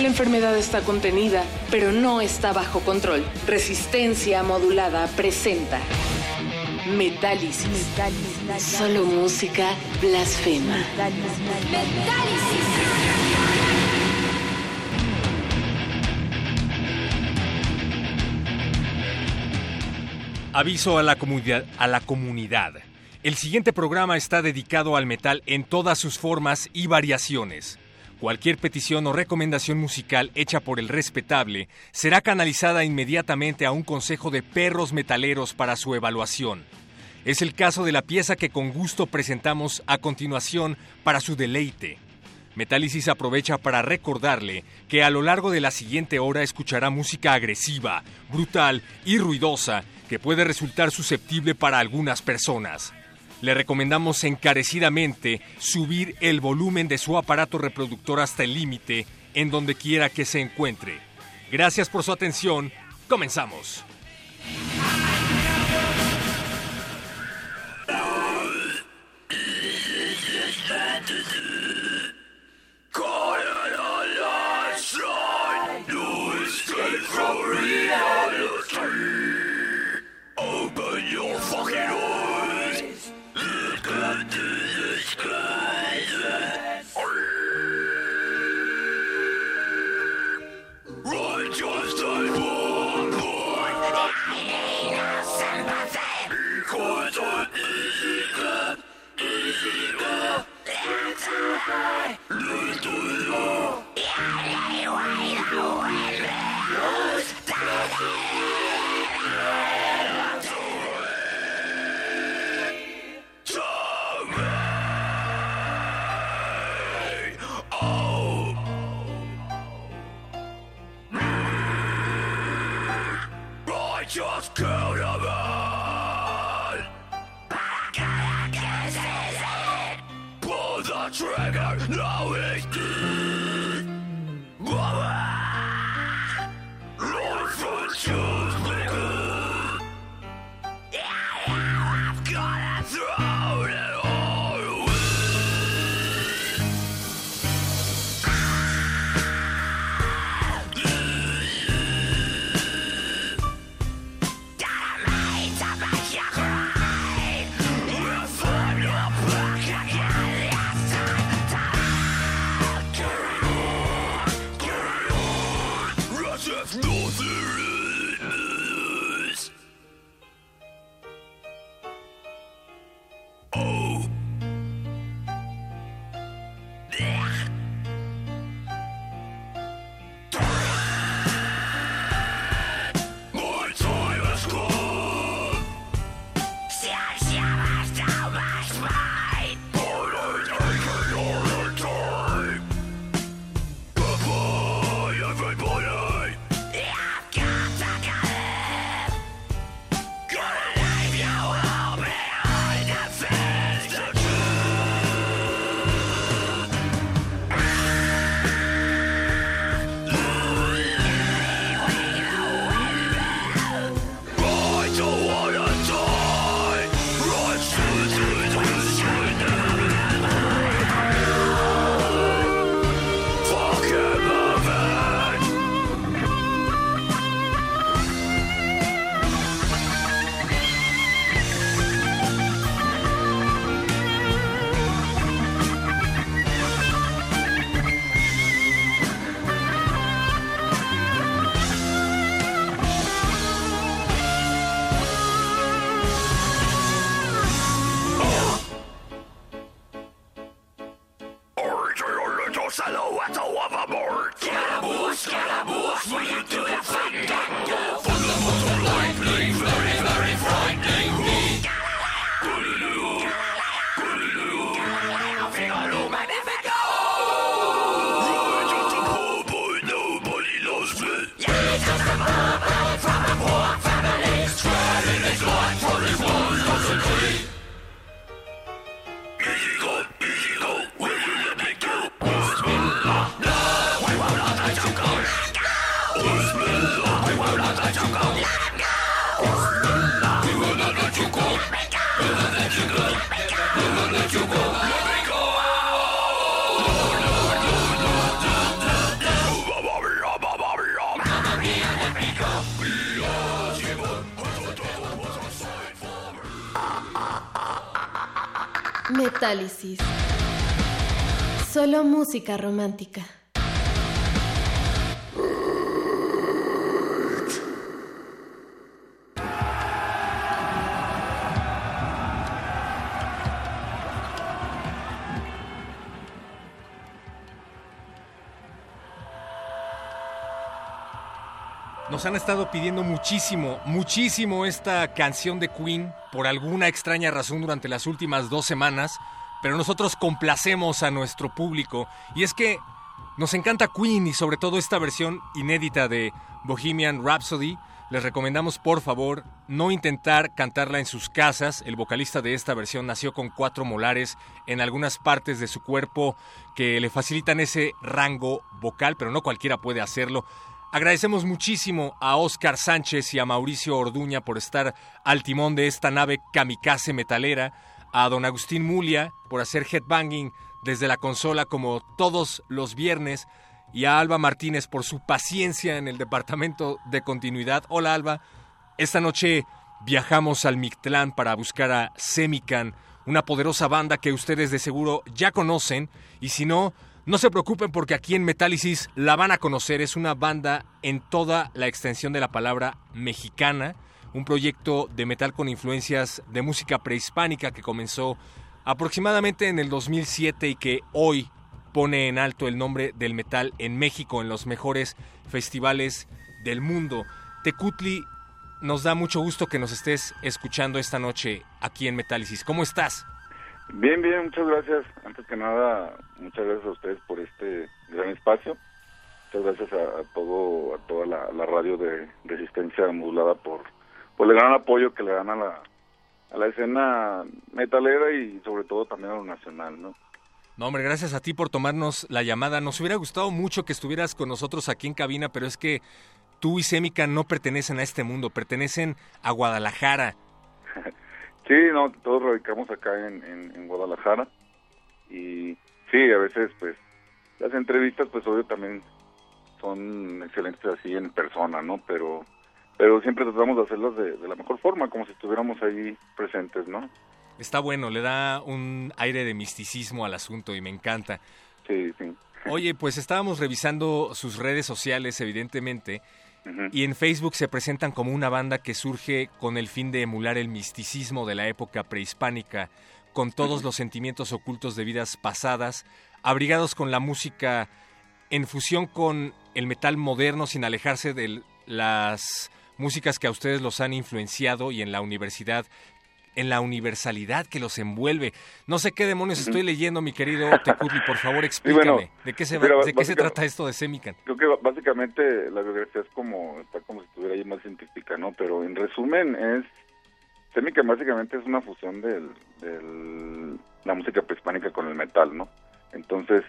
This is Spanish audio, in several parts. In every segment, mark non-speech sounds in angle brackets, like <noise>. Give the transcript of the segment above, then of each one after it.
La enfermedad está contenida, pero no está bajo control. Resistencia modulada presenta Metálisis. Solo música blasfema. Aviso a la comunidad. A la comunidad. El siguiente programa está dedicado al metal en todas sus formas y variaciones. Cualquier petición o recomendación musical hecha por el respetable será canalizada inmediatamente a un consejo de perros metaleros para su evaluación. Es el caso de la pieza que con gusto presentamos a continuación para su deleite. Metálisis aprovecha para recordarle que a lo largo de la siguiente hora escuchará música agresiva, brutal y ruidosa que puede resultar susceptible para algunas personas. Le recomendamos encarecidamente subir el volumen de su aparato reproductor hasta el límite en donde quiera que se encuentre. Gracias por su atención. Comenzamos. Life Solo música romántica. Nos han estado pidiendo muchísimo, muchísimo esta canción de Queen por alguna extraña razón durante las últimas dos semanas, pero nosotros complacemos a nuestro público y es que nos encanta Queen y sobre todo esta versión inédita de Bohemian Rhapsody. Les recomendamos por favor no intentar cantarla en sus casas. El vocalista de esta versión nació con cuatro molares en algunas partes de su cuerpo que le facilitan ese rango vocal, pero no cualquiera puede hacerlo. Agradecemos muchísimo a Oscar Sánchez y a Mauricio Orduña por estar al timón de esta nave kamikaze metalera, a don Agustín Mulia por hacer headbanging desde la consola como todos los viernes y a Alba Martínez por su paciencia en el departamento de continuidad. Hola Alba, esta noche viajamos al Mictlán para buscar a Semican, una poderosa banda que ustedes de seguro ya conocen y si no, no se preocupen porque aquí en Metálisis la van a conocer. Es una banda en toda la extensión de la palabra mexicana. Un proyecto de metal con influencias de música prehispánica que comenzó aproximadamente en el 2007 y que hoy pone en alto el nombre del metal en México en los mejores festivales del mundo. Tecutli, nos da mucho gusto que nos estés escuchando esta noche aquí en Metálisis. ¿Cómo estás? Bien, bien, muchas gracias. Antes que nada, muchas gracias a ustedes por este gran espacio. Muchas gracias a, todo, a toda la, radio de resistencia modulada por, por el gran apoyo que le dan a la, a la escena metalera y sobre todo también a lo nacional, ¿no? No, hombre, gracias a ti por tomarnos la llamada. Nos hubiera gustado mucho que estuvieras con nosotros aquí en cabina, pero es que tú y Semica no pertenecen a este mundo, pertenecen a Guadalajara. <laughs> Sí, no, todos radicamos acá en, en, Guadalajara y sí, a veces pues las entrevistas pues obvio también son excelentes así en persona, ¿no? Pero pero siempre tratamos de hacerlas de, de, la mejor forma, como si estuviéramos ahí presentes, ¿no? Está bueno, le da un aire de misticismo al asunto y me encanta. Sí, sí. Oye, pues estábamos revisando sus redes sociales, evidentemente, y en Facebook se presentan como una banda que surge con el fin de emular el misticismo de la época prehispánica, con todos los sentimientos ocultos de vidas pasadas, abrigados con la música en fusión con el metal moderno sin alejarse de las músicas que a ustedes los han influenciado y en la universidad en la universalidad que los envuelve. No sé qué demonios estoy leyendo, mi querido <laughs> Tecutli, por favor explícame. ¿De qué se, de qué se trata esto de Semican? Creo que básicamente la biografía es como, está como si estuviera ahí más científica, ¿no? Pero en resumen es, Semican básicamente es una fusión de la música prehispánica con el metal, ¿no? Entonces,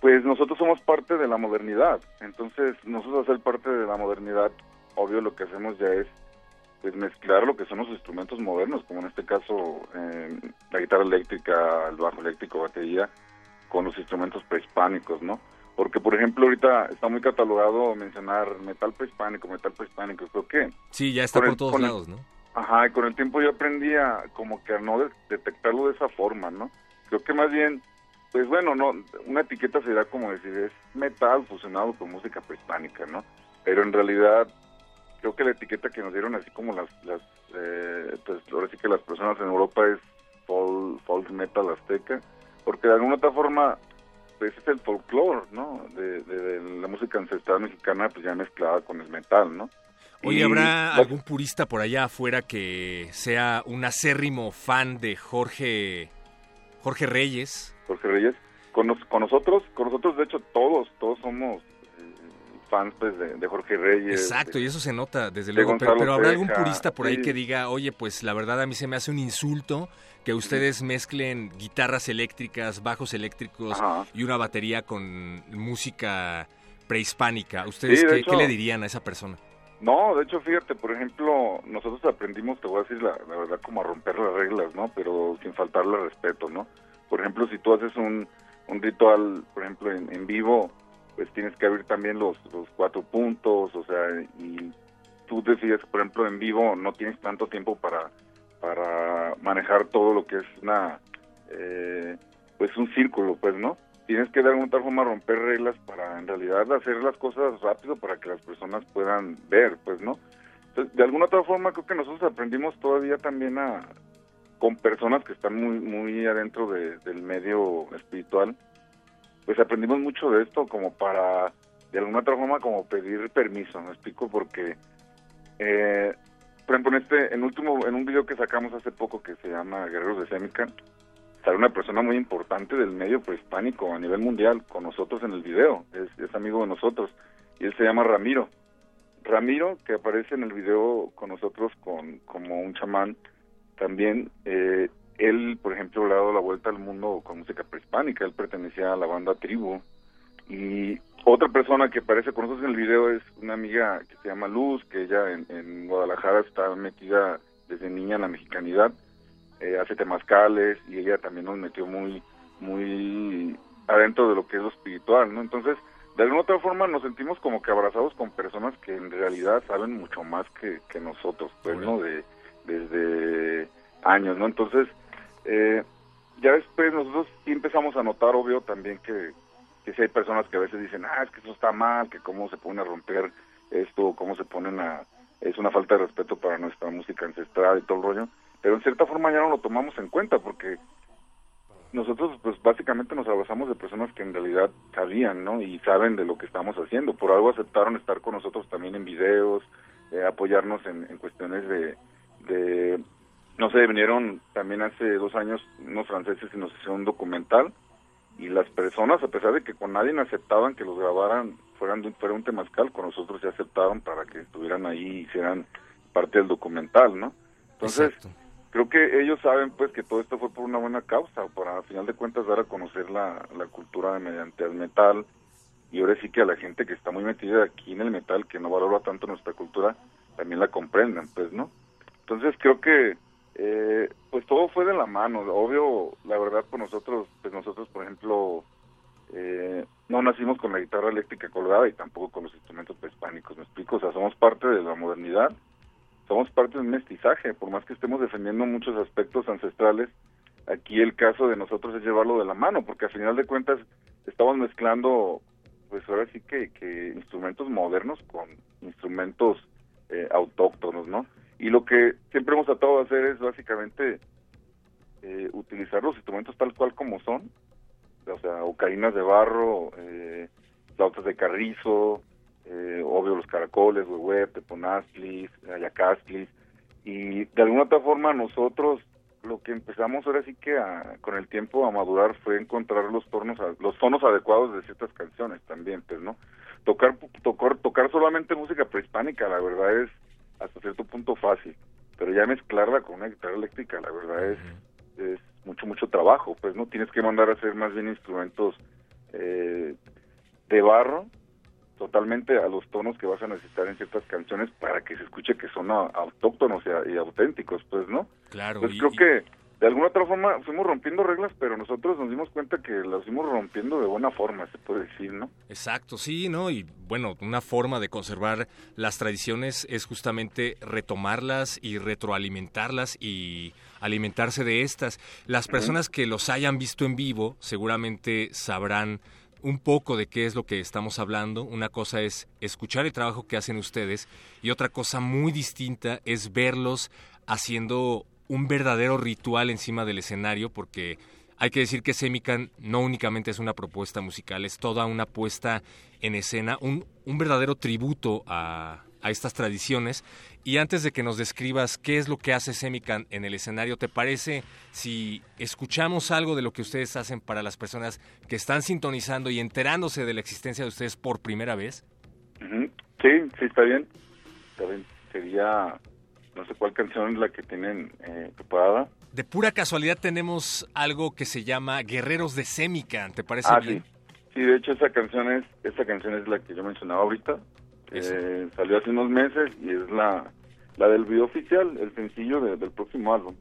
pues nosotros somos parte de la modernidad. Entonces, nosotros hacer parte de la modernidad, obvio lo que hacemos ya es pues mezclar lo que son los instrumentos modernos, como en este caso eh, la guitarra eléctrica, el bajo eléctrico, batería, con los instrumentos prehispánicos, ¿no? Porque, por ejemplo, ahorita está muy catalogado mencionar metal prehispánico, metal prehispánico, creo que... Sí, ya está por todos lados, ¿no? Ajá, y con el tiempo yo aprendí a como que a no detectarlo de esa forma, ¿no? Creo que más bien, pues bueno, no una etiqueta sería como decir, es metal fusionado con música prehispánica, ¿no? Pero en realidad creo que la etiqueta que nos dieron así como las, las eh, pues ahora sí que las personas en Europa es folk, folk metal azteca, porque de alguna otra forma pues es el folclore, ¿no? De, de, la música ancestral mexicana, pues ya mezclada con el metal, ¿no? Oye, ¿habrá algún purista por allá afuera que sea un acérrimo fan de Jorge Jorge Reyes? Jorge Reyes. Con, con nosotros, con nosotros de hecho todos, todos somos fans pues, de, Jorge Reyes. Exacto, y eso se nota desde luego. Pero, habrá algún purista por ahí que diga, oye, pues la verdad a mí se me hace un insulto que ustedes mezclen guitarras eléctricas, bajos eléctricos y una batería con música prehispánica. ¿Ustedes qué, le dirían a esa persona? No, de hecho, fíjate, por ejemplo, nosotros aprendimos, te voy a decir la, verdad, como a romper las reglas, ¿no? Pero sin faltarle respeto, ¿no? Por ejemplo, si tú haces un, un ritual, por ejemplo, en, en vivo, pues tienes que abrir también los, los cuatro puntos, o sea, y tú decides, por ejemplo, en vivo no tienes tanto tiempo para, para manejar todo lo que es una, eh, pues un círculo, pues, ¿no? Tienes que de alguna forma romper reglas para en realidad hacer las cosas rápido para que las personas puedan ver, pues, ¿no? De alguna otra forma creo que nosotros aprendimos todavía también a, con personas que están muy, muy adentro del medio espiritual, pues aprendimos mucho de esto como para, de alguna otra forma, como pedir permiso, ¿me explico? Porque, eh, por ejemplo, en este, en último, en un video que sacamos hace poco que se llama Guerreros de Sémica, sale una persona muy importante del medio prehispánico a nivel mundial con nosotros en el video, es, es amigo de nosotros, y él se llama Ramiro. Ramiro, que aparece en el video con nosotros con, como un chamán, también eh, él, por ejemplo, le ha dado la vuelta al mundo con música prehispánica, él pertenecía a la banda Tribu. Y otra persona que aparece con nosotros en el video es una amiga que se llama Luz, que ella en, Guadalajara está metida desde niña en la mexicanidad, eh, hace temazcales y ella también nos metió muy, muy adentro de lo que es lo espiritual, ¿no? Entonces, de alguna otra forma nos sentimos como que abrazados con personas que en realidad saben mucho más que, que nosotros, pues, ¿no? De, desde años, ¿no? Entonces, eh, ya después nosotros sí empezamos a notar, obvio, también que, que si hay personas que a veces dicen, ah, es que eso está mal, que cómo se pone a romper esto, cómo se ponen a... es una falta de respeto para nuestra música ancestral y todo el rollo, pero en cierta forma ya no lo tomamos en cuenta porque nosotros pues básicamente nos abrazamos de personas que en realidad sabían, ¿no? Y saben de lo que estamos haciendo. Por algo aceptaron estar con nosotros también en videos, eh, apoyarnos en, en cuestiones de, de no sé, vinieron también hace dos años unos franceses y nos hicieron un documental y las personas, a pesar de que con nadie aceptaban que los grabaran, fueran fuera un temazcal, con nosotros ya aceptaron para que estuvieran ahí y hicieran parte del documental, ¿no? Entonces, creo que ellos saben pues que todo esto fue por una buena causa, para al final de cuentas dar a conocer la, la cultura mediante el metal y ahora sí que a la gente que está muy metida aquí en el metal, que no valora tanto nuestra cultura, también la comprendan, pues, ¿no? Entonces creo que eh, pues todo fue de la mano. Obvio, la verdad, por nosotros, pues nosotros, por ejemplo, eh, no nacimos con la guitarra eléctrica colgada y tampoco con los instrumentos prehispánicos, ¿me explico? O sea, somos parte de la modernidad, somos parte de un mestizaje, por más que estemos defendiendo muchos aspectos ancestrales, aquí el caso de nosotros es llevarlo de la mano, porque al final de cuentas estamos mezclando, pues ahora sí que, que instrumentos modernos con instrumentos eh, autóctonos, ¿no? Y lo que siempre hemos tratado de hacer es básicamente eh, utilizar los instrumentos tal cual como son, o sea, ocarinas de barro, eh, flautas de carrizo, eh, obvio los caracoles, huehuete, ponazlis, ayacastlis, y de alguna otra forma nosotros lo que empezamos ahora sí que con el tiempo a madurar fue encontrar los tonos los tonos adecuados de ciertas canciones también pues no tocar tocar tocar solamente música prehispánica la verdad es hasta cierto punto fácil, pero ya mezclarla con una guitarra eléctrica, la verdad es, es mucho, mucho trabajo, pues no tienes que mandar a hacer más bien instrumentos eh, de barro, totalmente a los tonos que vas a necesitar en ciertas canciones para que se escuche que son autóctonos y, auténticos, pues, ¿no? Claro. Pues creo que de alguna otra forma fuimos rompiendo reglas, pero nosotros nos dimos cuenta que las fuimos rompiendo de buena forma, se puede decir, ¿no? Exacto, sí, ¿no? Y bueno, una forma de conservar las tradiciones es justamente retomarlas y retroalimentarlas y alimentarse de estas. Las personas que los hayan visto en vivo seguramente sabrán un poco de qué es lo que estamos hablando. Una cosa es escuchar el trabajo que hacen ustedes y otra cosa muy distinta es verlos haciendo un verdadero ritual encima del escenario porque Hay que decir que Semican no únicamente es una propuesta musical, es toda una puesta en escena, un, un verdadero tributo a, a estas tradiciones. Y antes de que nos describas qué es lo que hace Semican en el escenario, ¿te parece si escuchamos algo de lo que ustedes hacen para las personas que están sintonizando y enterándose de la existencia de ustedes por primera vez? Sí, sí, está bien. Está bien. Sería, no sé cuál canción es la que tienen eh, preparada. De pura casualidad tenemos algo que se llama Guerreros de Semican, ¿te parece ah, bien? Sí. sí, de hecho esa canción es esa canción es la que yo mencionaba ahorita. Eh, salió hace unos meses y es la, la del video oficial, el sencillo de, del próximo álbum.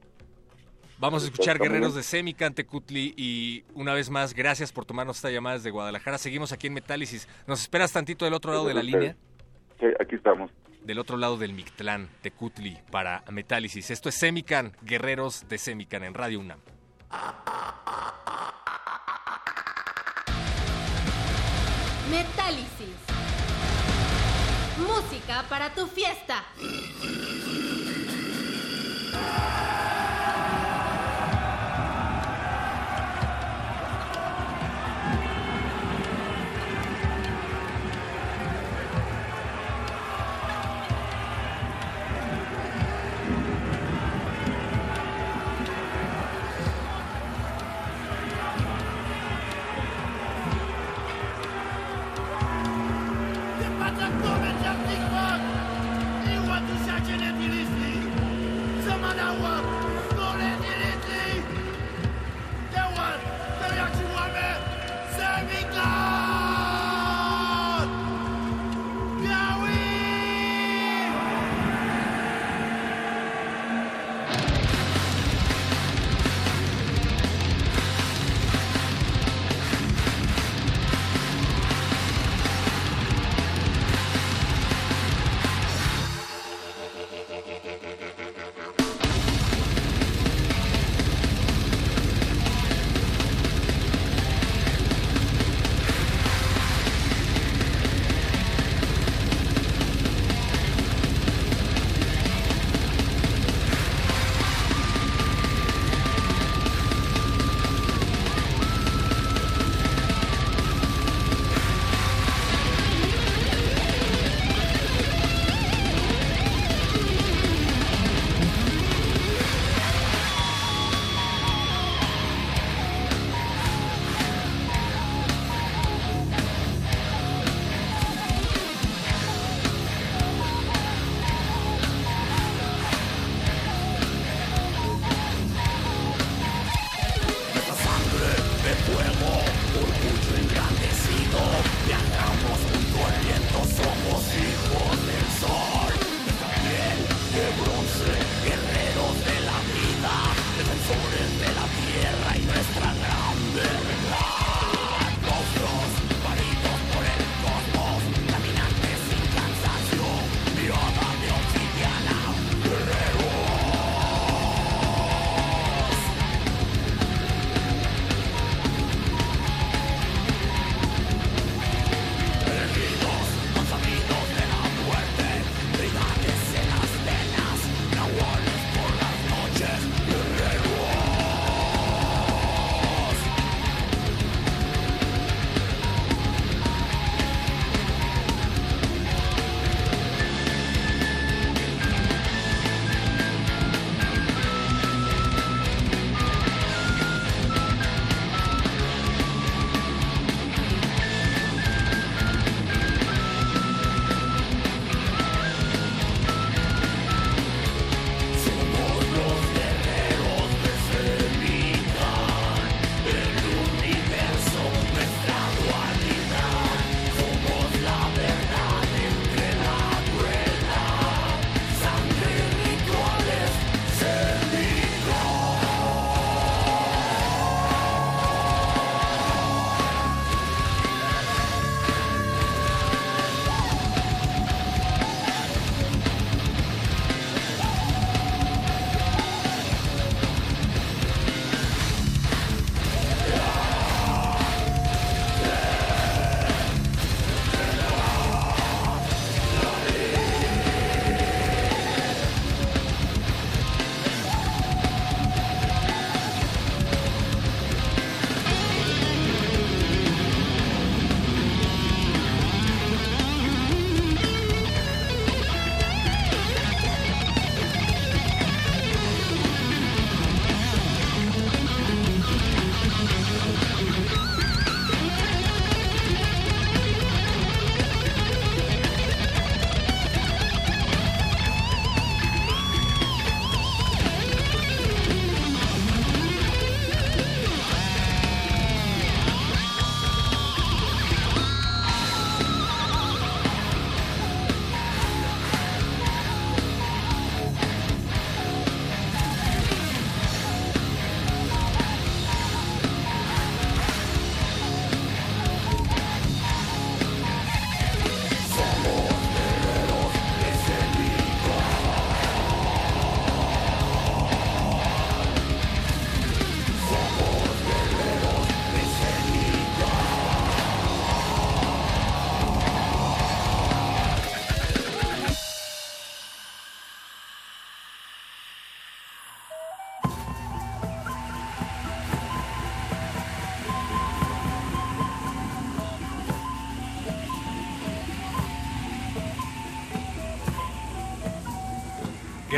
Vamos a escuchar Guerreros de Semican, Tecutli, y una vez más, gracias por tomarnos esta llamada desde Guadalajara. Seguimos aquí en Metálisis. ¿Nos esperas tantito del otro lado de la línea? Sí, aquí estamos. Del otro lado del Mictlán, Tecutli, para Metálisis. Esto es Semican, Guerreros de Semican, en Radio UNAM. Metálisis. Música para tu fiesta.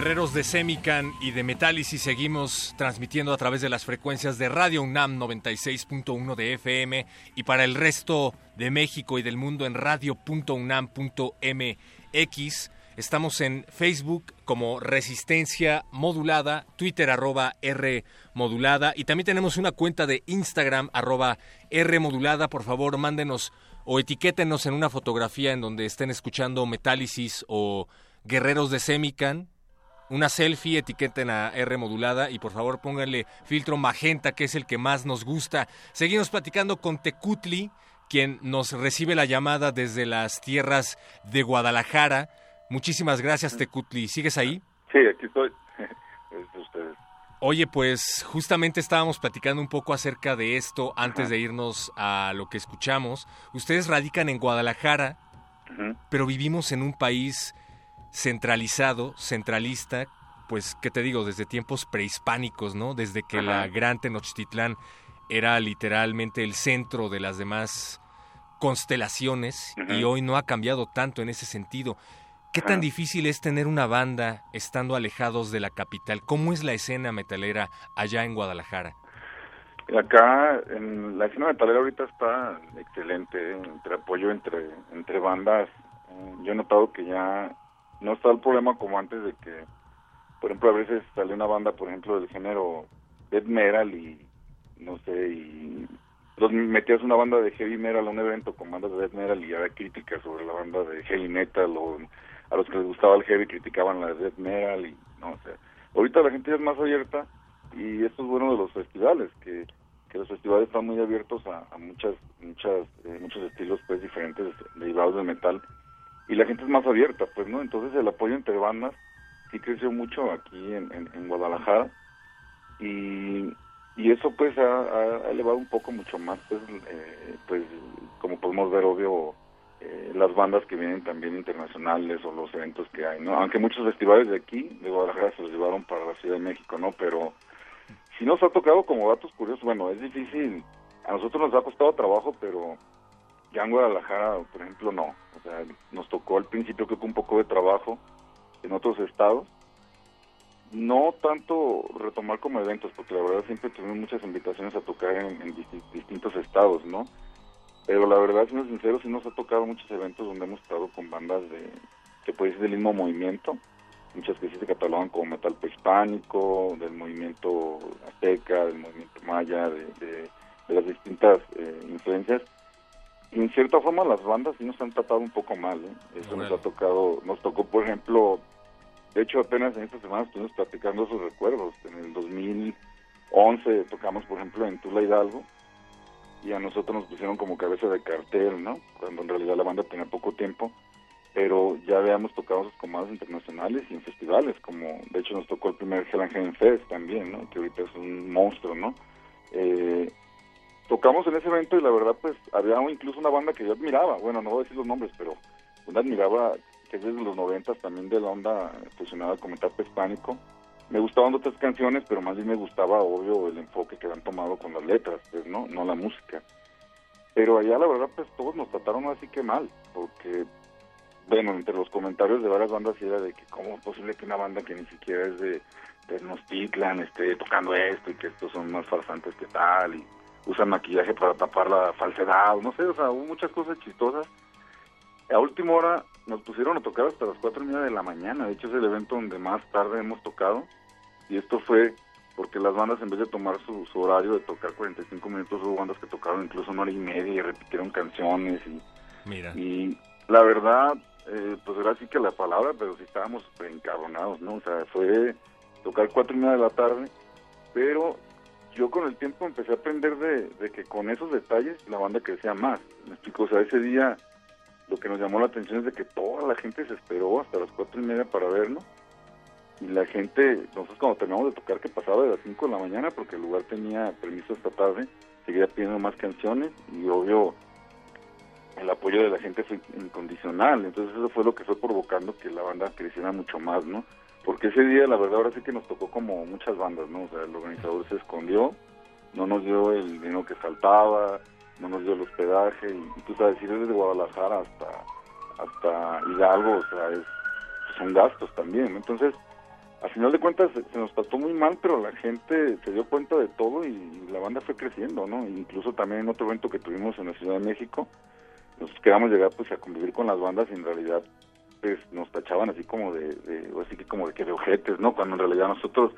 Guerreros de Semican y de Metálisis seguimos transmitiendo a través de las frecuencias de Radio UNAM 96.1 de FM y para el resto de México y del mundo en radio.unam.mx. Estamos en Facebook como Resistencia Modulada, Twitter arroba R Modulada y también tenemos una cuenta de Instagram arroba R Modulada. Por favor, mándenos o etiquétenos en una fotografía en donde estén escuchando Metálisis o Guerreros de Semican una selfie, etiqueten a R modulada y por favor pónganle filtro magenta, que es el que más nos gusta. Seguimos platicando con Tecutli, quien nos recibe la llamada desde las tierras de Guadalajara. Muchísimas gracias, Tecutli. ¿Sigues ahí? Sí, aquí estoy. <laughs> ustedes. Oye, pues justamente estábamos platicando un poco acerca de esto antes de irnos a lo que escuchamos. Ustedes radican en Guadalajara, pero vivimos en un país centralizado, centralista, pues, ¿qué te digo? Desde tiempos prehispánicos, ¿no? Desde que la gran Tenochtitlán era literalmente el centro de las demás constelaciones y hoy no ha cambiado tanto en ese sentido. ¿Qué tan difícil es tener una banda estando alejados de la capital? ¿Cómo es la escena metalera allá en Guadalajara? Acá, en la escena metalera ahorita está excelente, entre apoyo entre, entre bandas. Eh, yo he notado que ya no está el problema como antes de que, por ejemplo, a veces sale una banda, por ejemplo, del género death metal y, no sé, y los metías una banda de heavy metal a un evento con bandas de death metal y había críticas sobre la banda de heavy metal o a los que les gustaba el heavy criticaban la de death metal y no sé. Ahorita la gente es más abierta y esto es bueno de los festivales, que, que los festivales están muy abiertos a, a muchas, muchas, eh, muchos estilos pues diferentes derivados de metal y la gente es más abierta, pues, ¿no? Entonces el apoyo entre bandas sí creció mucho aquí en, en, Guadalajara y, y eso pues ha, elevado un poco mucho más, pues, eh, pues como podemos ver, obvio, eh, las bandas que vienen también internacionales o los eventos que hay, ¿no? Aunque muchos festivales de aquí, de Guadalajara, se los llevaron para la Ciudad de México, ¿no? Pero si nos ha tocado como datos curiosos, bueno, es difícil, a nosotros nos ha costado trabajo, pero ya en Guadalajara, por ejemplo, no. O sea, nos tocó al principio creo que un poco de trabajo en otros estados. No tanto retomar como eventos, porque la verdad siempre tuvimos muchas invitaciones a tocar en, distintos estados, ¿no? Pero la verdad, siendo sincero, sí nos ha tocado muchos eventos donde hemos estado con bandas de que puede ser del mismo movimiento, muchas que sí se catalogan como metal prehispánico, del movimiento azteca, del movimiento maya, de, las distintas eh, influencias en cierta forma las bandas sí nos han tratado un poco mal, ¿eh? Eso nos ha tocado, nos tocó por ejemplo, de hecho apenas en esta semana estuvimos platicando sus recuerdos. En el 2011 tocamos por ejemplo en Tula Hidalgo y a nosotros nos pusieron como cabeza de cartel, ¿no? Cuando en realidad la banda tenía poco tiempo, pero ya habíamos tocado sus comandos internacionales y en festivales, como de hecho nos tocó el primer Hell and Fest también, ¿no? Que ahorita es un monstruo, ¿no? Eh, tocamos en ese evento y la verdad pues había incluso una banda que yo admiraba, bueno no voy a decir los nombres, pero una admiraba que es desde los noventas también de la onda fusionada con metal hispánico. Me gustaban otras canciones, pero más bien me gustaba, obvio, el enfoque que habían tomado con las letras, pues, ¿no? No la música. Pero allá, la verdad, pues todos nos trataron así que mal, porque, bueno, entre los comentarios de varias bandas era de que cómo es posible que una banda que ni siquiera es de, Nostitlan esté tocando esto y que estos son más farsantes que tal, y usan maquillaje para tapar la falsedad, no sé, o sea, hubo muchas cosas chistosas. A última hora nos pusieron a tocar hasta las cuatro y media de la mañana, de hecho es el evento donde más tarde hemos tocado, y esto fue porque las bandas en vez de tomar su, horario de tocar 45 minutos, hubo bandas que tocaron incluso una hora y media y repitieron canciones y, Mira. y la verdad, eh, pues era así que la palabra, pero sí estábamos encabronados, ¿no? O sea, fue tocar cuatro y media de la tarde, pero yo con el tiempo empecé a aprender de, que con esos detalles la banda crecía más. Me explico, o sea, ese día lo que nos llamó la atención es de que toda la gente se esperó hasta las cuatro y media para verlo. Y la gente, nosotros cuando terminamos de tocar, que pasaba de las cinco de la mañana, porque el lugar tenía permiso esta tarde, seguía pidiendo más canciones y obvio el apoyo de la gente fue incondicional. Entonces eso fue lo que fue provocando que la banda creciera mucho más, ¿no? Porque ese día la verdad ahora sí que nos tocó como muchas bandas, ¿no? O sea, el organizador se escondió, no nos dio el dinero que faltaba, no nos dio el hospedaje, y, tú sabes, ir desde Guadalajara hasta, hasta Hidalgo, o sea, es, son gastos también, Entonces, a final de cuentas se nos pasó muy mal, pero la gente se dio cuenta de todo y, la banda fue creciendo, ¿no? Incluso también en otro evento que tuvimos en la Ciudad de México, nos quedamos llegar pues a convivir con las bandas y en realidad pues nos tachaban así como de, así que como de que de ojetes, ¿no? Cuando en realidad nosotros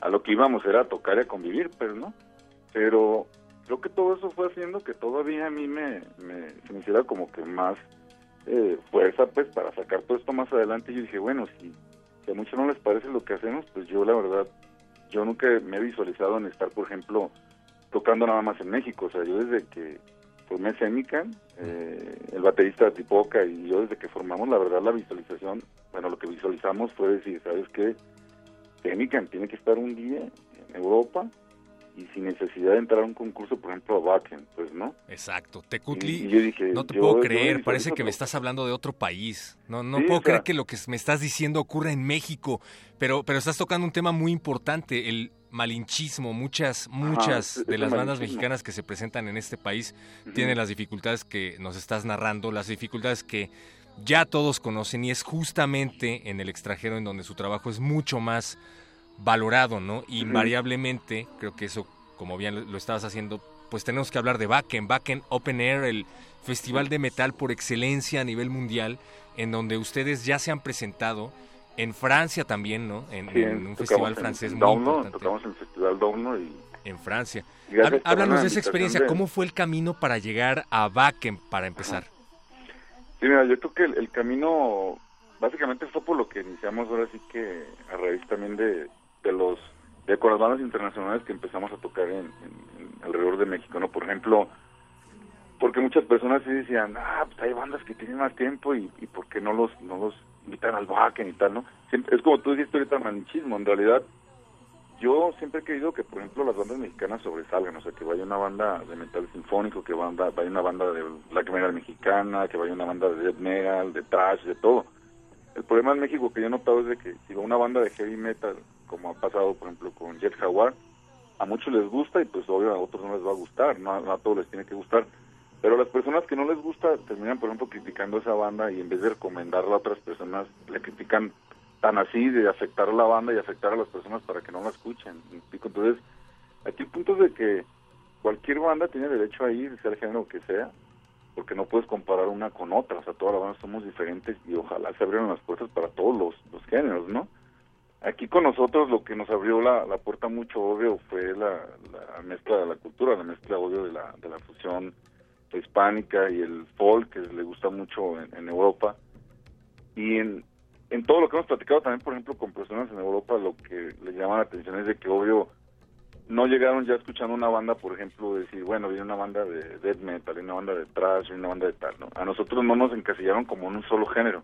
a lo que íbamos era a tocar y a convivir, pero no. Pero creo que todo eso fue haciendo que todavía a mí me, me se me hiciera como que más eh, fuerza pues para sacar todo esto más adelante y yo dije, bueno, si si a muchos no les parece lo que hacemos, pues yo la verdad, yo nunca me he visualizado en estar, por ejemplo, tocando nada más en México. O sea, yo desde que formé Semican, eh, el baterista Tipoca y yo desde que formamos, la verdad, la visualización, bueno, lo que visualizamos fue decir, ¿sabes qué? Semican tiene que estar un día en Europa y sin necesidad de entrar a un concurso, por ejemplo, a Wacken, pues, ¿no? Exacto. Tecutli, Y- y yo dije, no te yo- puedo creer, parece que me estás hablando de otro país. No, no Sí, puedo o sea- creer que lo que me estás diciendo ocurra en México, pero, pero estás tocando un tema muy importante, el malinchismo. Muchas, muchas de las bandas malinchismo. mexicanas que se presentan en este país tienen las dificultades que nos estás narrando, las dificultades que ya todos conocen y es justamente en el extranjero en donde su trabajo es mucho más valorado, ¿no? Invariablemente, creo que eso, como bien lo- lo estabas haciendo, pues tenemos que hablar de Backen, Backen Open Air, el festival de metal por excelencia a nivel mundial, en donde ustedes ya se han presentado, en Francia también, ¿no? En, Sí, en un festival francés en muy Dauno, importante. Tocamos en el Festival Dauno y En Francia. Y Háblanos la de esa experiencia, de- ¿cómo fue el camino para llegar a Backen para empezar? Sí, mira, yo creo que el, el camino básicamente fue por lo que iniciamos ahora sí que a raíz también de, de los de con las bandas internacionales que empezamos a tocar en alrededor de México, ¿no? Por ejemplo, porque muchas personas sí decían, ah, pues hay bandas que tienen más tiempo y, y ¿por qué no los, no los invitan al Wacken y tal, ¿no? Siempre- es como tú dijiste ahorita, manichismo, en realidad yo siempre he querido que, por ejemplo, las bandas mexicanas sobresalgan, o sea, que vaya una banda de metal sinfónico, que banda, vaya una banda de black metal mexicana, que vaya una banda de death metal, de trash, de todo. El problema en México que yo he notado es de que si va una banda de heavy metal, como ha pasado, por ejemplo, con Jet Jaguar, a muchos les gusta y pues obvio a otros no les va a gustar, no, no a todos les tiene que gustar. Pero las personas que no les gusta terminan, por ejemplo, criticando esa banda y en vez de recomendarla a otras personas, le critican tan así de afectar a la banda y afectar a las personas para que no la escuchen. Entonces, aquí el punto es de que cualquier banda tiene derecho a ir, sea el género que sea, porque no puedes comparar una con otra, o sea, todas las bandas somos diferentes y ojalá se abrieran las puertas para todos los, los géneros, ¿no? Aquí con nosotros lo que nos abrió la, la puerta mucho, obvio, fue la, la mezcla de la cultura, la mezcla, obvio, de la, de la fusión hispánica y el folk, que le gusta mucho en, Europa. Y en, en todo lo que hemos platicado también, por ejemplo, con personas en Europa, lo que le llama la atención es de que, obvio, no llegaron ya escuchando una banda, por ejemplo, decir, bueno, viene una banda de death metal, viene una banda de thrash, viene una banda de tal, ¿no? A nosotros no nos encasillaron como en un solo género,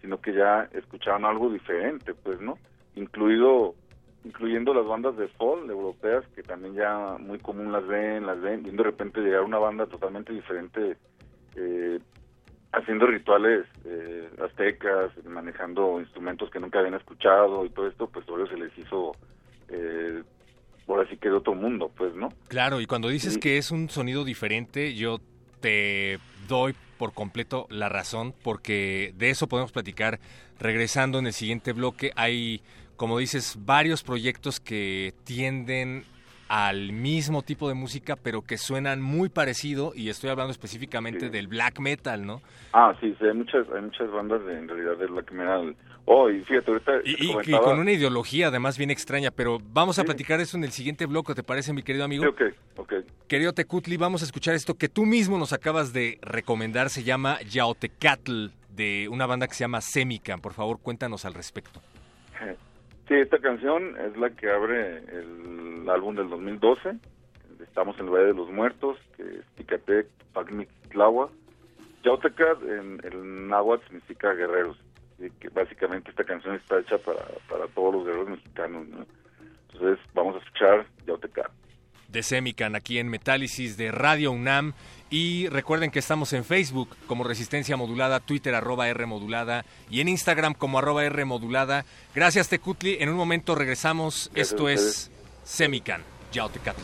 sino que ya escuchaban algo diferente, pues, ¿no? Incluido, incluyendo las bandas de folk europeas, que también ya muy común las ven, las ven, y de repente llegar una banda totalmente diferente, eh, haciendo rituales eh, aztecas, manejando instrumentos que nunca habían escuchado y todo esto, pues obvio se les hizo, eh, ahora sí que de otro mundo, pues, ¿no? Claro, y cuando dices Sí. que es un sonido diferente, yo te doy por completo la razón, porque de eso podemos platicar regresando en el siguiente bloque. Hay, como dices, varios proyectos que tienden al mismo tipo de música, pero que suenan muy parecido, y estoy hablando específicamente Sí. del black metal, ¿no? Ah, sí, sí, hay muchas, hay muchas bandas de, en realidad de black metal. Oh, y fíjate, ahorita Y, y- con una ideología además bien extraña, pero vamos a Sí. platicar eso en el siguiente bloque, ¿te parece, mi querido amigo? Sí, ok, ok. Querido Tecutli, vamos a escuchar esto que tú mismo nos acabas de recomendar. Se llama Yaotecatl, de una banda que se llama Semican. Por favor, cuéntanos al respecto. Sí, esta canción es la que abre el álbum del 2012. Estamos en el Valle de los Muertos, que es Ticatec, Pacmic, Tláhuac. Yautecas en el náhuatl significa guerreros. Así que básicamente esta canción está hecha para, para todos los guerreros mexicanos. ¿no? Entonces vamos a escuchar Yautecas. De Semican, aquí en Metálisis de Radio UNAM. Y recuerden que estamos en Facebook como Resistencia Modulada, Twitter arroba R Modulada y en Instagram como arroba R Modulada. Gracias, Tecutli. En un momento regresamos. Gracias Esto es Semican, Yaotecatl.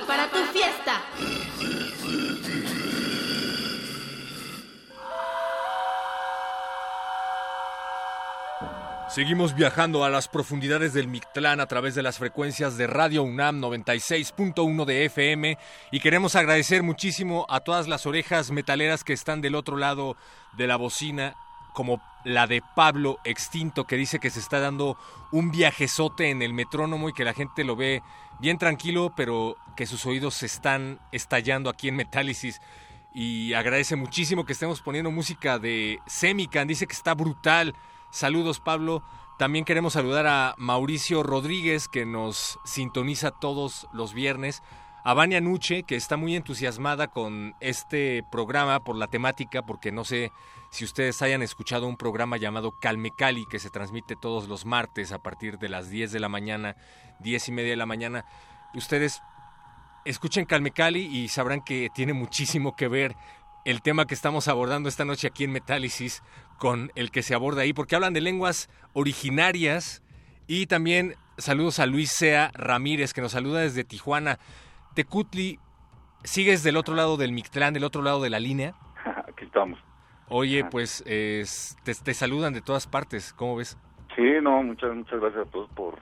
Para tu fiesta. Seguimos viajando a las profundidades del Mictlán a través de las frecuencias de Radio UNAM 96.1 de FM y queremos agradecer muchísimo a todas las orejas metaleras que están del otro lado de la bocina, como la de Pablo Extinto, que dice que se está dando un viajezote en el metrónomo y que la gente lo ve bien tranquilo, pero que sus oídos se están estallando aquí en Metálisis. Y agradece muchísimo que estemos poniendo música de Semican, dice que está brutal. Saludos Pablo. También queremos saludar a Mauricio Rodríguez que nos sintoniza todos los viernes. A Vania Nuche que está muy entusiasmada con este programa por la temática porque no sé si ustedes hayan escuchado un programa llamado Calme Cali que se transmite todos los martes a partir de las 10 de la mañana, 10 y media de la mañana. Ustedes escuchen Calme Cali y sabrán que tiene muchísimo que ver el tema que estamos abordando esta noche aquí en Metálisis con el que se aborda ahí, porque hablan de lenguas originarias y también saludos a Luis Sea Ramírez que nos saluda desde Tijuana. Tecutli, ¿sigues del otro lado del Mictlán, del otro lado de la línea? <laughs> Aquí estamos. Oye, pues es, te, te, saludan de todas partes, ¿cómo ves? Sí, no, muchas muchas gracias a todos por,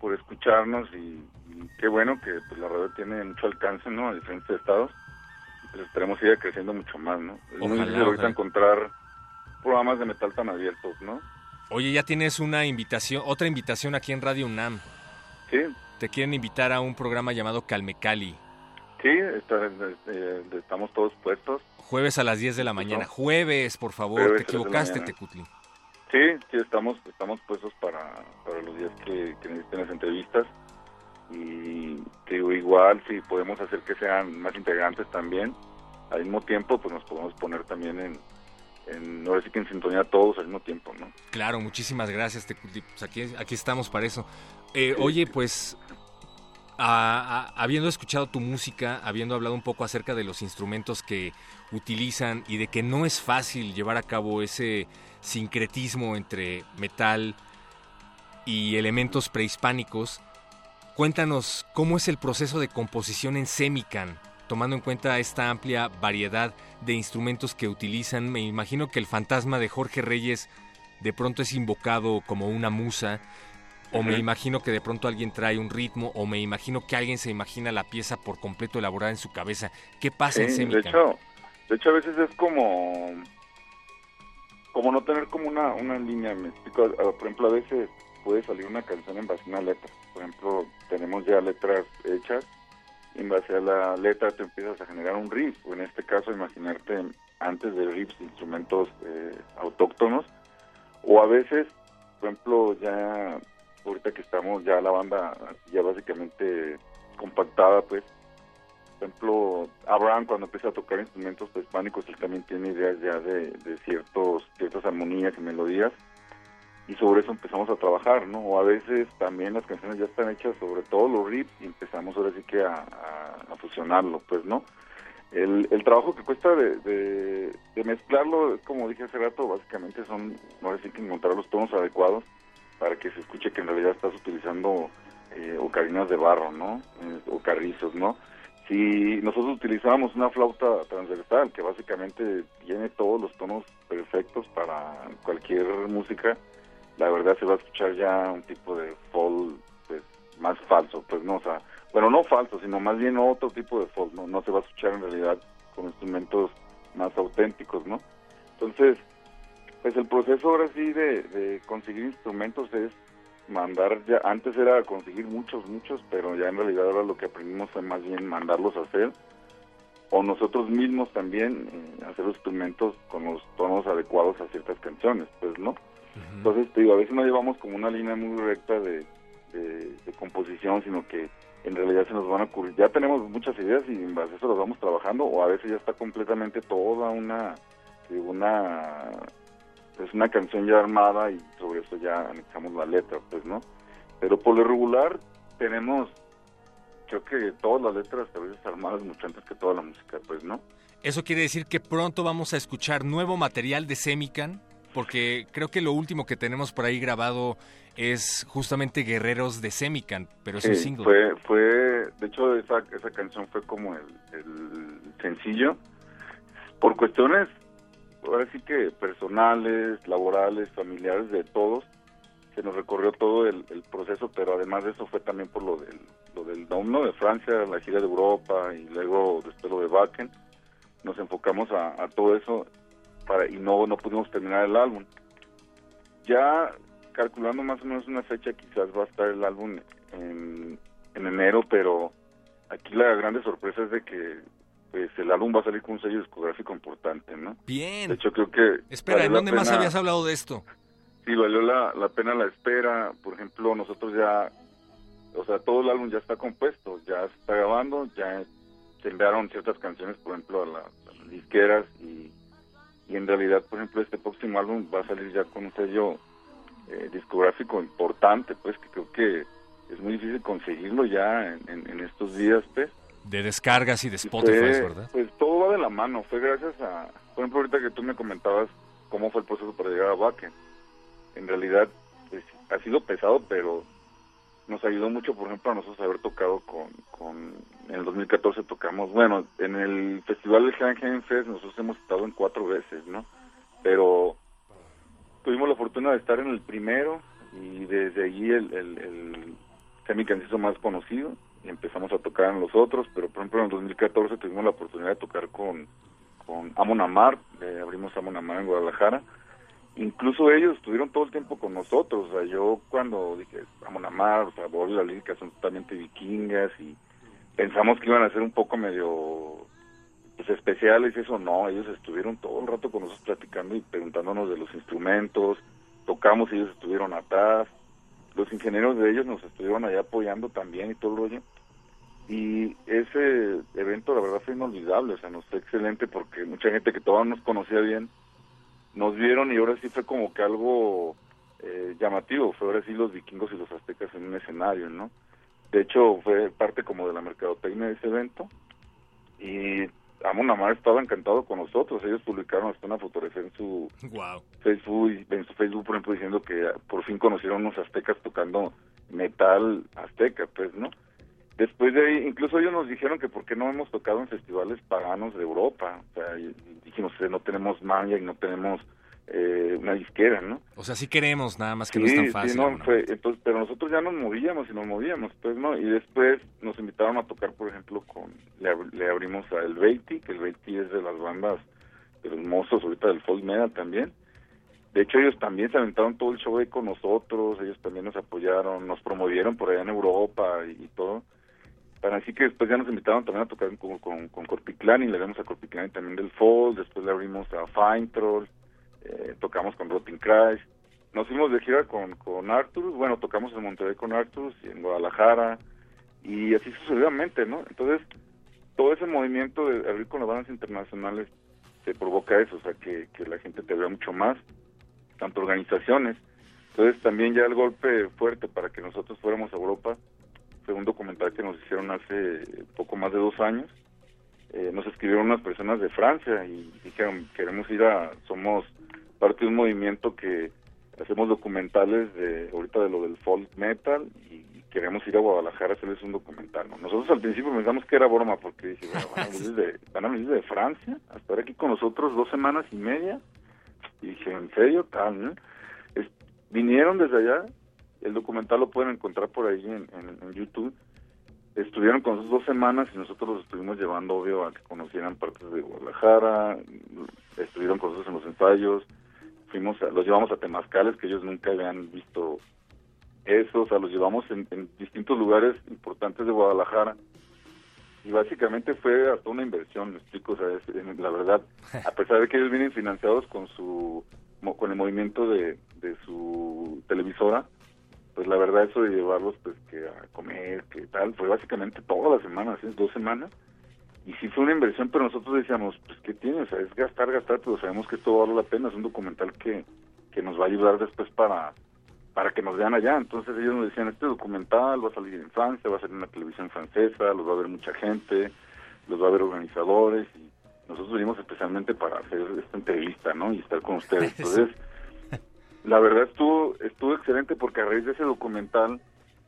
por escucharnos y, y qué bueno que pues, la radio tiene mucho alcance, ¿no? A diferentes estados pues esperemos siga creciendo mucho más, ¿no? Es muy difícil ahorita encontrar programas de metal tan abiertos, ¿no? Oye, ya tienes una invitación, otra invitación aquí en Radio UNAM. Sí. Te quieren invitar a un programa llamado Calme Cali. Sí, está, eh, estamos todos puestos. Jueves a las 10 de la mañana. No. Jueves, por favor, Jueves te equivocaste, Tecutli. Sí, sí, estamos, estamos puestos para, para los días que, que necesiten las entrevistas y digo, igual si podemos hacer que sean más integrantes también, al mismo tiempo pues nos podemos poner también en, en ahora sí que en sintonía todos al mismo tiempo, ¿no? Claro, muchísimas gracias, Teculti. Pues aquí, aquí estamos para eso. Eh, sí. Oye, pues habiendo escuchado tu música, habiendo hablado un poco acerca de los instrumentos que utilizan y de que no es fácil llevar a cabo ese sincretismo entre metal y elementos prehispánicos, Cuéntanos cómo es el proceso de composición en Semican, tomando en cuenta esta amplia variedad de instrumentos que utilizan. Me imagino que el fantasma de Jorge Reyes de pronto es invocado como una musa, o me imagino que de pronto alguien trae un ritmo, o me imagino que alguien se imagina la pieza por completo elaborada en su cabeza. ¿Qué pasa sí, en Semican? De hecho, de hecho, a veces es como como no tener como una, una línea, me explico, por ejemplo, a veces puede salir una canción en base a una letra. Por ejemplo, tenemos ya letras hechas, y en base a la letra te empiezas a generar un riff, o en este caso imaginarte antes de riffs instrumentos eh, autóctonos, o a veces, por ejemplo, ya ahorita que estamos ya la banda ya básicamente compactada, pues, por ejemplo, Abraham cuando empieza a tocar instrumentos prehispánicos, él también tiene ideas ya de, ciertos ciertas armonías y melodías, y sobre eso empezamos a trabajar, ¿no? O a veces también las canciones ya están hechas sobre todos los riffs y empezamos ahora sí que a, fusionarlo, pues, ¿no? El, el, trabajo que cuesta de, de, de, mezclarlo, como dije hace rato, básicamente son, ahora sí que encontrar los tonos adecuados para que se escuche que en realidad estás utilizando eh, ocarinas de barro, ¿no? Eh, o carrizos, ¿no? Si nosotros utilizábamos una flauta transversal que básicamente tiene todos los tonos perfectos para cualquier música, la verdad se va a escuchar ya un tipo de folk pues, más falso, pues no, o sea, bueno, no falso, sino más bien otro tipo de folk, no, no se va a escuchar en realidad con instrumentos más auténticos, ¿no? Entonces, pues el proceso ahora sí de, de conseguir instrumentos es mandar ya, antes era conseguir muchos, muchos, pero ya en realidad ahora lo que aprendimos fue más bien mandarlos a hacer, o nosotros mismos también eh, hacer los instrumentos con los tonos adecuados a ciertas canciones, pues, ¿no? Entonces, te digo, a veces no llevamos como una línea muy recta de, de, de, composición, sino que en realidad se nos van a ocurrir. Ya tenemos muchas ideas y en base a eso las vamos trabajando, o a veces ya está completamente toda una, una, pues una canción ya armada y sobre eso ya anexamos la letra, pues, ¿no? Pero por lo regular tenemos, creo que todas las letras a veces armadas mucho antes que toda la música, pues, ¿no? ¿Eso quiere decir que pronto vamos a escuchar nuevo material de Semican? porque creo que lo último que tenemos por ahí grabado es justamente Guerreros de Semican, pero es un single. Fue, fue, de hecho, esa, esa canción fue como el, el sencillo. Por cuestiones, ahora sí que personales, laborales, familiares, de todos, se nos recorrió todo el, proceso, pero además de eso fue también por lo del, lo del Dom, ¿no? De Francia, la gira de Europa y luego después lo de Wacken. Nos enfocamos a, a todo eso para y no, no pudimos terminar el álbum. Ya calculando más o menos una fecha, quizás va a estar el álbum en, en enero, pero aquí la grande sorpresa es de que el álbum va a salir con un sello discográfico importante, ¿no? Bien. De hecho, creo que... Espera, ¿en dónde más habías hablado de esto? Sí, valió la, la pena la espera. Por ejemplo, nosotros ya, o sea, todo el álbum ya está compuesto, ya se está grabando, ya se enviaron ciertas canciones, por ejemplo, a, la- a las disqueras y, y en realidad, por ejemplo, este próximo álbum va a salir ya con un sello eh, discográfico importante, pues que creo que es muy difícil conseguirlo ya en, en- en estos días, pues. De descargas y de Spotify, fue- ¿verdad? Pues todo va de la mano. Fue gracias a, por ejemplo, ahorita que tú me comentabas cómo fue el proceso para llegar a Wacken. En realidad, pues, ha sido pesado, pero nos ayudó mucho, por ejemplo, a nosotros haber tocado con, con en el 2014 tocamos, bueno, en el festival de Hanging Fest nosotros hemos estado en cuatro veces, ¿no? Pero tuvimos la fortuna de estar en el primero y desde allí el, el, el Semican se hizo más conocido empezamos a tocar en los otros, pero por ejemplo en el 2014 tuvimos la oportunidad de tocar con, con Amon Amar, eh, abrimos Amon Amar en Guadalajara, incluso ellos estuvieron todo el tiempo con nosotros, o sea, yo cuando dije Amon Amar, o sea, Bob y la lírica son totalmente vikingas y pensamos que iban a ser un poco medio pues especiales eso no, ellos estuvieron todo el rato con nosotros platicando y preguntándonos de los instrumentos, tocamos ellos estuvieron atrás, los ingenieros de ellos nos estuvieron allá apoyando también y todo el rollo. Y ese evento la verdad fue inolvidable, o sea, nos fue excelente porque mucha gente que todavía nos conocía bien nos vieron y ahora sí fue como que algo eh, llamativo, fue ahora sí los vikingos y los aztecas en un escenario, ¿no? De hecho fue parte como de la mercadotecnia de ese evento y Amon Amar estaba encantado con nosotros, ellos publicaron hasta una fotografía en su Wow. Facebook, en su Facebook, por ejemplo, diciendo que por fin conocieron unos aztecas tocando metal azteca, pues, ¿no? Después de ahí, incluso ellos nos dijeron que por qué no hemos tocado en festivales paganos de Europa. O sea, dijimos no tenemos manga y no tenemos eh, una disquera, ¿no? O sea, sí queremos, nada más que no es tan fácil. Sí, no, ¿no? fue, entonces, pero nosotros ya nos movíamos y nos movíamos, pues, ¿no? Y después nos invitaron a tocar, por ejemplo, con, le, le abrimos a El Beiti, que El Beiti es de las bandas de los mozos ahorita del folk metal también. De hecho, ellos también se aventaron todo el show ahí con nosotros, ellos también nos apoyaron, nos promovieron por allá en Europa y, y todo. Para así que después ya nos invitaron también a tocar con, con, con Corpiclán y le abrimos a Corpiclán también del folk, después le abrimos a Fine Troll, eh, tocamos con Rotting Christ, nos fuimos de gira con, con Arthur, bueno, tocamos en Monterrey con Arthur y en Guadalajara, y así sucesivamente, ¿no? Entonces, todo ese movimiento de abrir con las bandas internacionales se provoca eso, o sea, que, que la gente te vea mucho más, tanto organizaciones. Entonces, también ya el golpe fuerte para que nosotros fuéramos a Europa fue un documental que nos hicieron hace poco más de dos años. Eh, nos escribieron unas personas de Francia y dijeron, queremos ir a, somos parte de un movimiento que hacemos documentales de ahorita de lo del folk metal y queremos ir a Guadalajara a hacerles un documental. ¿no? Nosotros al principio pensamos que era broma porque dije, bueno, van a venir de, van a venir de Francia a estar aquí con nosotros dos semanas y media. Y dije, ¿en serio? Tal, vinieron desde allá, el documental lo pueden encontrar por ahí en, YouTube. Estuvieron con nosotros dos semanas y nosotros los estuvimos llevando, obvio, a que conocieran partes de Guadalajara, estuvieron con nosotros en los ensayos, fuimos a- los llevamos a temazcales que ellos nunca habían visto eso, o sea, los llevamos en, distintos lugares importantes de Guadalajara. Y básicamente fue hasta una inversión, me explico, o la verdad, a pesar de que ellos vienen financiados con su con el movimiento de su televisora, pues la verdad eso de llevarlos pues que a comer, que tal, fue básicamente todas las semanas, ¿sí? dos semanas, y sí fue una inversión, pero nosotros decíamos, pues ¿qué tiene? O sea, es gastar, gastar, pero sabemos que esto vale la pena, es un documental que, que nos va a ayudar después para para que nos vean allá. Entonces ellos nos decían, este documental va a salir en Francia, va a salir en la televisión francesa, los va a ver mucha gente, los va a ver organizadores y nosotros venimos especialmente para hacer esta entrevista, ¿no? Y estar con ustedes. <laughs> Entonces, La verdad estuvo, estuvo excelente porque a raíz de ese documental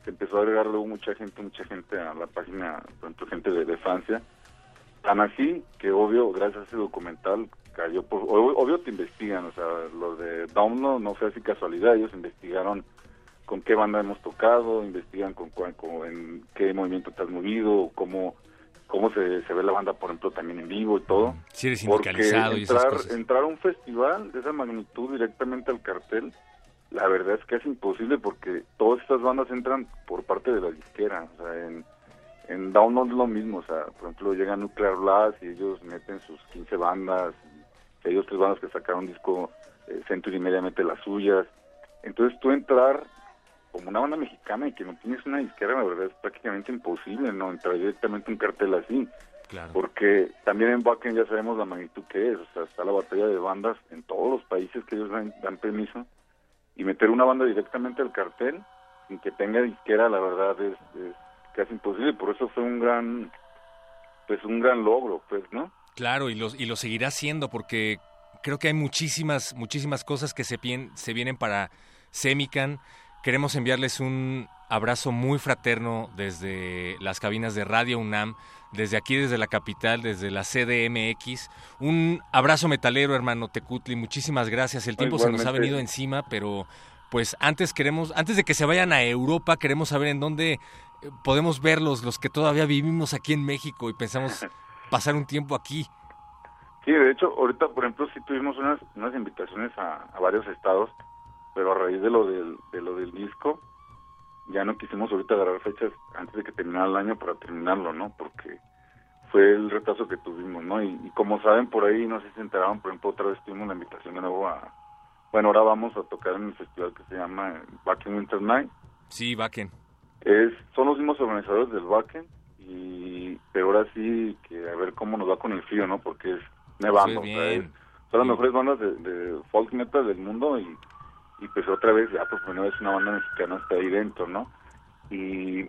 se empezó a agregar luego mucha gente, mucha gente a la página, ejemplo, gente de, de Francia. Tan así que obvio, gracias a ese documental, cayó por, ob- obvio te investigan, o sea, los de Download no fue así casualidad, ellos investigaron con qué banda hemos tocado, investigan con, cuál- con- en qué movimiento te has movido, cómo cómo se, se ve la banda, por ejemplo, también en vivo y todo. Si eres Porque sindicalizado y esas entrar, cosas. entrar a un festival de esa magnitud directamente al cartel, la verdad es que es imposible porque todas estas bandas entran por parte de la disquera. O sea, en, en Down no es lo mismo. O sea, por ejemplo, llega Nuclear Blast y ellos meten sus 15 bandas. Y dos, tres bandas que sacaron un disco, eh, Century Media mete las suyas. Entonces tú entrar como una banda mexicana y que no tienes una disquera, la verdad es prácticamente imposible, ¿no? Entrar directamente un cartel así Claro. porque también en Wacken ya sabemos la magnitud que es, o sea, está la batalla de bandas en todos los países que ellos dan, dan permiso y meter una banda directamente al cartel sin que tenga disquera, la verdad es, es casi imposible, por eso fue un gran, pues un gran logro, pues, ¿no? Claro, y lo, y lo seguirá siendo porque creo que hay muchísimas, muchísimas cosas que se, pien- se vienen para Semican. Queremos enviarles un abrazo muy fraterno desde las cabinas de Radio UNAM, desde aquí, desde la capital, desde la CDMX. Un abrazo metalero, hermano Tecutli. Muchísimas gracias. El tiempo se nos ha venido encima, pero pues antes queremos, antes de que se vayan a Europa, queremos saber en dónde eh, podemos verlos, los que todavía vivimos aquí en México y pensamos <laughs> pasar un tiempo aquí. Sí, de hecho, ahorita, por ejemplo, sí tuvimos unas, unas invitaciones a, a varios estados, pero a raíz de lo del, de lo del disco, ya no quisimos ahorita agarrar fechas antes de que terminara el año para terminarlo, ¿no? Porque fue el retraso que tuvimos, ¿no? Y, y como saben por ahí, no sé si se enteraron, por ejemplo, otra vez tuvimos la invitación de nuevo a... Bueno, ahora vamos a tocar en el festival que se llama Back in Winter Night. Sí, Bakken. Es, son los mismos organizadores del Wacken, y, pero ahora sí que a ver cómo nos va con el frío, ¿no? Porque es nevando, o sea, es- son las Sí. mejores bandas de, de folk metal del mundo y, y pues otra vez ya por primera vez una banda mexicana está ahí dentro, ¿no? Y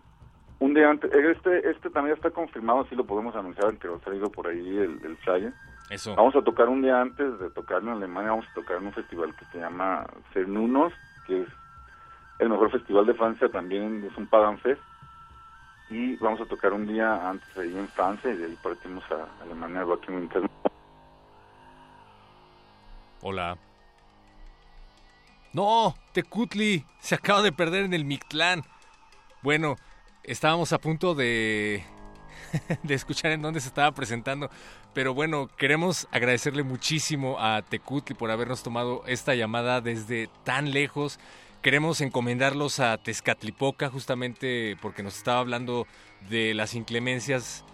un día antes, este este también está confirmado, sí lo podemos anunciar, que ha salido por ahí el, el flyer. Eso. Vamos a tocar un día antes de tocar en Alemania, vamos a tocar en un festival que se llama Cernunos, que es el mejor festival de Francia también, es un Pagan Fest. Y vamos a tocar un día antes ahí en Francia y de ahí partimos a Alemania, Winter. Hola. No, Tecutli se acaba de perder en el Mictlán. Bueno, estábamos a punto de <laughs> de escuchar en dónde se estaba presentando, pero bueno, queremos agradecerle muchísimo a Tecutli por habernos tomado esta llamada desde tan lejos. Queremos encomendarlos a Tezcatlipoca justamente porque nos estaba hablando de las inclemencias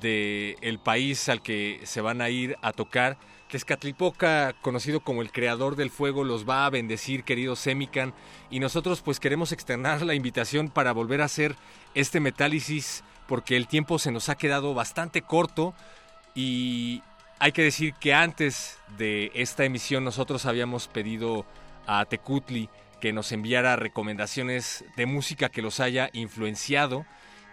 del país al que se van a ir a tocar. Tezcatlipoca, conocido como el creador del fuego, los va a bendecir, querido Semican, y nosotros pues queremos externar la invitación para volver a hacer este metálisis porque el tiempo se nos ha quedado bastante corto. Y hay que decir que antes de esta emisión nosotros habíamos pedido a Tecutli que nos enviara recomendaciones de música que los haya influenciado.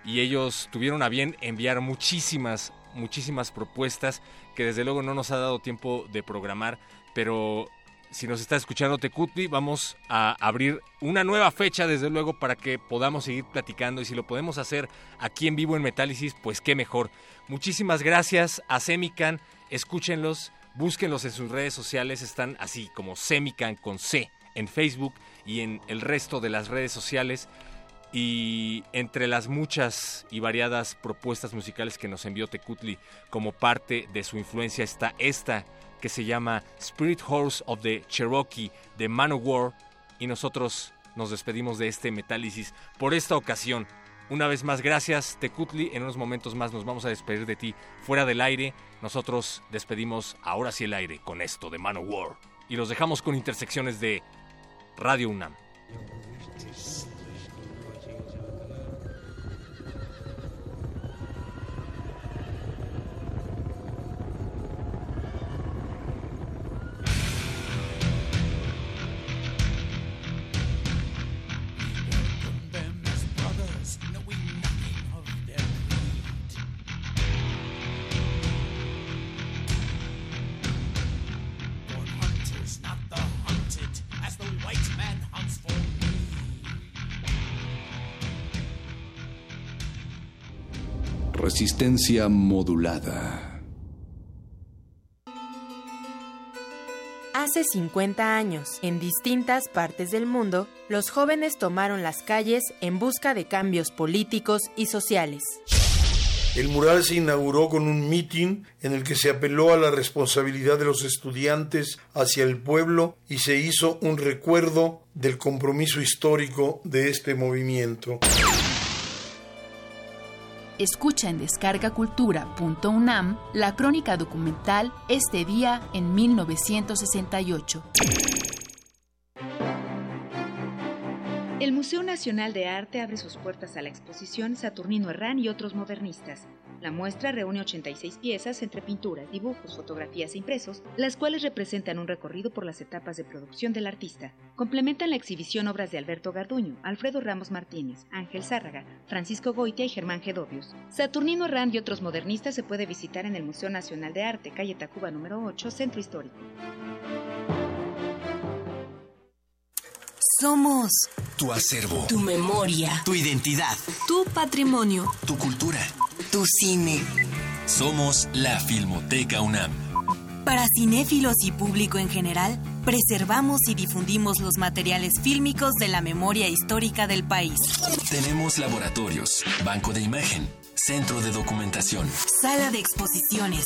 Y ellos tuvieron a bien enviar muchísimas, muchísimas propuestas que desde luego no nos ha dado tiempo de programar, pero si nos está escuchando Tecutli, vamos a abrir una nueva fecha desde luego para que podamos seguir platicando y si lo podemos hacer aquí en vivo en Metálisis, pues qué mejor. Muchísimas gracias a Semican, escúchenlos, búsquenlos en sus redes sociales, están así como Semican con C en Facebook y en el resto de las redes sociales. Y entre las muchas y variadas propuestas musicales que nos envió Tecutli como parte de su influencia está esta que se llama Spirit Horse of the Cherokee de Manowar y nosotros nos despedimos de este Metálisis por esta ocasión. Una vez más, gracias Tecutli. En unos momentos más nos vamos a despedir de ti fuera del aire. Nosotros despedimos ahora sí el aire con esto de Manowar y los dejamos con intersecciones de Radio UNAM. Resistencia modulada. Hace 50 años, en distintas partes del mundo, los jóvenes tomaron las calles en busca de cambios políticos y sociales. El mural se inauguró con un mitin en el que se apeló a la responsabilidad de los estudiantes hacia el pueblo y se hizo un recuerdo del compromiso histórico de este movimiento. Escucha en descargacultura.unam la crónica documental Este día en 1968. El Museo Nacional de Arte abre sus puertas a la exposición Saturnino Herrán y otros modernistas. La muestra reúne 86 piezas entre pinturas, dibujos, fotografías e impresos, las cuales representan un recorrido por las etapas de producción del artista. Complementan la exhibición obras de Alberto Garduño, Alfredo Ramos Martínez, Ángel Zárraga, Francisco Goitia y Germán Gedovius. Saturnino Herrán y otros modernistas se puede visitar en el Museo Nacional de Arte, calle Tacuba número 8, Centro Histórico. Somos tu acervo, tu memoria, tu identidad, tu patrimonio, tu cultura, tu cine. Somos la Filmoteca UNAM. Para cinéfilos y público en general, preservamos y difundimos los materiales fílmicos de la memoria histórica del país. Tenemos laboratorios, banco de imagen, centro de documentación, sala de exposiciones,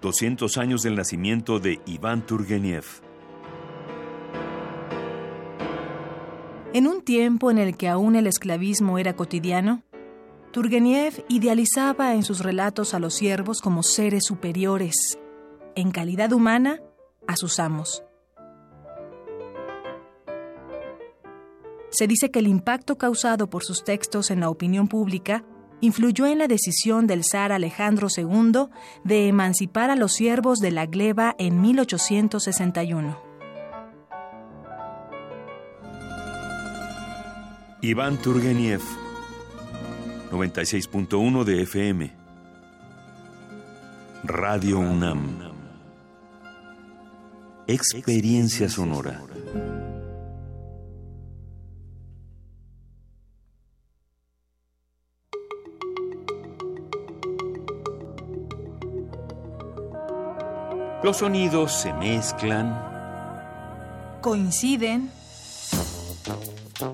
200 años del nacimiento de Iván Turgeniev. En un tiempo en el que aún el esclavismo era cotidiano, Turgeniev idealizaba en sus relatos a los siervos como seres superiores, en calidad humana, a sus amos. Se dice que el impacto causado por sus textos en la opinión pública influyó en la decisión del zar Alejandro II de emancipar a los siervos de la gleba en 1861. Iván Turgeniev, 96.1 de FM. Radio UNAM. Experiencia sonora. Los sonidos se mezclan, coinciden,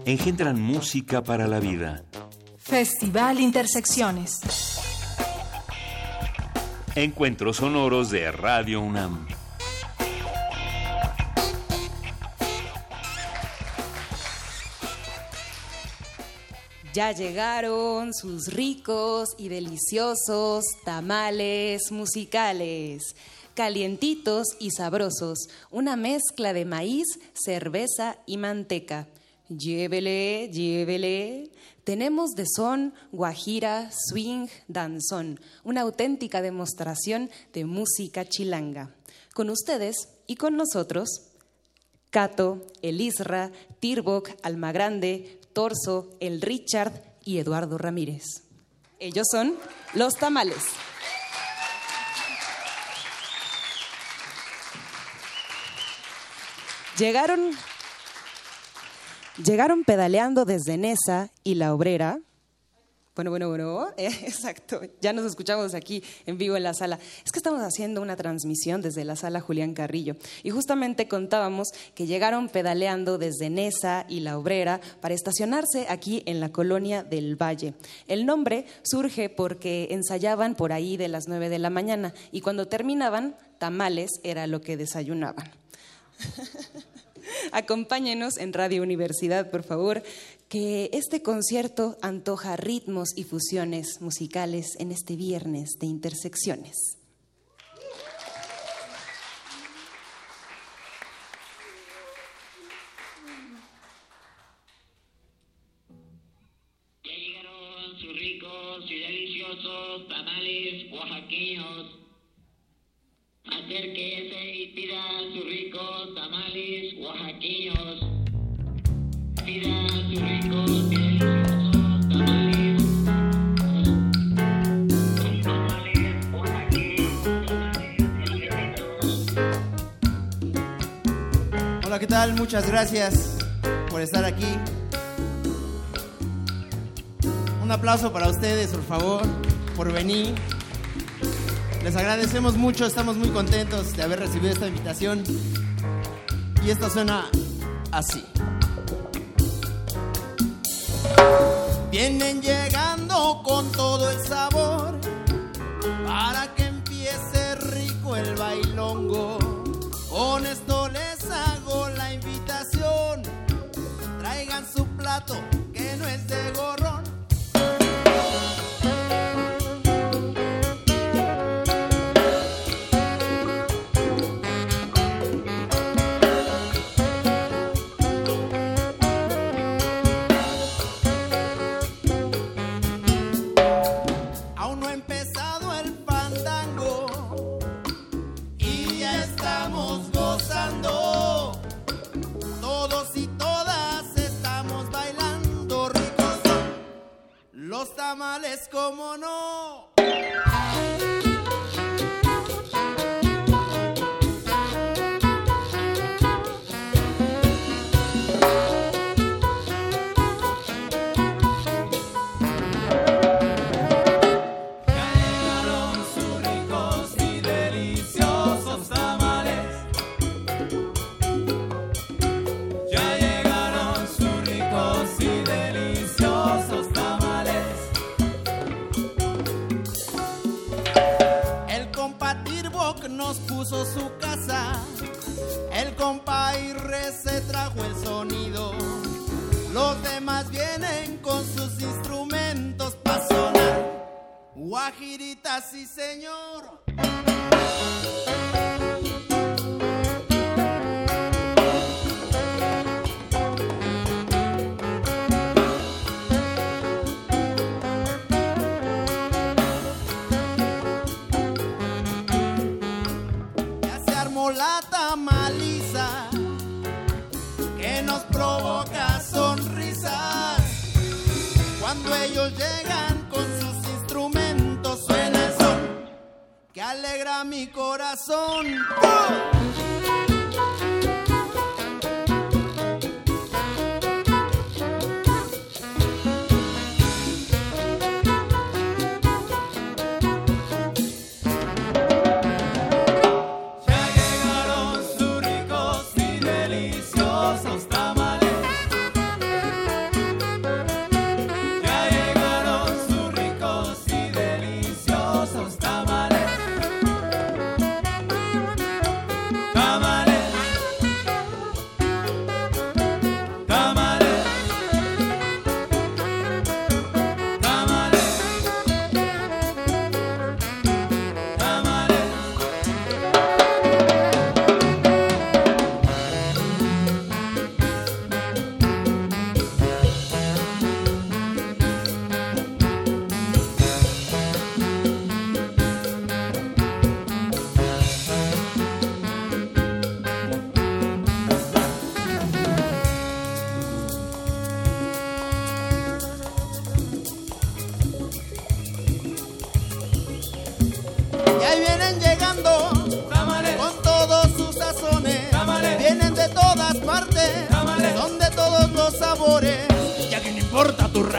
engendran música para la vida. Festival Intersecciones. Encuentros sonoros de Radio UNAM. Ya llegaron sus ricos y deliciosos tamales musicales calientitos y sabrosos, una mezcla de maíz, cerveza y manteca. Llévele, llévele. Tenemos de son, guajira, swing, danzón, una auténtica demostración de música chilanga. Con ustedes y con nosotros, Cato, el Isra, Tirbok, Almagrande, Torso, el Richard y Eduardo Ramírez. Ellos son los tamales. Llegaron, llegaron pedaleando desde Nesa y La Obrera. Bueno, bueno, bueno, <laughs> exacto. Ya nos escuchamos aquí en vivo en la sala. Es que estamos haciendo una transmisión desde la sala Julián Carrillo. Y justamente contábamos que llegaron pedaleando desde Nesa y La Obrera para estacionarse aquí en la colonia del Valle. El nombre surge porque ensayaban por ahí de las 9 de la mañana y cuando terminaban, tamales era lo que desayunaban. <laughs> Acompáñenos en Radio Universidad, por favor, que este concierto antoja ritmos y fusiones musicales en este viernes de intersecciones. Ricos y deliciosos tamales oaxaqueños. Acérquese y pida sus ricos tamales oaxaqueños. Pida sus ricos deliciosos tamales. Tamales oaxaqueños, tamales Hola, ¿qué tal? Muchas gracias por estar aquí. Un aplauso para ustedes, por favor, por venir. Les agradecemos mucho, estamos muy contentos de haber recibido esta invitación. Y esto suena así. Vienen llegando con todo el sabor para que empiece rico el bailongo. Con esto les hago la invitación. Traigan su plato que no es de gorrón. Tamales, como no.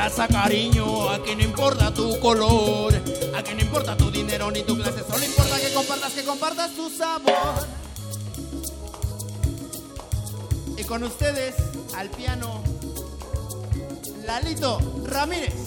Raza, cariño, aquí no importa tu color, aquí no importa tu dinero ni tu clase, solo importa que compartas, que compartas tu sabor. Y con ustedes, al piano, Lalito Ramírez.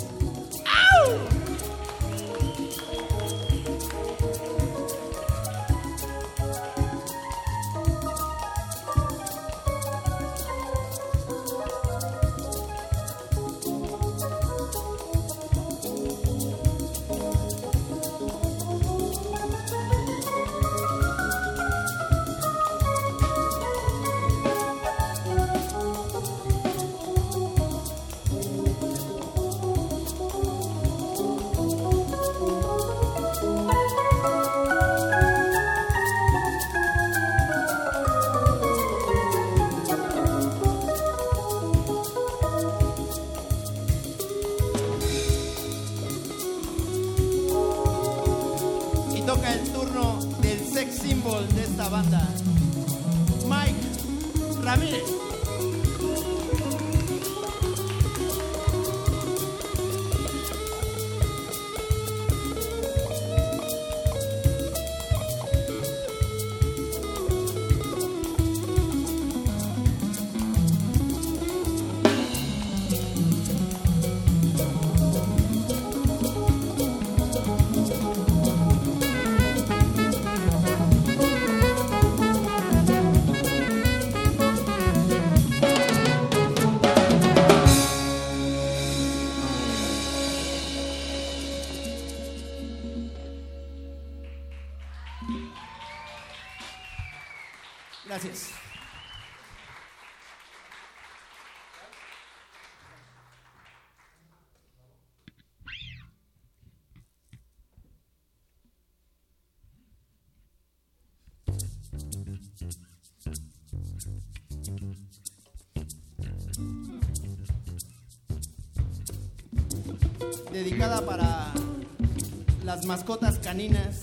Mascotas caninas.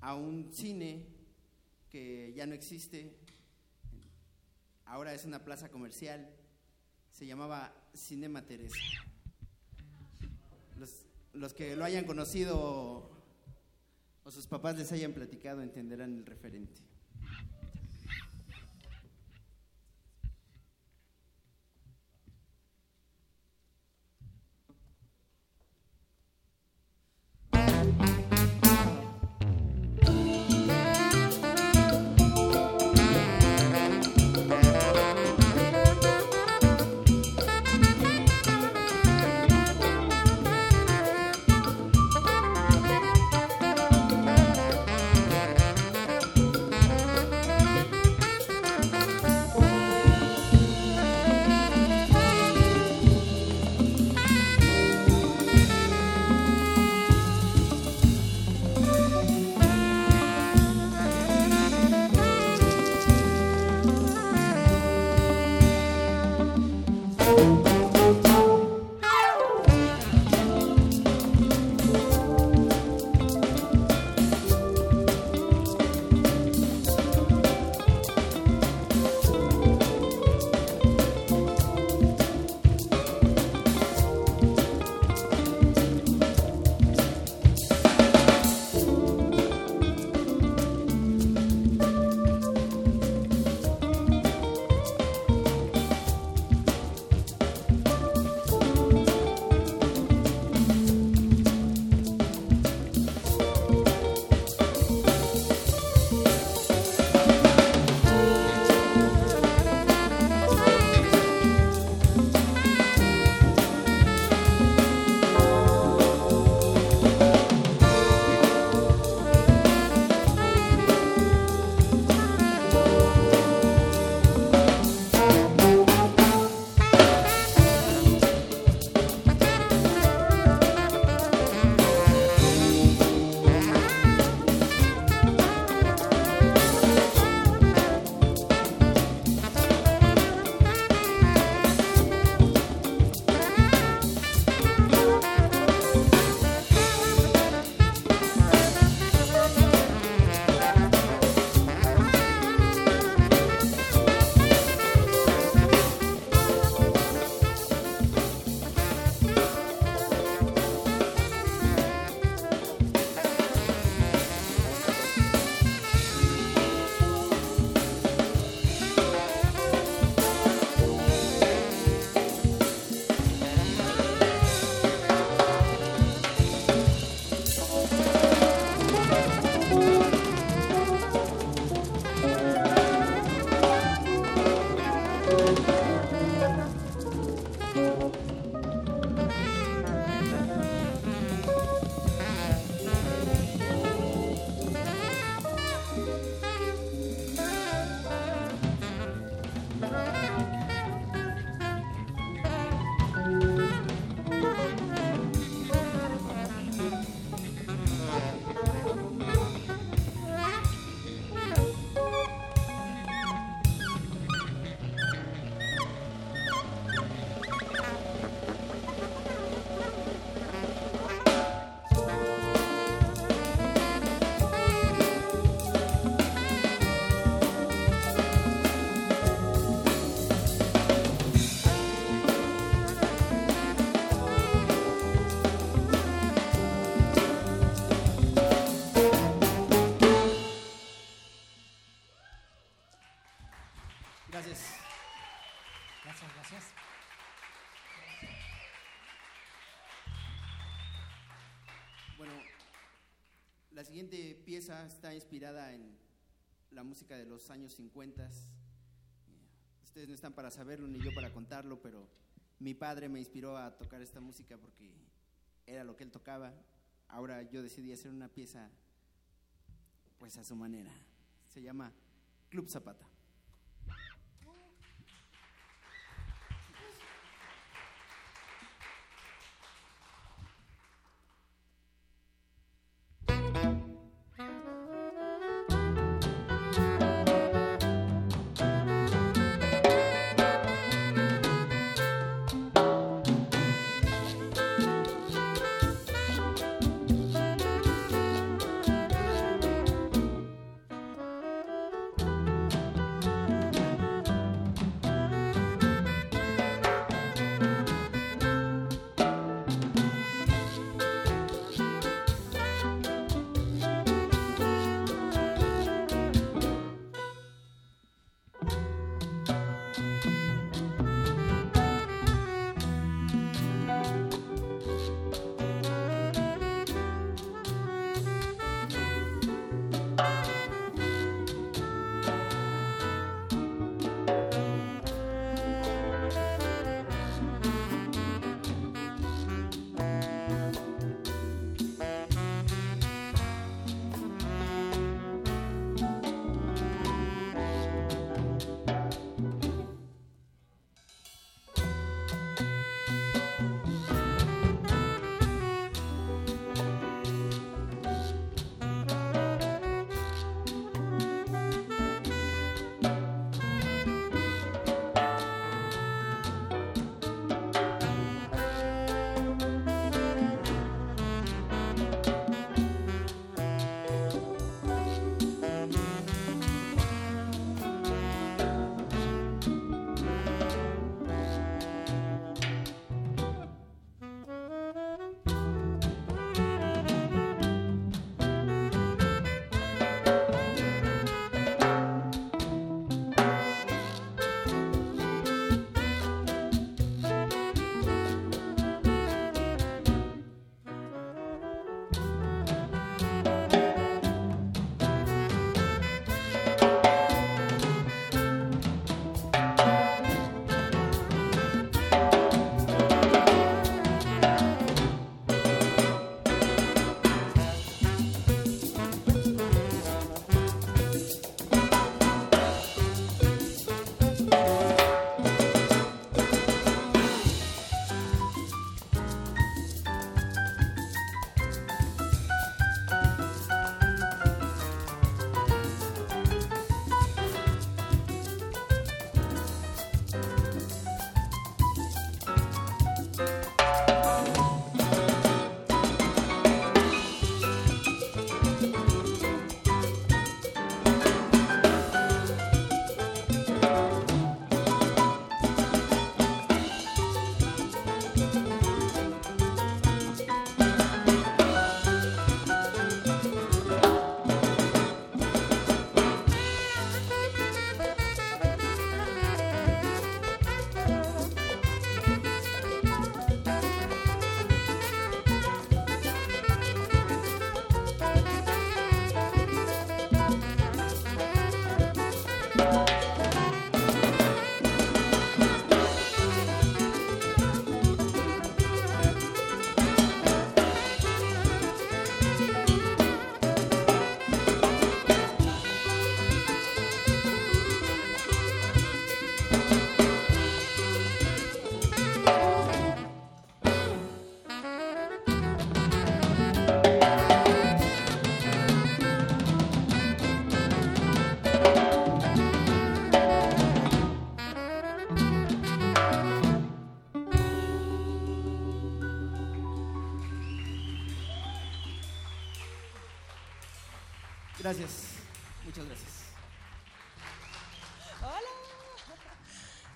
A un cine que ya no existe, ahora es una plaza comercial, se llamaba Cinema Teresa. Los, los que lo hayan conocido o sus papás les hayan platicado entenderán el referente. Inspirada en la música de los años 50. Ustedes no están para saberlo ni yo para contarlo, pero mi padre me inspiró a tocar esta música porque era lo que él tocaba. Ahora yo decidí hacer una pieza pues a su manera. Se llama Club Zapata.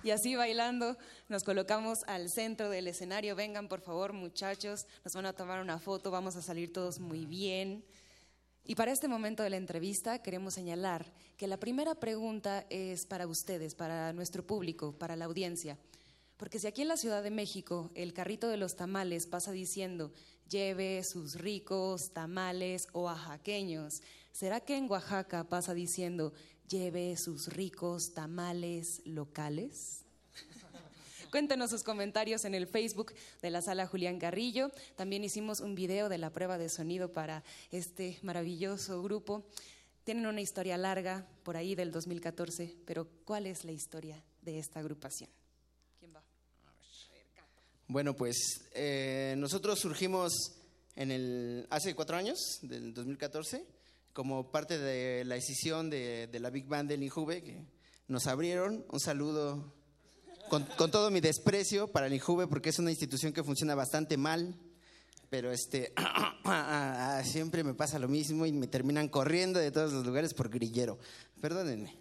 Y así bailando nos colocamos al centro del escenario. Vengan por favor muchachos, nos van a tomar una foto, vamos a salir todos muy bien. Y para este momento de la entrevista queremos señalar que la primera pregunta es para ustedes, para nuestro público, para la audiencia. Porque si aquí en la Ciudad de México el carrito de los tamales pasa diciendo lleve sus ricos tamales oaxaqueños, ¿será que en Oaxaca pasa diciendo lleve sus ricos tamales locales? Cuéntenos sus comentarios en el Facebook de la sala Julián Carrillo. También hicimos un video de la prueba de sonido para este maravilloso grupo. Tienen una historia larga por ahí del 2014, pero ¿cuál es la historia de esta agrupación? ¿Quién va? Bueno, pues eh, nosotros surgimos en el, hace cuatro años, del 2014, como parte de la decisión de, de la Big Band del Injuve, que nos abrieron. Un saludo con, con todo mi desprecio para el Injuve, porque es una institución que funciona bastante mal, pero este, <clears throat> siempre me pasa lo mismo y me terminan corriendo de todos los lugares por grillero. Perdónenme.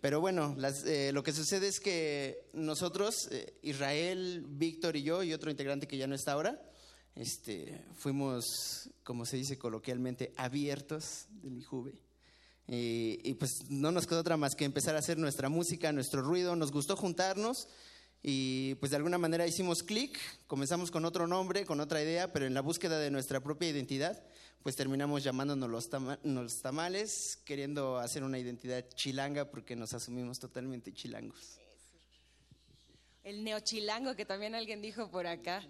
Pero bueno, eh, lo que sucede es que nosotros, eh, Israel, Víctor y yo, y otro integrante que ya no está ahora, este, fuimos, como se dice coloquialmente, abiertos del IJUVE. Y, y pues no nos quedó otra más que empezar a hacer nuestra música, nuestro ruido. Nos gustó juntarnos y pues de alguna manera hicimos clic, comenzamos con otro nombre, con otra idea, pero en la búsqueda de nuestra propia identidad, pues terminamos llamándonos los, tama- los tamales, queriendo hacer una identidad chilanga porque nos asumimos totalmente chilangos. El neochilango que también alguien dijo por acá.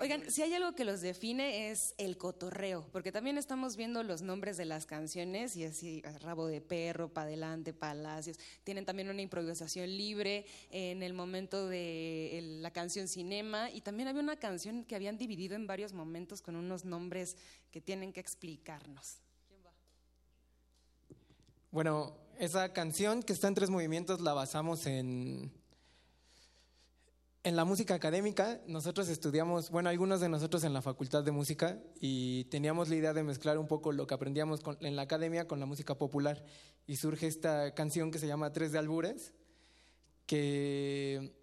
Oigan, si hay algo que los define es el cotorreo, porque también estamos viendo los nombres de las canciones y así, rabo de perro, pa' adelante, palacios. Tienen también una improvisación libre en el momento de la canción Cinema y también había una canción que habían dividido en varios momentos con unos nombres que tienen que explicarnos. Bueno, esa canción que está en tres movimientos la basamos en, en la música académica. Nosotros estudiamos, bueno, algunos de nosotros en la Facultad de Música y teníamos la idea de mezclar un poco lo que aprendíamos en la academia con la música popular. Y surge esta canción que se llama Tres de Albures, que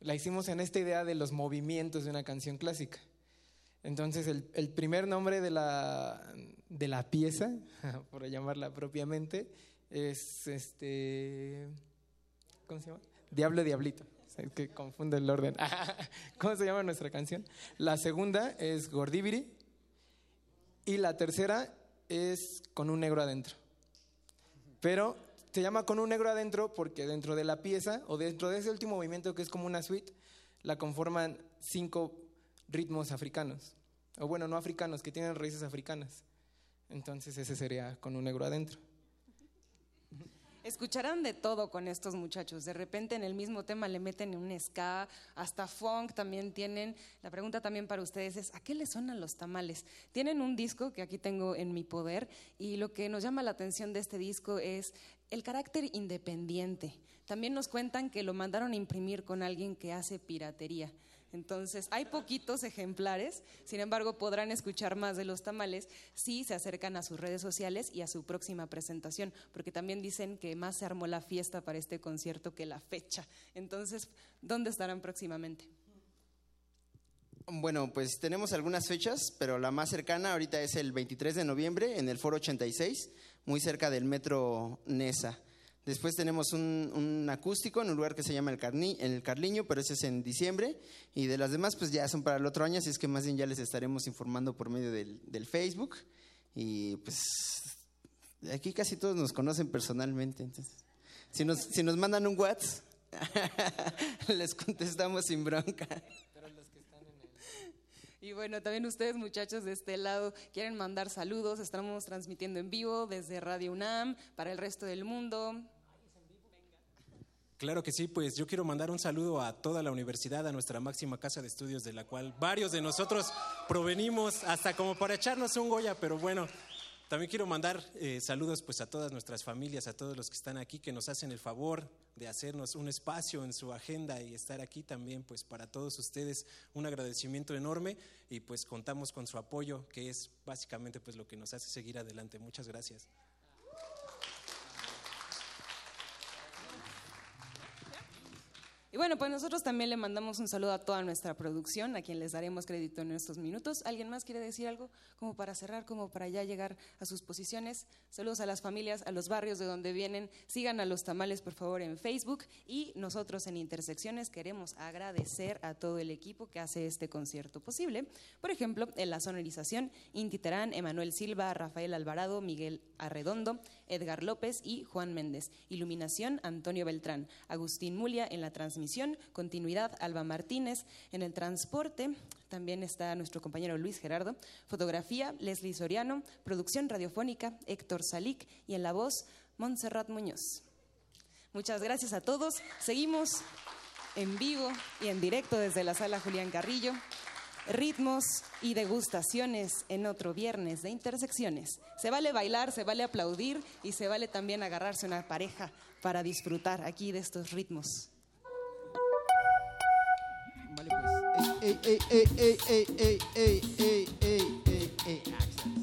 la hicimos en esta idea de los movimientos de una canción clásica. Entonces, el, el primer nombre de la, de la pieza, <laughs> por llamarla propiamente, es este. ¿Cómo se llama? Diablo Diablito. Es <laughs> que confunde el orden. <laughs> ¿Cómo se llama nuestra canción? La segunda es Gordibiri. Y la tercera es Con un negro adentro. Pero se llama Con un negro adentro porque dentro de la pieza, o dentro de ese último movimiento que es como una suite, la conforman cinco ritmos africanos. O bueno, no africanos, que tienen raíces africanas. Entonces ese sería Con un negro adentro. Escucharán de todo con estos muchachos. De repente en el mismo tema le meten un ska, hasta funk también tienen. La pregunta también para ustedes es, ¿a qué les suenan los tamales? Tienen un disco que aquí tengo en mi poder y lo que nos llama la atención de este disco es el carácter independiente. También nos cuentan que lo mandaron a imprimir con alguien que hace piratería. Entonces, hay poquitos ejemplares, sin embargo, podrán escuchar más de los tamales si se acercan a sus redes sociales y a su próxima presentación, porque también dicen que más se armó la fiesta para este concierto que la fecha. Entonces, ¿dónde estarán próximamente? Bueno, pues tenemos algunas fechas, pero la más cercana ahorita es el 23 de noviembre en el Foro 86, muy cerca del metro Nesa. Después tenemos un, acústico en un lugar que se llama el, Carliño, pero ese es en diciembre. Y de las demás, pues ya son para el otro año, así es que más bien ya les estaremos informando por medio del, del Facebook. Y pues aquí casi todos nos conocen personalmente. Entonces, si nos, si nos mandan un WhatsApp, <laughs> les contestamos sin bronca. Y bueno, también ustedes muchachos de este lado quieren mandar saludos, estamos transmitiendo en vivo desde Radio UNAM para el resto del mundo. Claro que sí, pues yo quiero mandar un saludo a toda la universidad, a nuestra máxima casa de estudios, de la cual varios de nosotros provenimos, hasta como para echarnos un Goya, pero bueno, también quiero mandar eh, saludos pues a todas nuestras familias, a todos los que están aquí, que nos hacen el favor de hacernos un espacio en su agenda y estar aquí también, pues para todos ustedes un agradecimiento enorme y pues contamos con su apoyo, que es básicamente pues lo que nos hace seguir adelante. Muchas gracias. Y bueno, pues nosotros también le mandamos un saludo a toda nuestra producción, a quien les daremos crédito en estos minutos. ¿Alguien más quiere decir algo como para cerrar, como para ya llegar a sus posiciones? Saludos a las familias, a los barrios de donde vienen. Sigan a los tamales, por favor, en Facebook. Y nosotros en Intersecciones queremos agradecer a todo el equipo que hace este concierto posible. Por ejemplo, en la sonorización, Inti Terán, Emanuel Silva, Rafael Alvarado, Miguel Arredondo, Edgar López y Juan Méndez. Iluminación, Antonio Beltrán. Agustín Mulia en la transmisión. Continuidad, Alba Martínez. En el transporte también está nuestro compañero Luis Gerardo. Fotografía, Leslie Soriano. Producción radiofónica, Héctor Salic. Y en la voz, Montserrat Muñoz. Muchas gracias a todos. Seguimos en vivo y en directo desde la sala Julián Carrillo. Ritmos y degustaciones en otro viernes de intersecciones. Se vale bailar, se vale aplaudir y se vale también agarrarse una pareja para disfrutar aquí de estos ritmos. hey, hey, hey, hey, hey, hey, hey, hey, hey, hey, accent.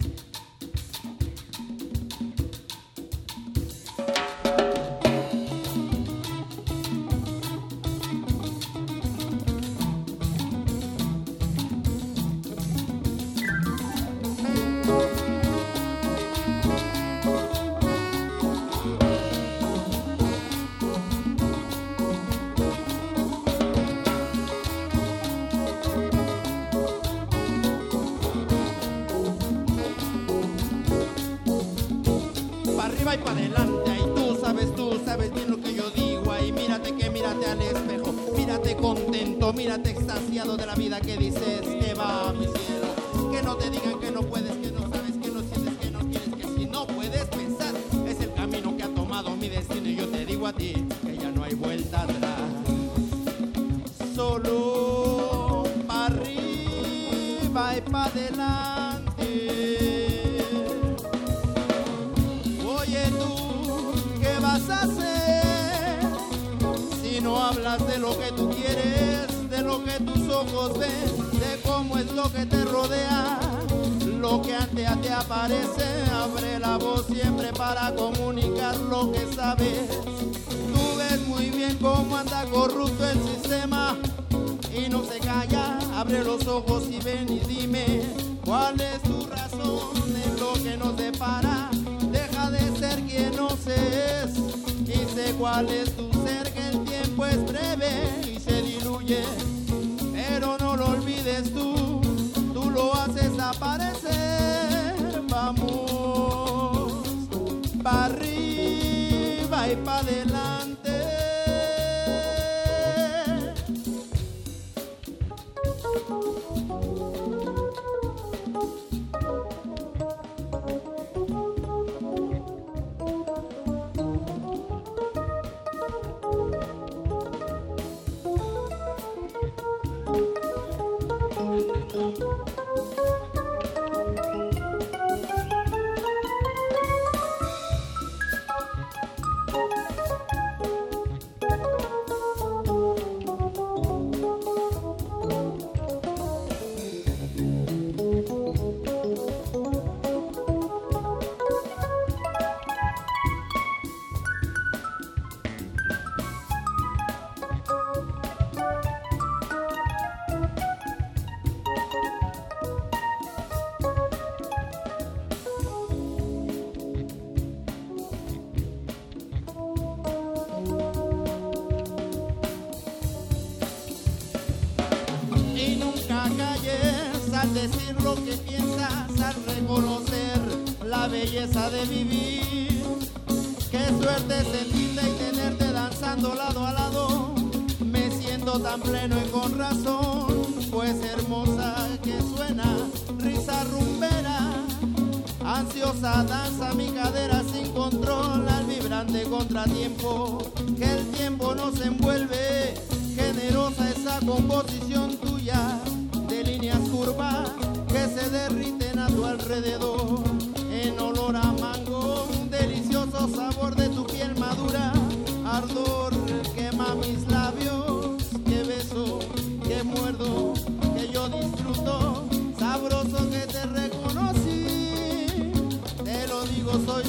Tan pleno y con razón, pues hermosa que suena, risa rumbera. Ansiosa danza mi cadera sin control al vibrante contratiempo que el tiempo nos envuelve. Generosa esa composición tuya de líneas curvas que se derriten a tu alrededor. En olor a mango, un delicioso sabor de tu piel madura. Ardor quema mis labios,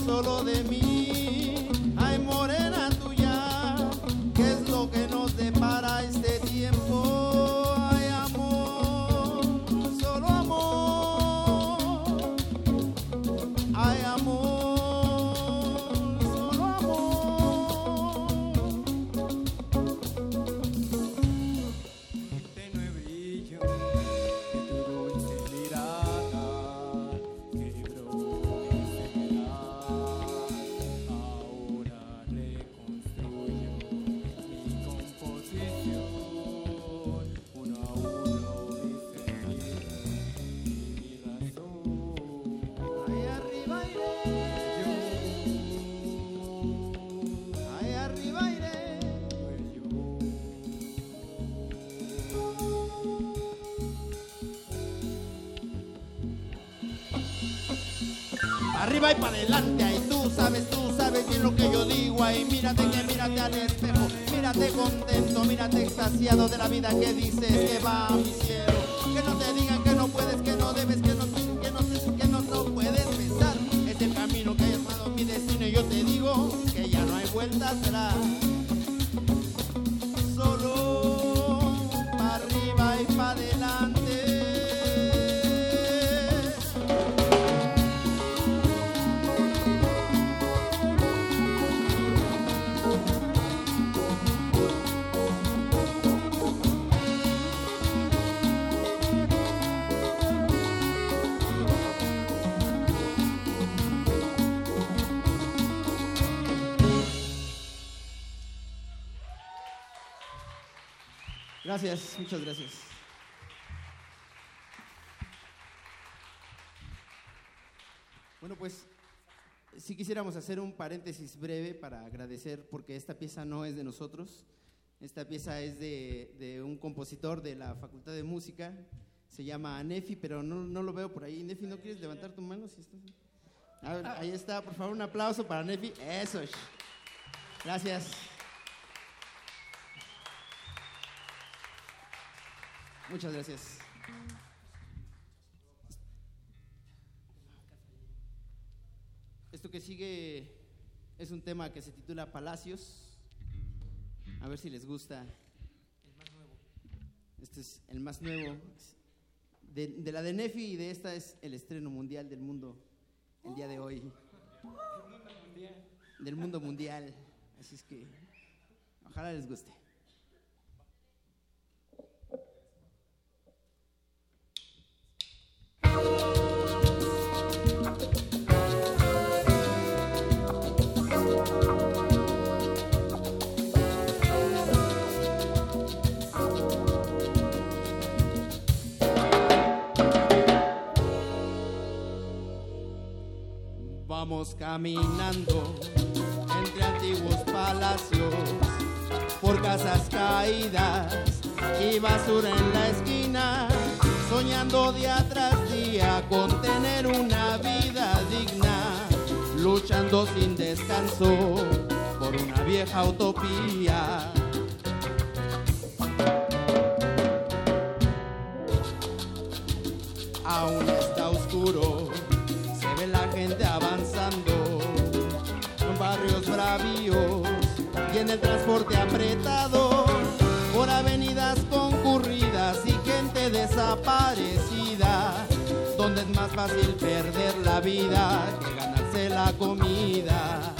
solo de mí. Extasiado de la vida que dices que va. a hacer un paréntesis breve para agradecer porque esta pieza no es de nosotros. Esta pieza es de, un compositor de la Facultad de Música. Se llama Nefi, pero no, no lo veo por ahí. Nefi, ¿no quieres levantar tu mano? Si estás... Ahí está, por favor, un aplauso para Nefi. Eso. Gracias. Muchas gracias. Esto que sigue es un tema que se titula Palacios. A ver si les gusta. Este es el más nuevo. De, la de Nefi y de esta es el estreno mundial del mundo el día de hoy. Del mundo mundial. Así es que ojalá les guste. Vamos caminando entre antiguos palacios, por casas caídas y basura en la esquina, soñando día tras día con tener una vida digna, luchando sin descanso por una vieja utopía. Aún está oscuro, y en el transporte apretado por avenidas concurridas y gente desaparecida donde es más fácil perder la vida que ganarse la comida.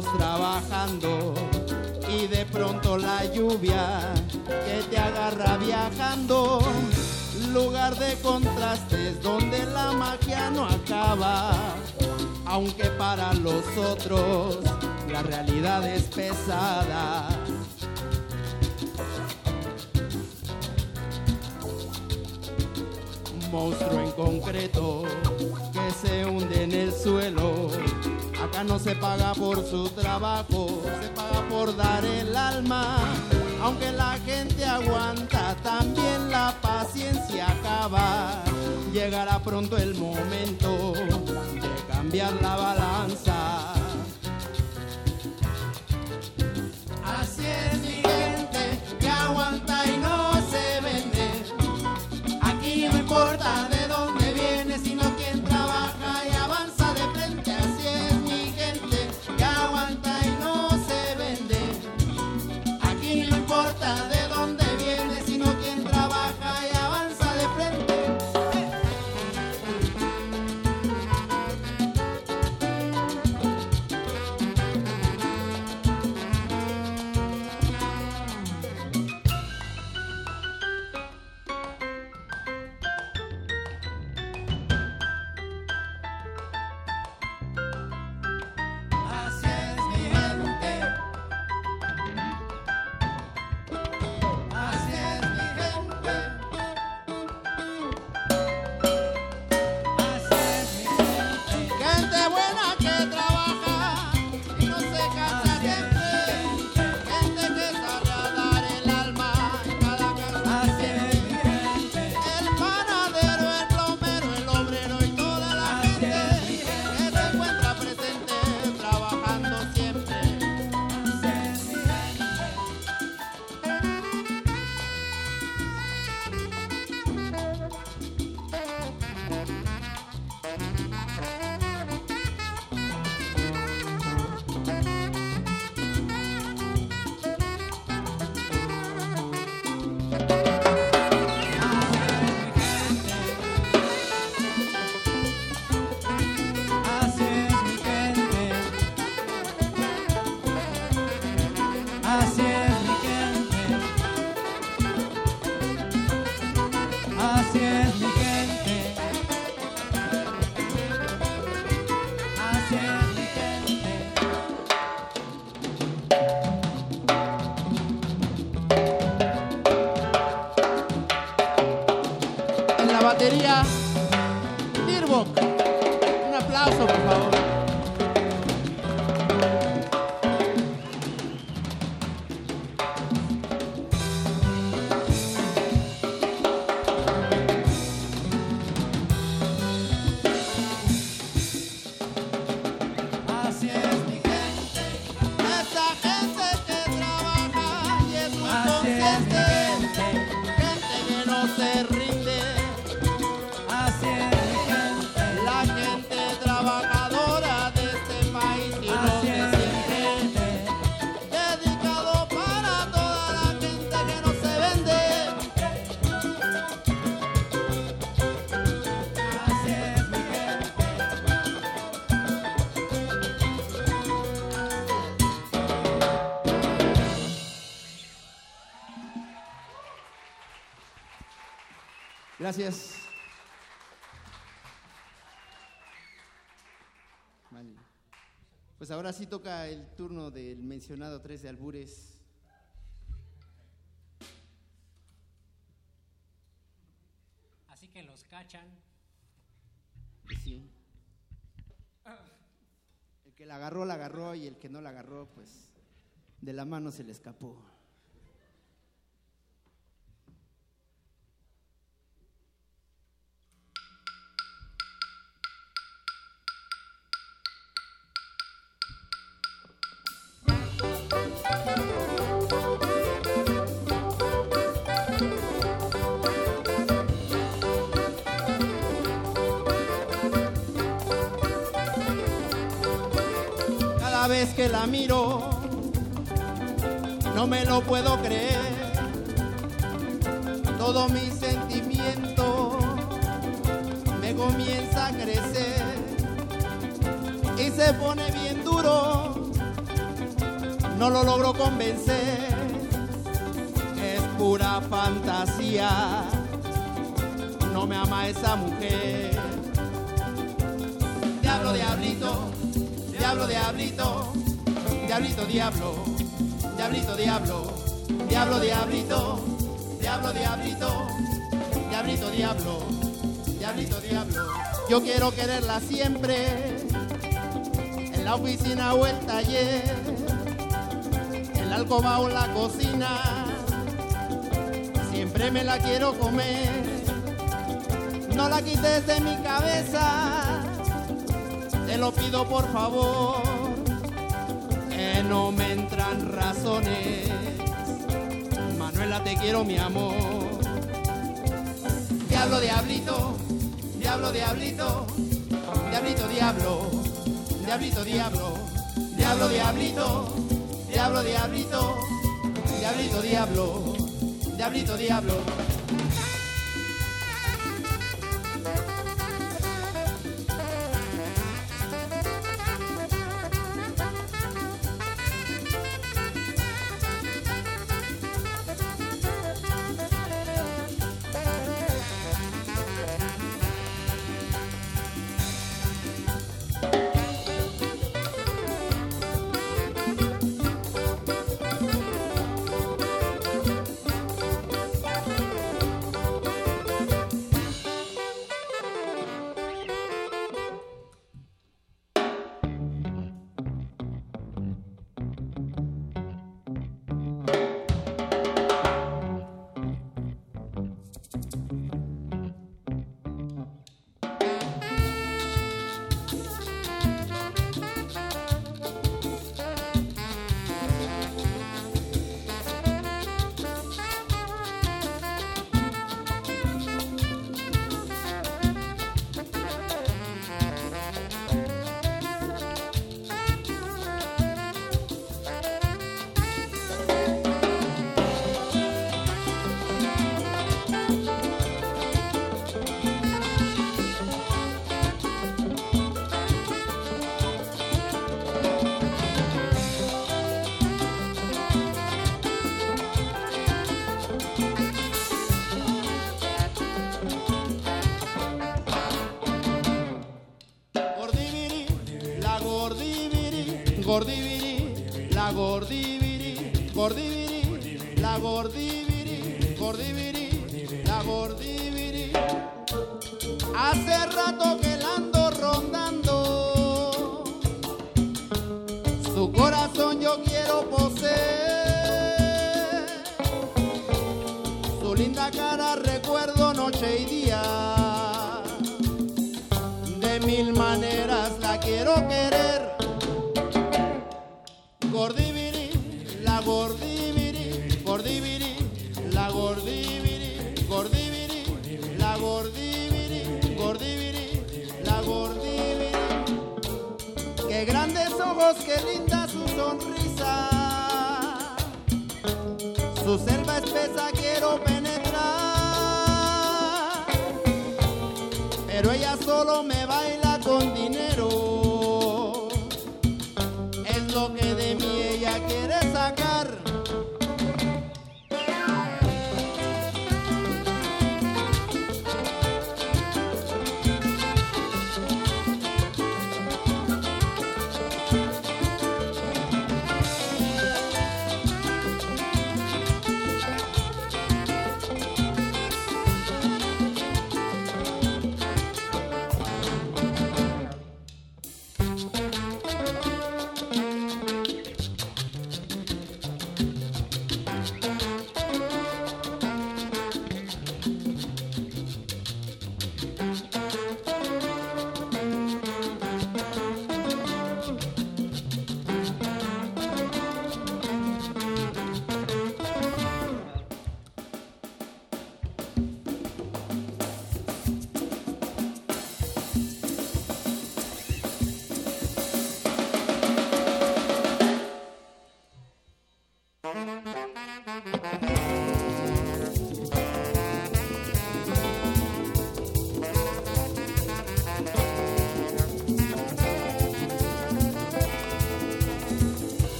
Trabajando y de pronto la lluvia que te agarra viajando. Lugar de contrastes donde la magia no acaba, aunque para los otros la realidad es pesada. Un monstruo en concreto que se hunde en el suelo. Acá no se paga por su trabajo, se paga por dar el alma. Aunque la gente aguanta, también la paciencia acaba. Llegará pronto el momento de cambiar la balanza. Ahora sí toca el turno del mencionado 3 de Albures. Así que los cachan. Sí. El que la agarró, la agarró y el que no la agarró, pues de la mano se le escapó. Cada vez que la miro, no me lo puedo creer. Todo mi sentimiento me comienza a crecer y se pone bien duro. No lo logro convencer, es pura fantasía. No me ama esa mujer. Diablo, diablito, diablo, diablito, diablito, diablo, diablito, diablo, diablo, diablito, diablo, diablito, diablito, diablo, diablito, diablo. Yo quiero quererla siempre, en la oficina o el taller, en la alcoba o la cocina, siempre me la quiero comer. No la quites de mi cabeza, te lo pido por favor, que no me entran razones. Manuela, te quiero mi amor. Diablo, diablito, diablo, diablito, diablito, diablo, diablito, diablo, diablo, diablito, diablo, diablito, diablito, diablo, diablito, diablo. gordibiri,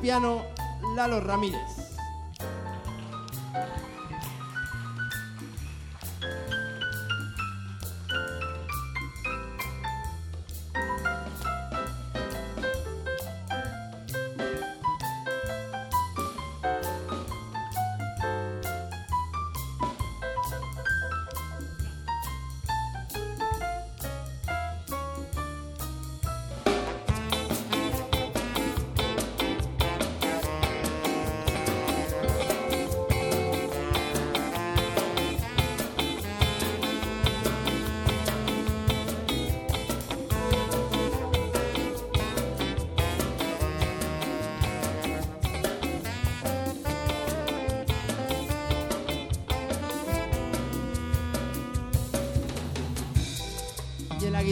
piano Lalo Ramírez.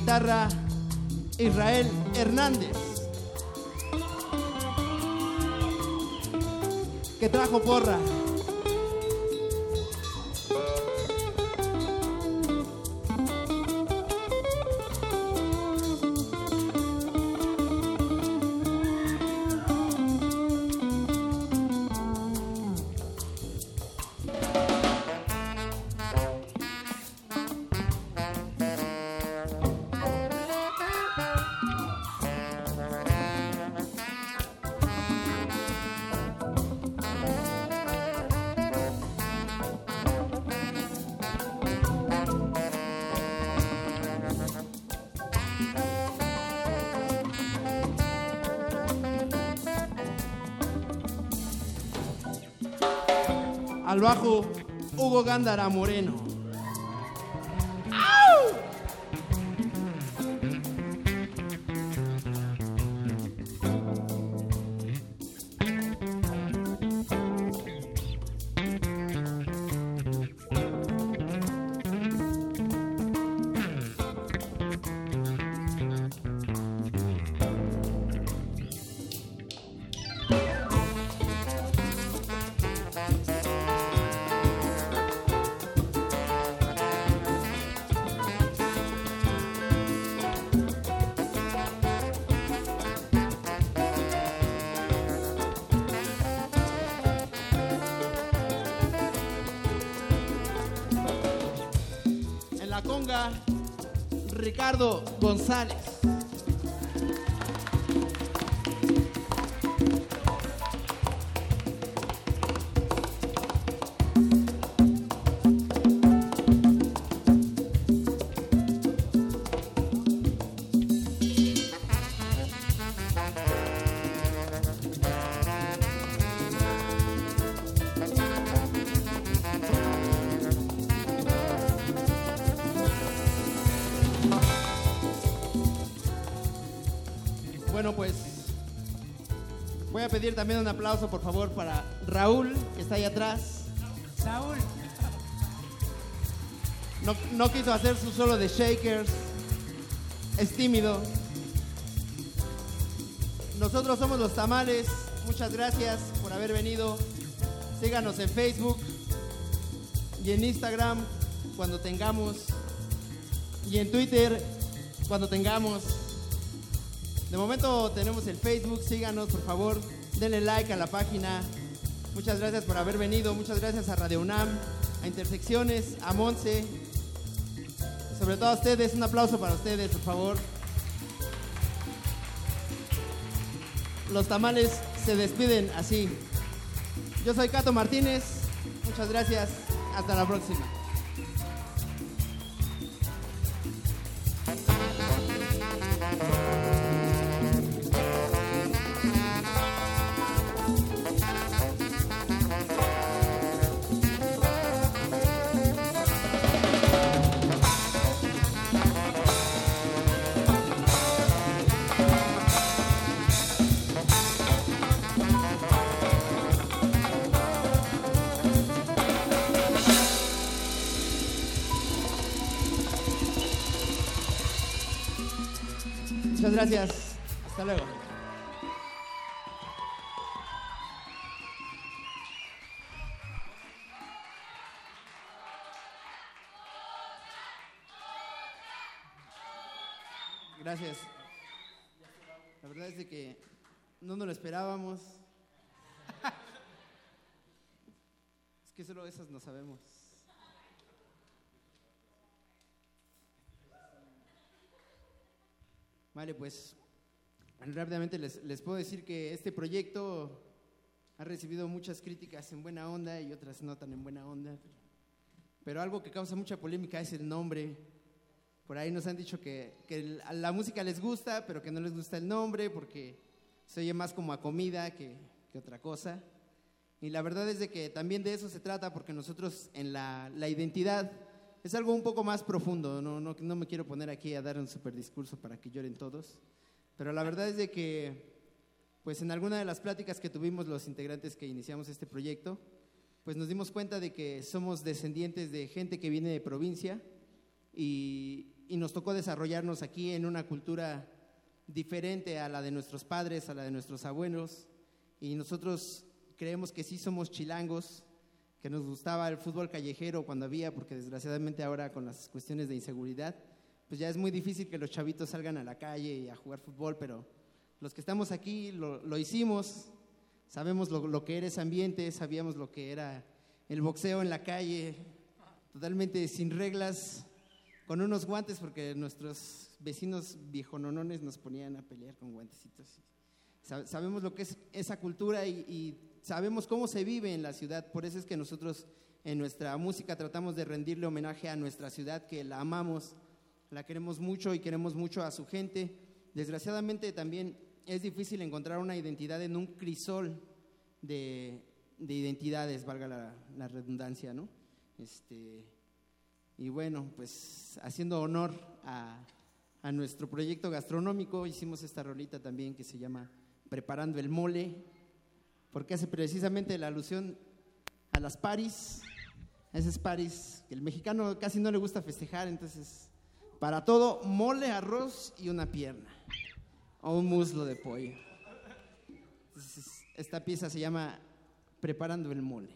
guitarra Israel Hernández, que trajo porra. Gándara Moreno. Pedir también un aplauso, por favor, para Raúl, que está ahí atrás. Saúl. No, no quiso hacer su solo de Shakers. Es tímido. Nosotros somos los tamales. Muchas gracias por haber venido. Síganos en Facebook y en Instagram cuando tengamos. Y en Twitter cuando tengamos. De momento tenemos el Facebook. Síganos, por favor. Denle like a la página. Muchas gracias por haber venido. Muchas gracias a Radio UNAM, a Intersecciones, a Monse. Sobre todo a ustedes. Un aplauso para ustedes, por favor. Los tamales se despiden así. Yo soy Cato Martínez. Muchas gracias. Hasta la próxima. Gracias. La verdad es de que no nos lo esperábamos. <laughs> Es que solo esas no sabemos. Vale, pues rápidamente les, les puedo decir que este proyecto ha recibido muchas críticas en buena onda y otras no tan en buena onda. Pero algo que causa mucha polémica es el nombre. Por ahí nos han dicho que, que la música les gusta, pero que no les gusta el nombre porque se oye más como a comida que, que otra cosa. Y la verdad es de que también de eso se trata porque nosotros en la, la identidad es algo un poco más profundo. No, no, no me quiero poner aquí a dar un super discurso para que lloren todos. Pero la verdad es de que, pues en alguna de las pláticas que tuvimos los integrantes que iniciamos este proyecto, pues nos dimos cuenta de que somos descendientes de gente que viene de provincia y, y nos tocó desarrollarnos aquí en una cultura diferente a la de nuestros padres, a la de nuestros abuelos. Y nosotros creemos que sí somos chilangos, que nos gustaba el fútbol callejero cuando había, porque desgraciadamente ahora con las cuestiones de inseguridad, pues ya es muy difícil que los chavitos salgan a la calle y a jugar fútbol, pero los que estamos aquí lo, lo hicimos, sabemos lo, lo que era ese ambiente, sabíamos lo que era el boxeo en la calle, totalmente sin reglas, con unos guantes, porque nuestros vecinos viejononones nos ponían a pelear con guantecitos. Sa- Sabemos lo que es esa cultura y, y sabemos cómo se vive en la ciudad. Por eso es que nosotros en nuestra música tratamos de rendirle homenaje a nuestra ciudad, que la amamos, la queremos mucho y queremos mucho a su gente. Desgraciadamente también es difícil encontrar una identidad en un crisol de, de identidades, valga la, la redundancia, ¿no? Este, y bueno, pues haciendo honor a, a nuestro proyecto gastronómico, hicimos esta rolita también que se llama Preparando el Mole, porque hace precisamente la alusión a las paris, a esas paris que el mexicano casi no le gusta festejar, entonces para todo mole, arroz y una pierna, o un muslo de pollo. Esta pieza se llama Preparando el Mole.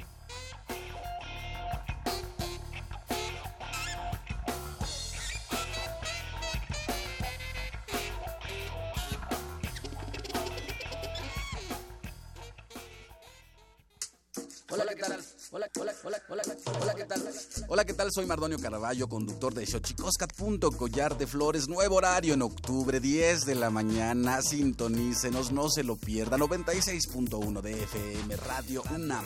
Soy Mardonio Caraballo, conductor de Xochicoscat. Collar de Flores, nuevo horario en octubre, 10 de la mañana. Sintonícenos, no se lo pierda. 96.1 de FM, Radio UNAM.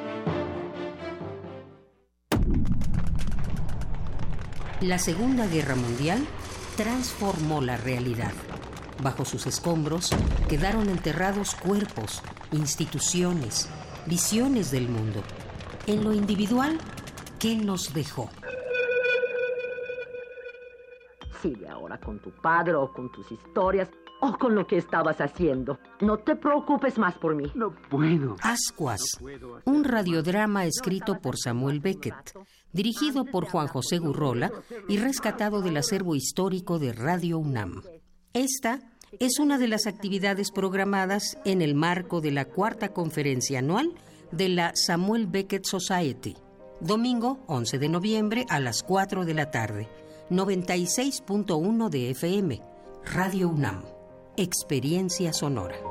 La Segunda Guerra Mundial transformó la realidad. Bajo sus escombros quedaron enterrados cuerpos, instituciones, visiones del mundo. En lo individual, ¿qué nos dejó? Sigue ahora con tu padre o con tus historias o con lo que estabas haciendo. No te preocupes más por mí. No puedo. Ascuas, un radiodrama escrito por Samuel Beckett, dirigido por Juan José Gurrola y rescatado del acervo histórico de Radio UNAM. Esta es una de las actividades programadas en el marco de la cuarta conferencia anual de la Samuel Beckett Society. Domingo 11 de noviembre a las 4 de la tarde. 96.1 de FM. Radio UNAM. Experiencia sonora.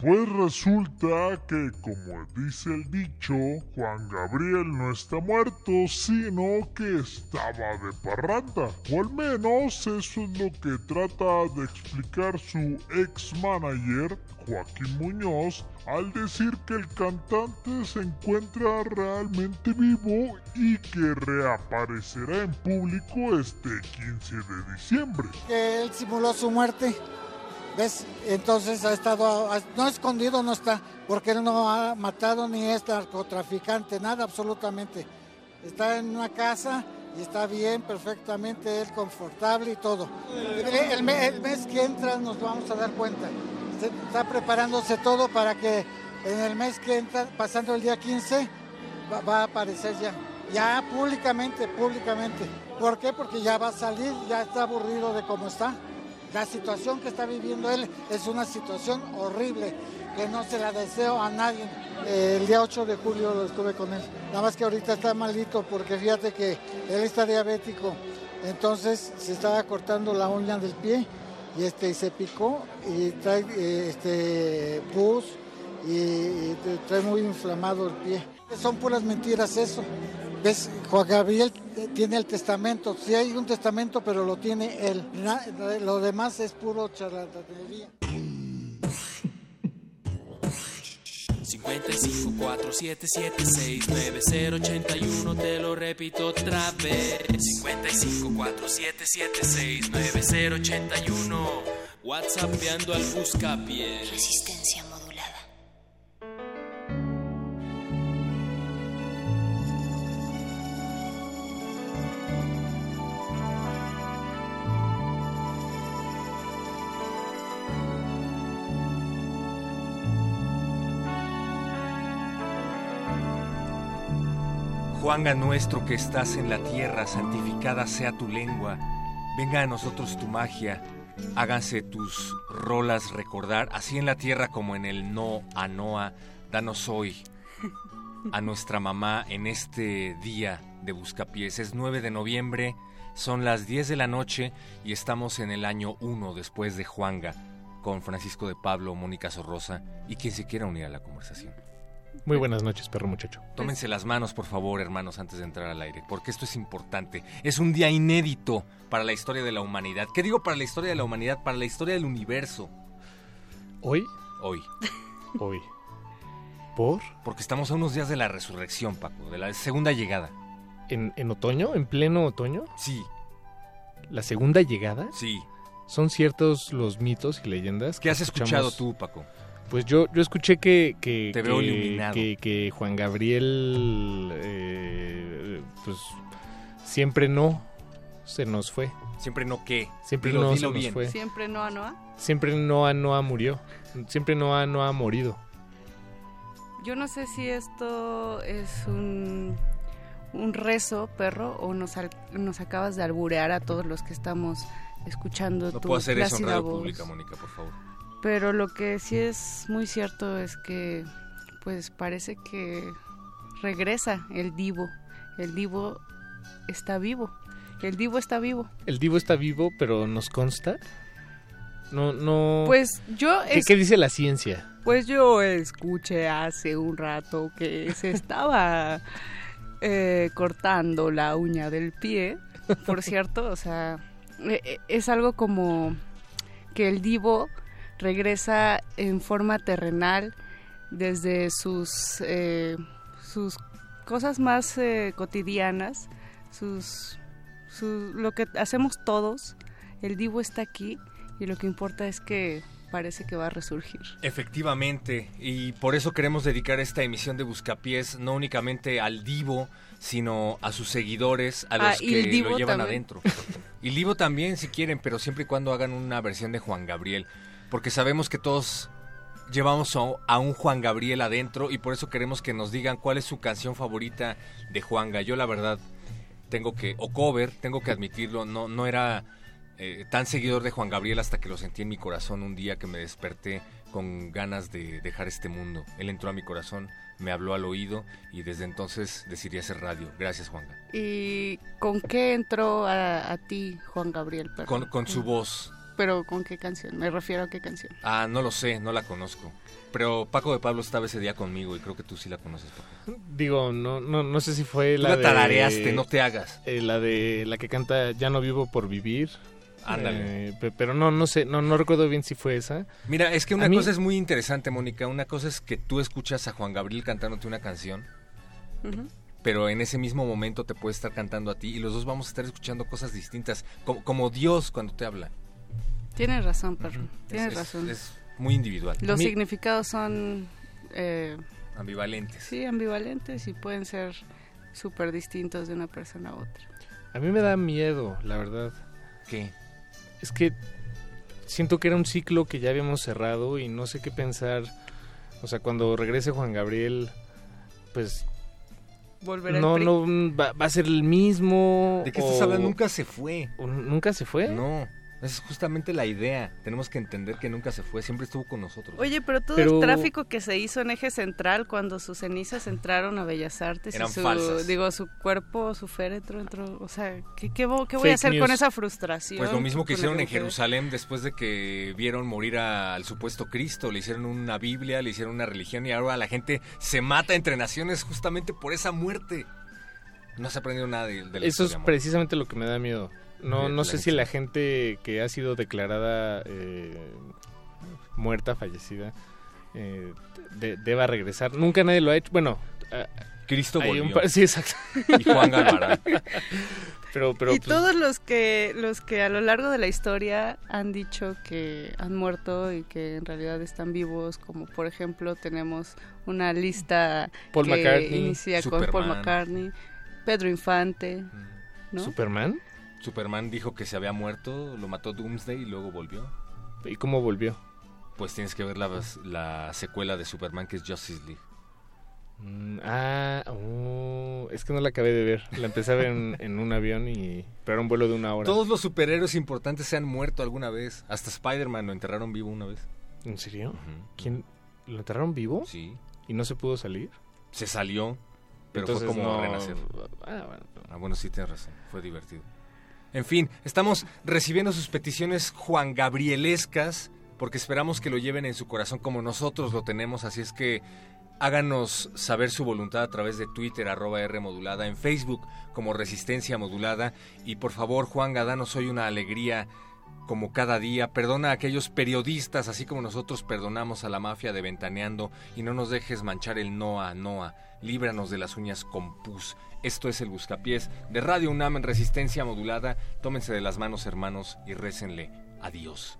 Pues resulta que, como dice el dicho, Juan Gabriel no está muerto, sino que estaba de parranda. O al menos eso es lo que trata de explicar su ex manager, Joaquín Muñoz, al decir que el cantante se encuentra realmente vivo y que reaparecerá en público este 15 de diciembre. que él simuló su muerte. Entonces ha estado, no escondido no está, porque él no ha matado ni es narcotraficante, nada absolutamente. Está en una casa y está bien, perfectamente, él confortable y todo. El, el me- el mes que entra nos vamos a dar cuenta. Está preparándose todo para que en el mes que entra, pasando el día 15, va, va a aparecer ya. Ya públicamente, públicamente. ¿Por qué? Porque ya va a salir, ya está aburrido de cómo está. La situación que está viviendo él es una situación horrible, que no se la deseo a nadie. Eh, el día 8 de julio lo estuve con él. Nada más que ahorita está malito porque fíjate que él está diabético. Entonces se estaba cortando la uña del pie y este se picó y trae eh, este pus y, trae muy inflamado el pie. Son puras mentiras eso. ¿Ves? Juan Gabriel tiene el testamento. Sí hay un testamento, pero lo tiene él. Lo demás es puro charlatanería. 55 477 69081 te lo repito otra vez 55 477 69081 WhatsAppeando al buscapié Resistencia Juanga nuestro que estás en la tierra, santificada sea tu lengua. Venga a nosotros tu magia. Háganse tus rolas recordar, así en la tierra como en el no a Noa. Danos hoy a nuestra mamá en este día de Buscapiés. Es 9 de noviembre, son las 10 de la noche y estamos en el año 1 después de Juanga, con Francisco de Pablo, Mónica Sorrosa y quien se quiera unir a la conversación. Muy buenas noches, perro muchacho. Tómense las manos, por favor, hermanos, antes de entrar al aire, porque esto es importante. Es un día inédito para la historia de la humanidad. ¿Qué digo para la historia de la humanidad? Para la historia del universo. ¿Hoy? Hoy. <laughs> Hoy. ¿Por? Porque estamos a unos días de la resurrección, Paco, de la segunda llegada. ¿En, en otoño? ¿En pleno otoño? Sí. ¿La segunda llegada? Sí. ¿Son ciertos los mitos y leyendas? ¿Qué has escuchado tú, Paco? Pues yo, yo escuché que, que, Te veo que- que- que Juan Gabriel, eh, pues siempre no se nos fue. Siempre no qué. Siempre Dilo- no dilo se nos bien. fue. Siempre Noa Noa. Siempre Noa Noa murió. Siempre Noa Noa ha morido. Yo no sé si esto es un, un rezo, perro, o nos, al- nos acabas de alburear a todos los que estamos escuchando No tu puedo hacer eso en radio voz. pública, Mónica, por favor. Pero lo que sí es muy cierto es que, pues parece que regresa el divo. El divo está vivo. El divo está vivo. El divo está vivo, pero nos consta. No, no. Pues yo ¿Qué, es- qué dice la ciencia? Pues yo escuché hace un rato que se <laughs> estaba eh, cortando la uña del pie, <laughs> por cierto, o sea, eh, eh, es algo como que el divo regresa en forma terrenal desde sus, eh, sus cosas más eh, cotidianas, sus, sus- lo que hacemos todos, el divo está aquí y lo que importa es que parece que va a resurgir. Efectivamente, y por eso queremos dedicar esta emisión de Buscapiés no únicamente al Divo, sino a sus seguidores, a los Ah, el que lo llevan también. adentro. Y Divo también, si quieren, pero siempre y cuando hagan una versión de Juan Gabriel, porque sabemos que todos llevamos a, un Juan Gabriel adentro y por eso queremos que nos digan cuál es su canción favorita de Juanga. Yo la verdad tengo que, o cover, tengo que admitirlo, no, no era eh, tan seguidor de Juan Gabriel hasta que lo sentí en mi corazón un día que me desperté con ganas de dejar este mundo. Él entró a mi corazón, me habló al oído y desde entonces decidí hacer radio. Gracias, Juanga. ¿Y con qué entró a, a ti, Juan Gabriel? Con, con su voz. Pero ¿con qué canción? Me refiero a qué canción. Ah, no lo sé, no la conozco. Pero Paco de Pablo estaba ese día conmigo y creo que tú sí la conoces, Paco. Digo, no, no, no sé si fue Tú la la de... tarareaste, no te hagas. eh, la de la que canta Ya no vivo por vivir. Ándale. Eh, pe- pero no, no sé, no, no recuerdo bien si fue esa. Mira, es que A una mí- cosa es muy interesante, Mónica. Una cosa es que tú escuchas a Juan Gabriel cantándote una canción, pero en ese mismo momento te puede estar cantando a ti y los dos vamos a estar escuchando cosas distintas, como, como Dios cuando te habla. Tienes razón, perro. Es- Tienes es- razón. Es muy individual. Los Mi- significados son eh, ambivalentes. sí ambivalentes y pueden ser súper distintos de una persona a otra. A mí me da miedo, la verdad. ¿Qué? Es que siento que era un ciclo que ya habíamos cerrado y no sé qué pensar. O sea, cuando regrese Juan Gabriel, pues Volver no, no va, va a ser el mismo. ¿De qué estás o- hablando? Nunca se fue. ¿Nunca se fue? No, esa es justamente la idea. Tenemos que entender que nunca se fue, siempre estuvo con nosotros. Oye, pero todo Pero- el tráfico que se hizo en Eje Central cuando sus cenizas entraron a Bellas Artes Eran y su, falsas. digo, su cuerpo, su féretro entró, o sea, ¿qué, qué, vo- qué voy Fake a hacer con esa frustración? Pues lo mismo que hicieron en Jerusalén después de que vieron morir a- al supuesto Cristo. Le hicieron una Biblia, le hicieron una religión y ahora la gente se mata entre naciones justamente por esa muerte. No se ha aprendido nada de, de la Eso es amor. precisamente lo que me da miedo. No, De no sé si la gente que ha sido declarada eh, muerta, fallecida, eh, de- deba regresar. Nunca nadie lo ha hecho. Bueno, ah, Cristo un volvió. par- <laughs> sí, exacto. Y Juan Galvarán. pero, pero, y pues, todos los que los que a lo largo de la historia han dicho que han muerto y que en realidad están vivos, como por ejemplo tenemos una lista Paul que McCartney, inicia con Paul. McCartney, Pedro Infante, ¿no? ¿Superman? Superman dijo que se había muerto, lo mató Doomsday y luego volvió. ¿Y cómo volvió? Pues tienes que ver la, la secuela de Superman que es Justice League. Mm, ah, oh, es que no la acabé de ver. La empecé a ver en, en un avión y... Pero era un vuelo de una hora. Todos los superhéroes importantes se han muerto alguna vez. Hasta Spider-Man lo enterraron vivo una vez. ¿En serio? ¿Quién? ¿Lo enterraron vivo? Sí. ¿Y no se pudo salir? Se salió, pero Entonces fue como no- renacer. Ah, bueno. Ah, bueno, sí tienes razón. Fue divertido. En fin, estamos recibiendo sus peticiones Juan Gabrielescas porque esperamos que lo lleven en su corazón como nosotros lo tenemos. Así es que háganos saber su voluntad a través de Twitter, arroba R modulada, en Facebook como Resistencia Modulada. Y por favor, Juan danos hoy una alegría como cada día. Perdona a aquellos periodistas, así como nosotros perdonamos a la mafia de Ventaneando, y no nos dejes manchar el Noa Noa. Líbranos de las uñas con pus. Esto es el Buscapiés de Radio UNAM en resistencia modulada. Tómense de las manos, hermanos, y récenle a Dios.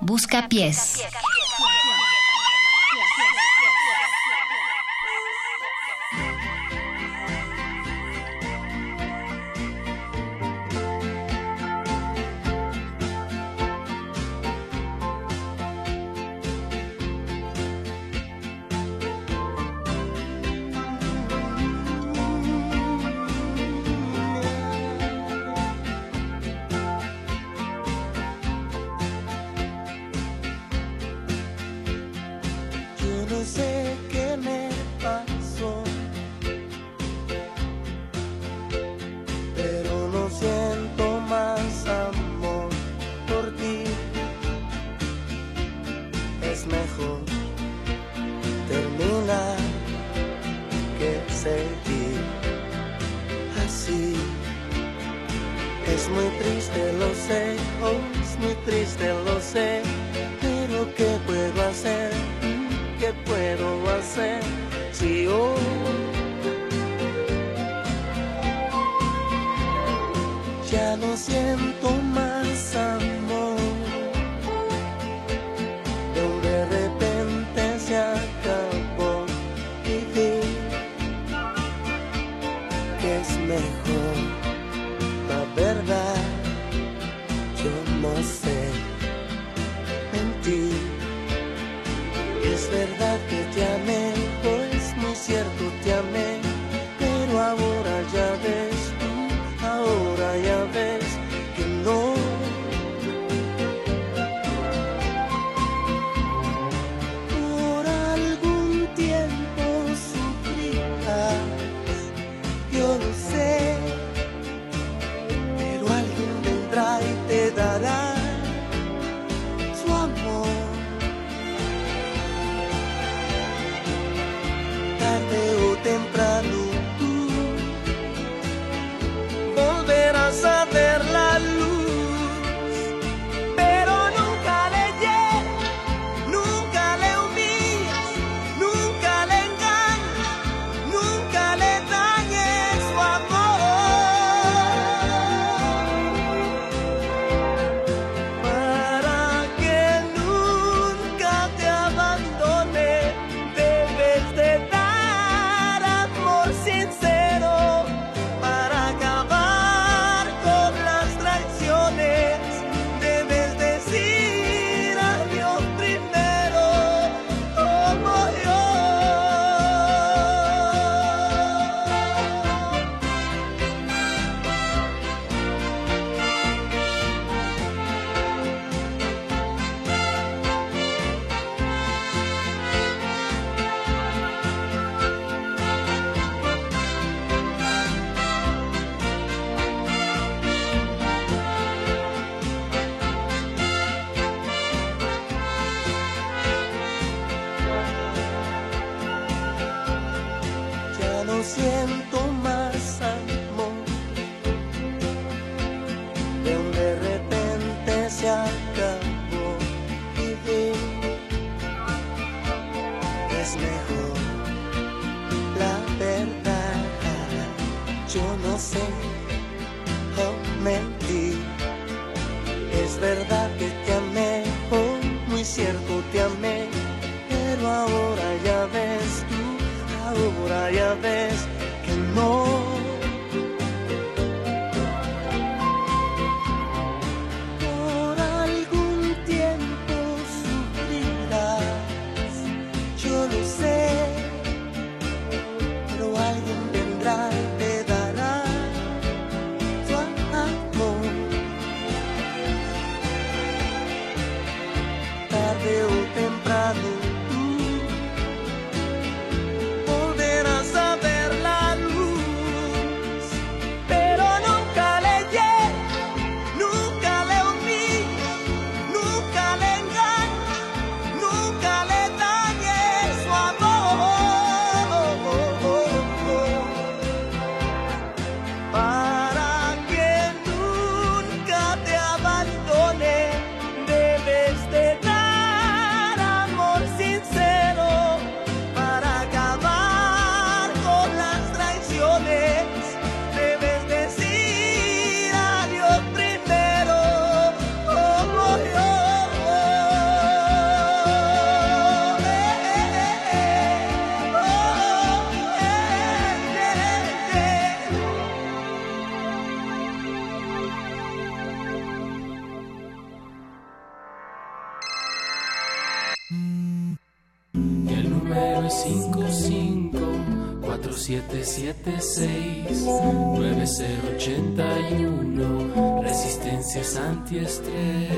Busca seguir así. Es muy triste, lo sé, oh, es muy triste, lo sé, pero ¿qué puedo hacer? ¿Qué puedo hacer si hoy ya no siento más antiestrés.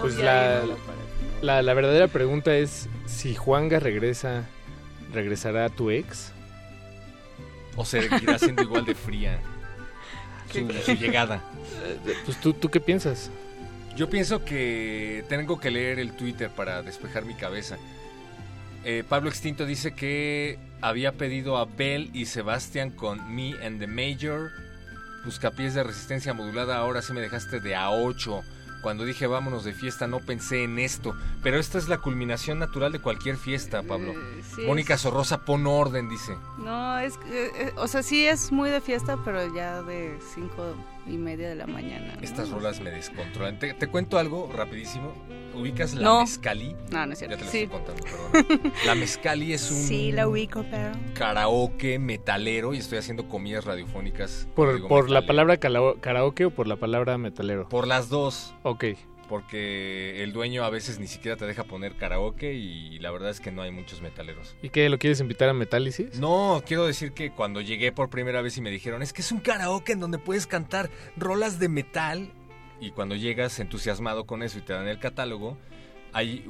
Pues la, la la, la verdadera pregunta es si Juanga regresa, ¿regresará a tu ex? O seguirá siendo igual de fría su, su llegada. Pues tú, ¿tú qué piensas? Yo pienso que tengo que leer el Twitter para despejar mi cabeza. Eh, Pablo Extinto dice que había pedido a Bell y Sebastián con Me and the Major. Buscapiés de resistencia modulada, ahora sí me dejaste de a 8. Cuando dije vámonos de fiesta no pensé en esto. Pero esta es la culminación natural de cualquier fiesta, Pablo. Eh, sí, Mónica es- Sorrosa, pon orden, dice. No, es que, eh, o sea, sí es muy de fiesta, pero ya de cinco y media de la mañana. ¿no? Estas rolas me descontrolan. Te, te cuento algo rapidísimo. ¿Ubicas la No. mezcali? No, no es cierto. Ya te lo Sí. estoy contando, perdón. La mezcali es un Sí, la ubico, pero... karaoke metalero y estoy haciendo comillas radiofónicas. ¿Por, por la palabra karaoke o por la palabra metalero? Por las dos. Ok. Porque el dueño a veces ni siquiera te deja poner karaoke y la verdad es que no hay muchos metaleros. ¿Y qué? ¿Lo quieres invitar a Metálisis? No, quiero decir que cuando llegué por primera vez y me dijeron, es que es un karaoke en donde puedes cantar rolas de metal. Y cuando llegas entusiasmado con eso y te dan el catálogo, hay,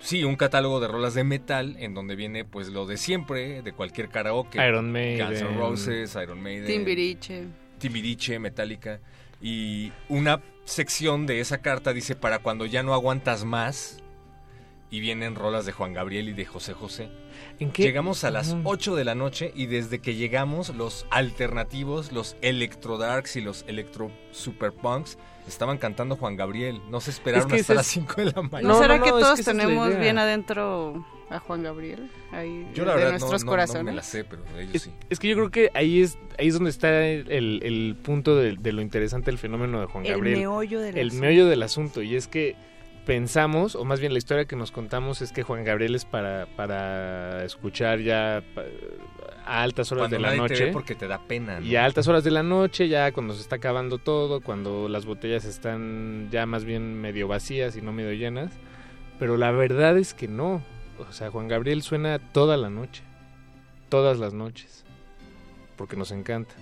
sí, un catálogo de rolas de metal en donde viene pues lo de siempre, de cualquier karaoke. Iron Maiden. Guns N' Roses, Iron Maiden. Timbiriche. Timbiriche, Metallica. Y una sección de esa carta dice para cuando ya no aguantas más. Y vienen rolas de Juan Gabriel y de José José. ¿En qué? Llegamos a las Ajá. 8 de la noche y desde que llegamos los alternativos, los electro darks y los electro super punks estaban cantando Juan Gabriel. No se esperaron Es que hasta las es- 5 de la ¿No, mañana. será no, que no, es todos que es la tenemos bien adentro a Juan Gabriel? Ahí, Yo la de verdad nuestros no, no- corazones. no me la sé, pero ellos Es, sí. es que yo creo que ahí es ahí es donde está el, el punto de, de lo interesante del fenómeno de Juan El Gabriel. meollo del El asunto. meollo del asunto. Y es que pensamos, o más bien la historia que nos contamos es que Juan Gabriel es para, para escuchar ya a altas horas Cuando de la nadie te noche. ve porque te da pena. ¿no? Y a altas horas de la noche, ya cuando se está acabando todo, cuando las botellas están ya más bien medio vacías y no medio llenas. Pero la verdad es que no. O sea, Juan Gabriel suena toda la noche. Todas las noches. Porque nos encanta.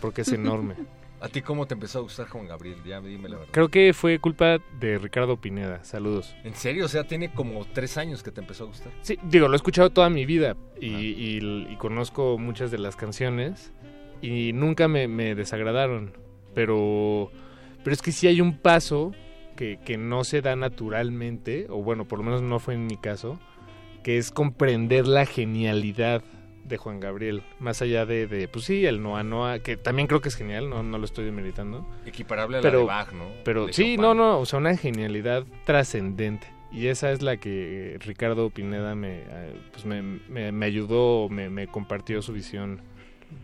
Porque es enorme. <laughs> ¿A ti cómo te empezó a gustar Juan Gabriel? Ya dime la verdad. Creo que fue culpa de Ricardo Pineda. Saludos. ¿En serio? O sea, tiene como tres años que te empezó a gustar. Sí, digo, lo he escuchado toda mi vida y, y- y conozco muchas de las canciones y nunca me, me desagradaron. Pero, pero es que sí hay un paso que, que no se da naturalmente, o bueno, por lo menos no fue en mi caso, que es comprender la genialidad de Juan Gabriel, más allá de, de pues sí, el Noa Noa, que también creo que es genial, no, no lo estoy demeritando. Equiparable a pero, la de Bach, ¿no? Pero De sí, Chopin. no, no, o sea, una genialidad trascendente. Y esa es la que eh, Ricardo Pineda me, eh, pues me, me, me ayudó, me, me compartió su visión.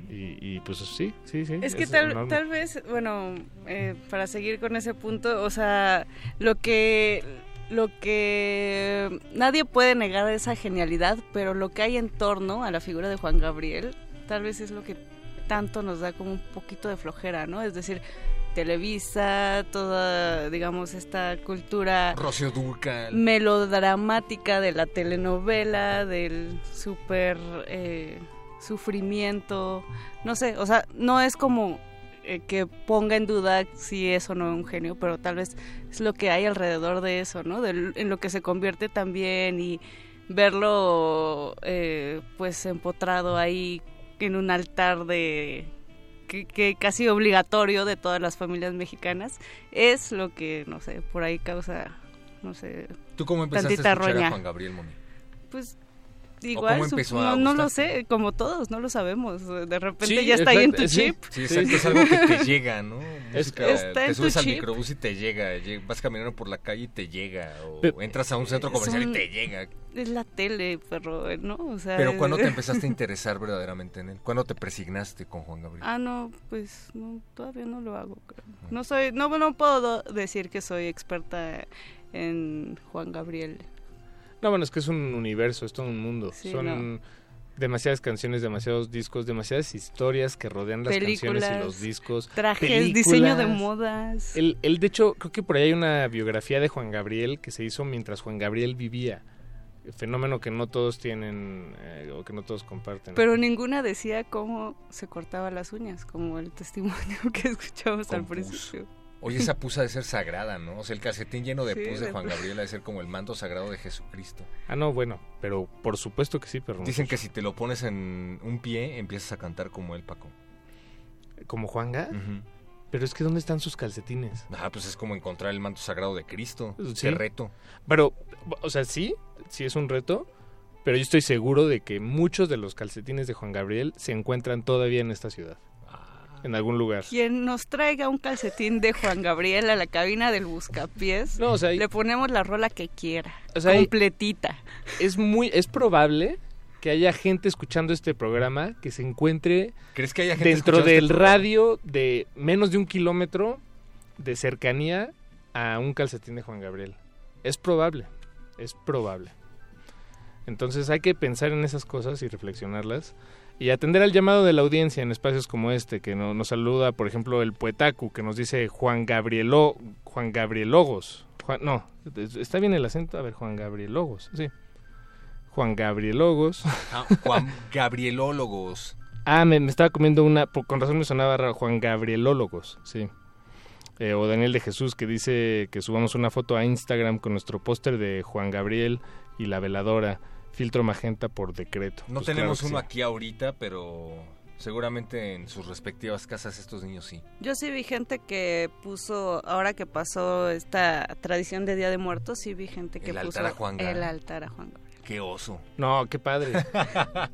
Y, y, pues sí, sí, sí. Es que tal, tal vez, bueno, eh, para seguir con ese punto, o sea, lo que lo que nadie puede negar esa genialidad, pero lo que hay en torno a la figura de Juan Gabriel, tal vez es lo que tanto nos da como un poquito de flojera, ¿no? Es decir, Televisa, toda, digamos, esta cultura Rocío melodramática de la telenovela, del súper eh, sufrimiento, no sé, o sea, no es como eh, que ponga en duda si es o no un genio, pero tal vez es lo que hay alrededor de eso, ¿no? En lo que se convierte también y verlo eh, pues empotrado ahí en un altar de que, que casi obligatorio de todas las familias mexicanas es lo que no sé por ahí causa no sé ¿Tú cómo empezaste tantita a escuchar roña. a Juan Gabriel, Moni? pues ¿O igual cómo su- empezó a no, lo sé como todos no lo sabemos de repente Sí, ya está ahí en tu sí. chip Sí, exacto, es algo que te <laughs> llega, ¿no? Música, Está te en subes tu al chip. microbús y te llega, lle- vas caminando por la calle y te llega, o entras a un centro Es comercial un- y te llega. es la tele perro no o sea Pero ¿cuándo te <laughs> empezaste a interesar verdaderamente en él? ¿Cuándo te presignaste con Juan Gabriel? Ah, no, pues no, todavía no lo hago. creo. No soy, no, no puedo decir que soy experta en Juan Gabriel. No, bueno, es que es un universo, es todo un mundo. Sí, Son demasiadas canciones, demasiados discos, demasiadas historias que rodean las canciones y los discos. trajes, películas. diseño de modas. Él, él, de hecho, creo que por ahí hay una biografía de Juan Gabriel que se hizo mientras Juan Gabriel vivía. Fenómeno que no todos tienen eh, o que no todos comparten. Pero ninguna decía cómo se cortaba las uñas, como el testimonio <laughs> que escuchamos al principio. Oye, esa pus ha de ser sagrada, ¿no? O sea, el calcetín lleno de Sí, pus de Juan. Gabriel ha de ser como el manto sagrado de Jesucristo. Ah, no, bueno, pero por supuesto que sí, pero Dicen que si te lo pones en un pie, empiezas a cantar como él, Paco. ¿Como Juanga? Ujú. Pero es que ¿dónde están sus calcetines? Ah, pues es como encontrar el manto sagrado de Cristo. Sí. Qué reto. Pero, o sea, sí, sí es un reto, pero yo estoy seguro de que muchos de los calcetines de Juan Gabriel se encuentran todavía en esta ciudad. En algún lugar. Quien nos traiga un calcetín de Juan Gabriel a la cabina del buscapiés, No, o sea, hay- le ponemos la rola que quiera, O sea, hay- completita. es muy, es probable que haya gente escuchando este programa que se encuentre ¿Crees que haya gente dentro este del programa? radio de menos de un kilómetro de cercanía a un calcetín de Juan Gabriel. Es probable, es probable. Entonces hay que pensar en esas cosas y reflexionarlas y atender al llamado de la audiencia en espacios como este que no- nos saluda, por ejemplo, el Poetacu que nos dice Juan Gabrielo, Juan Gabrielogos. Juan, no, es- está bien el acento, a ver, Juan Gabrielogos, sí. Juan Gabrielogos. Ah, Juan Gabrielólogos. <laughs> Ah, me, me estaba comiendo una, con razón me sonaba raro, Juan Gabrielólogos, sí. Eh, o Daniel de Jesús que dice que subamos una foto a Instagram con nuestro póster de Juan Gabriel y la veladora, filtro magenta por decreto. No Pues tenemos claro uno sí. aquí ahorita, pero seguramente en sus respectivas casas estos niños sí. Yo sí vi gente que puso, ahora que pasó esta tradición de Día de Muertos, sí vi gente que El puso altar a Juan Gabriel. el altar a Juan Gabriel. Qué oso. No, qué padre. <laughs>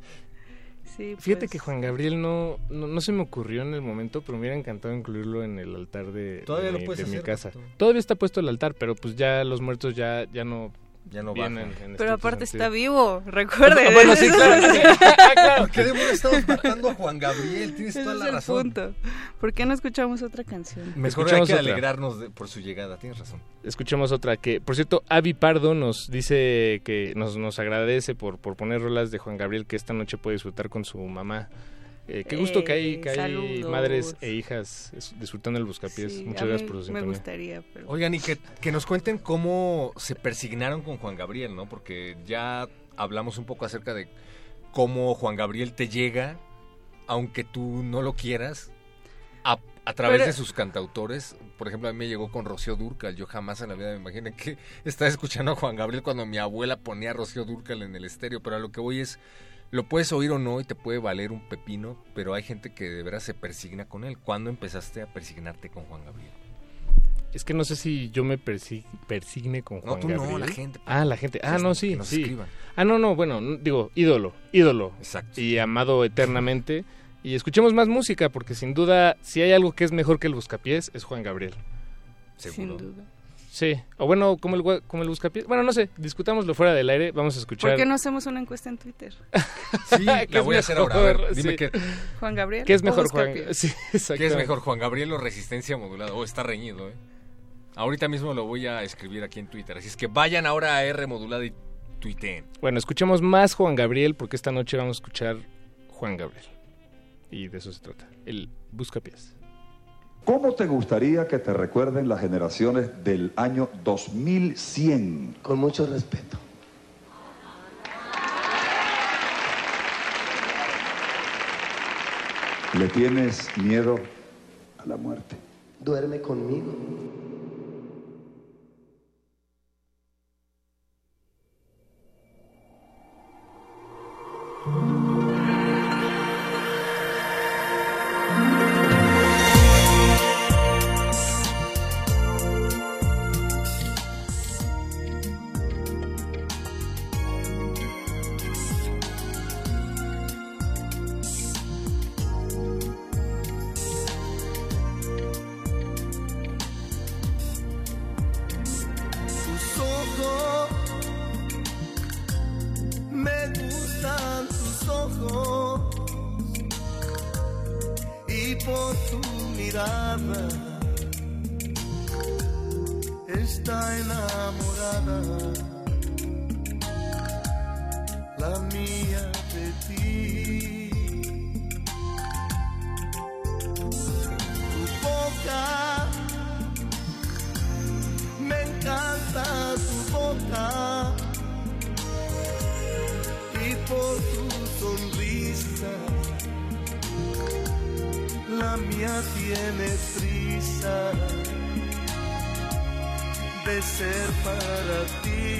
Sí, Fíjate pues, que Juan Gabriel no, no, no se me ocurrió en el momento, pero me hubiera encantado incluirlo en el altar de, Todavía de lo mi, puedes de mi hacer, casa. Todavía está puesto el altar, pero pues ya los muertos ya, ya no, Ya no vienen. bajan. en Pero aparte sentido. está vivo, recuerde. Ah, bueno, sí, claro. Ah, claro, ¿Por qué demonios estamos matando a Juan Gabriel? Tienes Ese toda es la el razón. punto. ¿Por qué no escuchamos otra canción? Mejor hay que otra. alegrarnos de- por su llegada, tienes razón. Escuchemos otra que, por cierto, Avi Pardo nos dice que nos, nos agradece por, por poner rolas de Juan Gabriel que esta noche puede disfrutar con su mamá. Eh, qué gusto que hay, Eh, que hay madres e hijas disfrutando el buscapiés. Sí, Muchas gracias por su Me sintonía. gustaría, pero... Oigan, y que, que nos cuenten cómo se persignaron con Juan Gabriel, ¿no? Porque ya hablamos un poco acerca de cómo Juan Gabriel te llega, aunque tú no lo quieras, a, a través Pero- de sus cantautores. Por ejemplo, a mí me llegó con Rocío Durcal. Yo jamás en la vida me imaginé que <laughs> estaba escuchando a Juan Gabriel cuando mi abuela ponía a Rocío Durcal en el estéreo. Pero a lo que voy es, lo puedes oír o no y te puede valer un pepino, pero hay gente que de veras se persigna con él. ¿Cuándo empezaste a persignarte con Juan Gabriel? Es que no sé si yo me persi- persigne con No, Juan tú no, Gabriel. la gente. Ah, la gente. Ah, no, sí, sí, que nos sí. escriban. Ah, no, no, bueno, digo, ídolo, ídolo. Exacto. Y amado eternamente. Y escuchemos más música, porque sin duda, si hay algo que es mejor que el Buscapiés, es Juan Gabriel. Sin duda. Sí, o bueno, como el, como el Buscapiés. Bueno, no sé, discutámoslo fuera del aire, vamos a escuchar. ¿Por qué no hacemos una encuesta en Twitter? <laughs> Sí, ¿Qué la voy a hacer ahora. A ver, dime Sí. qué, Juan Gabriel. ¿Qué es o mejor, Juan? Buscapiés? Sí, qué es mejor, Juan Gabriel o Resistencia Modulada. Oh, está reñido, ¿eh? Ahorita mismo lo voy a escribir aquí en Twitter. Así es que vayan ahora a R Modulada y tuiteen. Bueno, escuchemos más Juan Gabriel, porque esta noche vamos a escuchar Juan Gabriel. Y de eso se trata, el Buscapiés. ¿Cómo te gustaría que te recuerden las generaciones del año 2100? Con mucho respeto. ¿Le tienes miedo a la muerte? Duerme conmigo. La mía tiene prisa de ser para ti.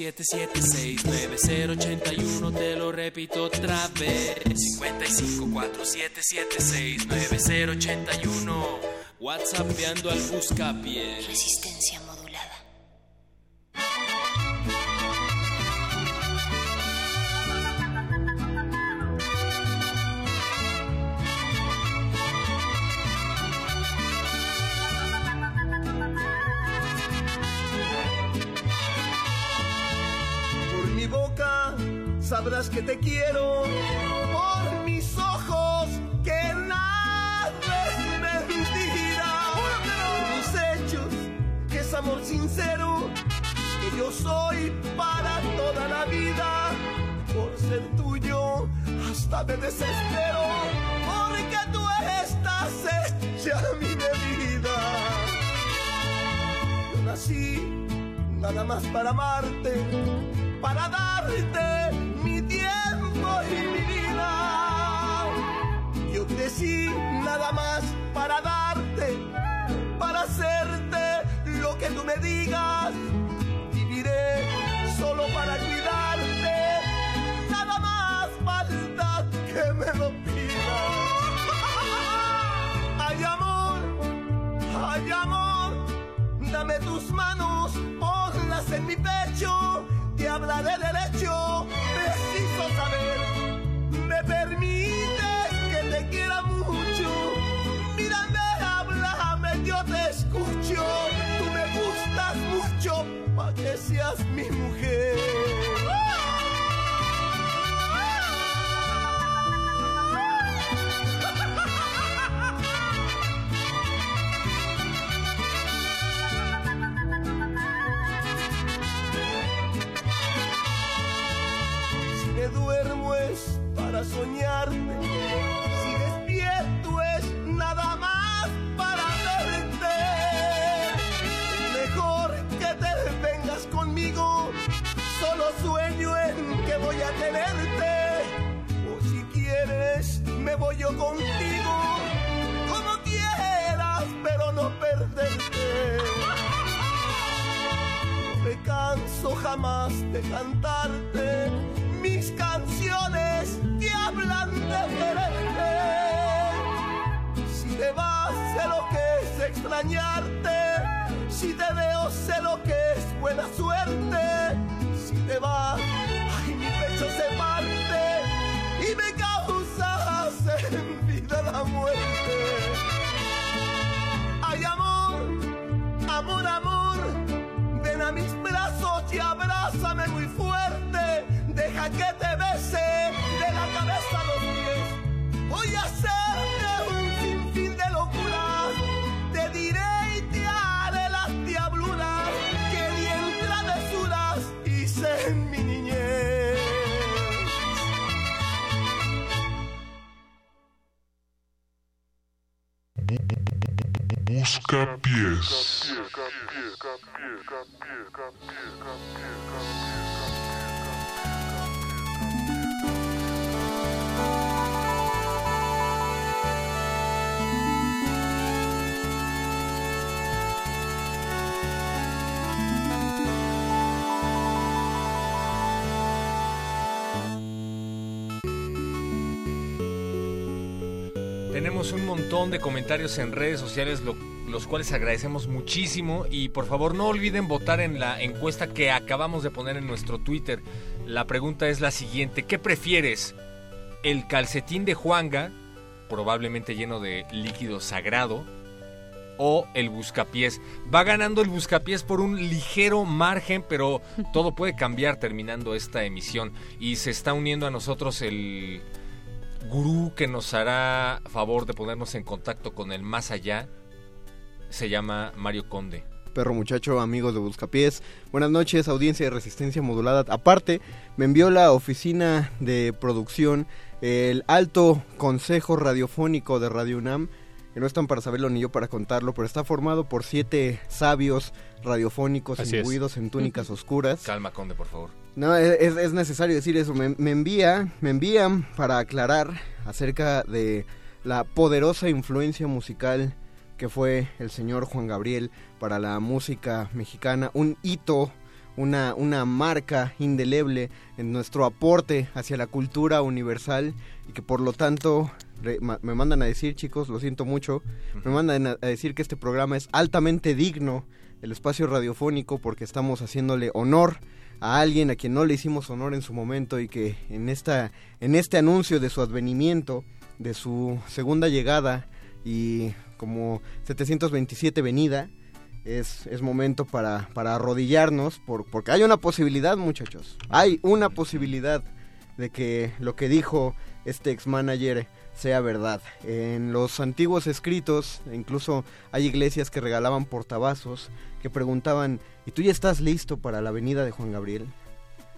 5547769081, te lo repito otra vez. 5547769081, WhatsAppeando al buscapié. Resistencia muy fuerte. Deja que te bese de la cabeza a los pies. Voy a hacerte un sinfín de locuras. Te diré y te haré las diabluras que ni en travesuras hice en mi niñez. Busca pies. Un montón de comentarios en redes sociales, lo- los cuales agradecemos muchísimo. Y por favor, no olviden votar en la encuesta que acabamos de poner en nuestro Twitter. La pregunta es la siguiente: ¿Qué prefieres? ¿El calcetín de Juanga, probablemente lleno de líquido sagrado? ¿O el buscapiés? Va ganando el buscapiés por un ligero margen, pero todo puede cambiar terminando esta emisión. Y se está uniendo a nosotros el gurú que nos hará favor de ponernos en contacto con el más allá se llama Mario Conde. Perro muchacho, amigos de Buscapiés. Buenas noches, audiencia de Resistencia Modulada. Aparte, me envió la oficina de producción el alto consejo radiofónico de Radio UNAM, que no están para saberlo ni yo para contarlo, pero está formado por siete sabios radiofónicos Así es. imbuidos en túnicas oscuras. Calma, Conde, por favor. No, es, es necesario decir eso. Me, me envía, me envían para aclarar acerca de la poderosa influencia musical que fue el señor Juan Gabriel para la música mexicana, un hito, una, una marca indeleble en nuestro aporte hacia la cultura universal y que por lo tanto me mandan a decir, chicos, lo siento mucho, me mandan a, a decir que este programa es altamente digno del espacio radiofónico porque estamos haciéndole honor a alguien a quien no le hicimos honor en su momento y que en esta en este anuncio de su advenimiento, de su segunda llegada y como 727 venida, es, es momento para, para arrodillarnos por, porque hay una posibilidad, muchachos. Hay una posibilidad de que lo que dijo este ex manager sea verdad. En los antiguos escritos, incluso hay iglesias que regalaban portavasos que preguntaban, ¿y tú ya estás listo para la venida de Juan Gabriel?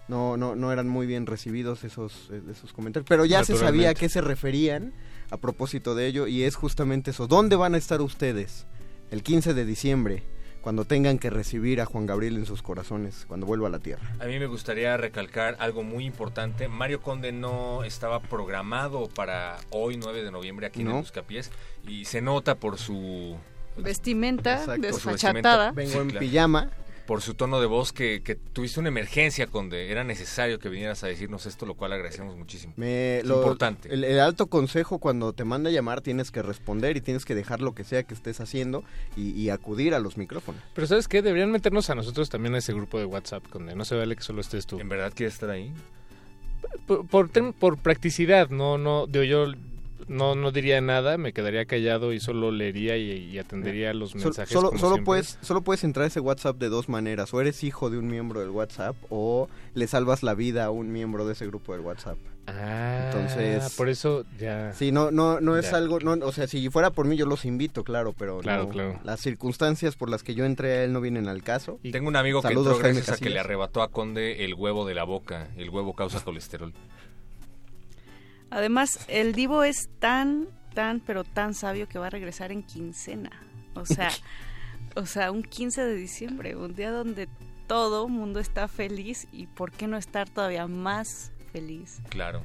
no, no, no eran muy bien recibidos esos, eh, esos comentarios. Pero ya se sabía a qué se referían a propósito de ello y es justamente eso. ¿Dónde van a estar ustedes el 15 de diciembre cuando tengan que recibir a Juan Gabriel en sus corazones, cuando vuelva a la tierra? A mí me gustaría recalcar algo muy importante. Mario Conde no estaba programado para hoy, 9 de noviembre, aquí en No. el Buscapiés. Y se nota por su... Vestimenta Exacto. desfachatada. vestimenta. Vengo Sí, en claro. pijama. Por su tono de voz, que, que tuviste una emergencia, Conde. Era necesario que vinieras a decirnos esto, lo cual agradecemos muchísimo. Me, Es lo- importante. El, el alto consejo cuando te manda a llamar tienes que responder y tienes que dejar lo que sea que estés haciendo y, y acudir a los micrófonos. Pero ¿sabes qué? Deberían meternos a nosotros también a ese grupo de WhatsApp, donde no se vale que solo estés tú. ¿En verdad quieres estar ahí? Por, por, tem- por practicidad, no, no, digo, yo no, no diría nada, me quedaría callado y solo leería y, y atendería los mensajes. solo, como solo siempre. puedes, solo puedes entrar a ese WhatsApp de dos maneras. O eres hijo de un miembro del WhatsApp o le salvas la vida a un miembro de ese grupo del WhatsApp. Ah, Entonces, por eso ya. Sí, no, no, no es Ya. algo, no, o sea, si fuera por mí yo los invito, claro, pero Claro, no, claro. las circunstancias por las que yo entré a él no vienen al caso. Tengo un amigo que Saludos, entró Jaime gracias a que le arrebató a Conde el huevo de la boca. El huevo causa colesterol. Además, el Divo es tan, tan, pero tan sabio que va a regresar en quincena. O sea, <laughs> o sea, un 15 de diciembre, un día donde todo mundo está feliz y por qué no estar todavía más feliz Claro.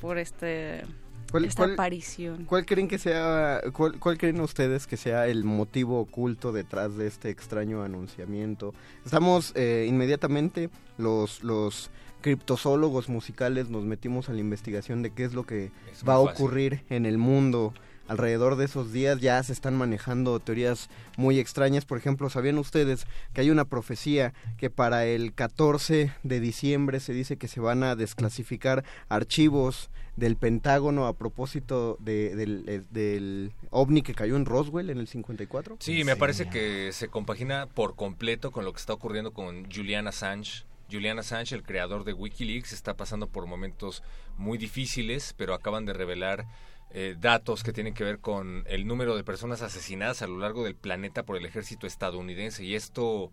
por este ¿Cuál- esta cuál- aparición. ¿Cuál creen que sea, cuál, cuál creen ustedes que sea el motivo oculto detrás de este extraño anunciamiento? Estamos eh, inmediatamente los los criptozoólogos musicales nos metimos a la investigación de qué es lo que Es va a fácil. ocurrir en el mundo alrededor de esos días. Ya se están manejando teorías muy extrañas. Por ejemplo, ¿sabían ustedes que hay una profecía que para el 14 de diciembre se dice que se van a desclasificar archivos del Pentágono a propósito de- del, eh, del ovni que cayó en Roswell en el 54? Sí, me parece que se compagina por completo con lo que está ocurriendo con Julian Assange. Julian Assange, el creador de Wikileaks, está pasando por momentos muy difíciles, pero acaban de revelar eh, datos que tienen que ver con el número de personas asesinadas a lo largo del planeta por el ejército estadounidense. Y esto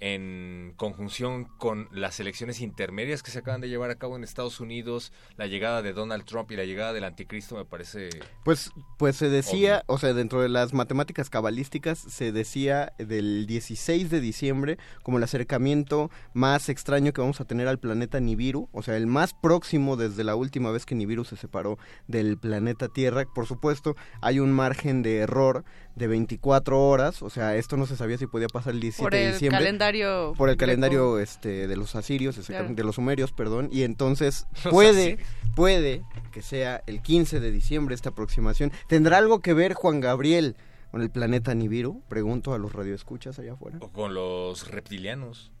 en conjunción con las elecciones intermedias que se acaban de llevar a cabo en Estados Unidos, la llegada de Donald Trump y la llegada del anticristo me parece... Pues, pues se decía, o sea, dentro de las matemáticas cabalísticas se decía del 16 de diciembre como el acercamiento más extraño que vamos a tener al planeta Nibiru, o sea, el más próximo desde la última vez que Nibiru se separó del planeta Tierra. Por supuesto, hay un margen de error de 24 horas, o sea, esto no se sabía si podía pasar el 17 Por de el diciembre. calendario Por el greco- calendario este, de los asirios, Claro. de los sumerios, perdón, y entonces <laughs> Los puede, asirios. puede que sea el 15 de diciembre esta aproximación. ¿Tendrá algo que ver Juan Gabriel con el planeta Nibiru? Pregunto a los radioescuchas allá afuera. o con los reptilianos.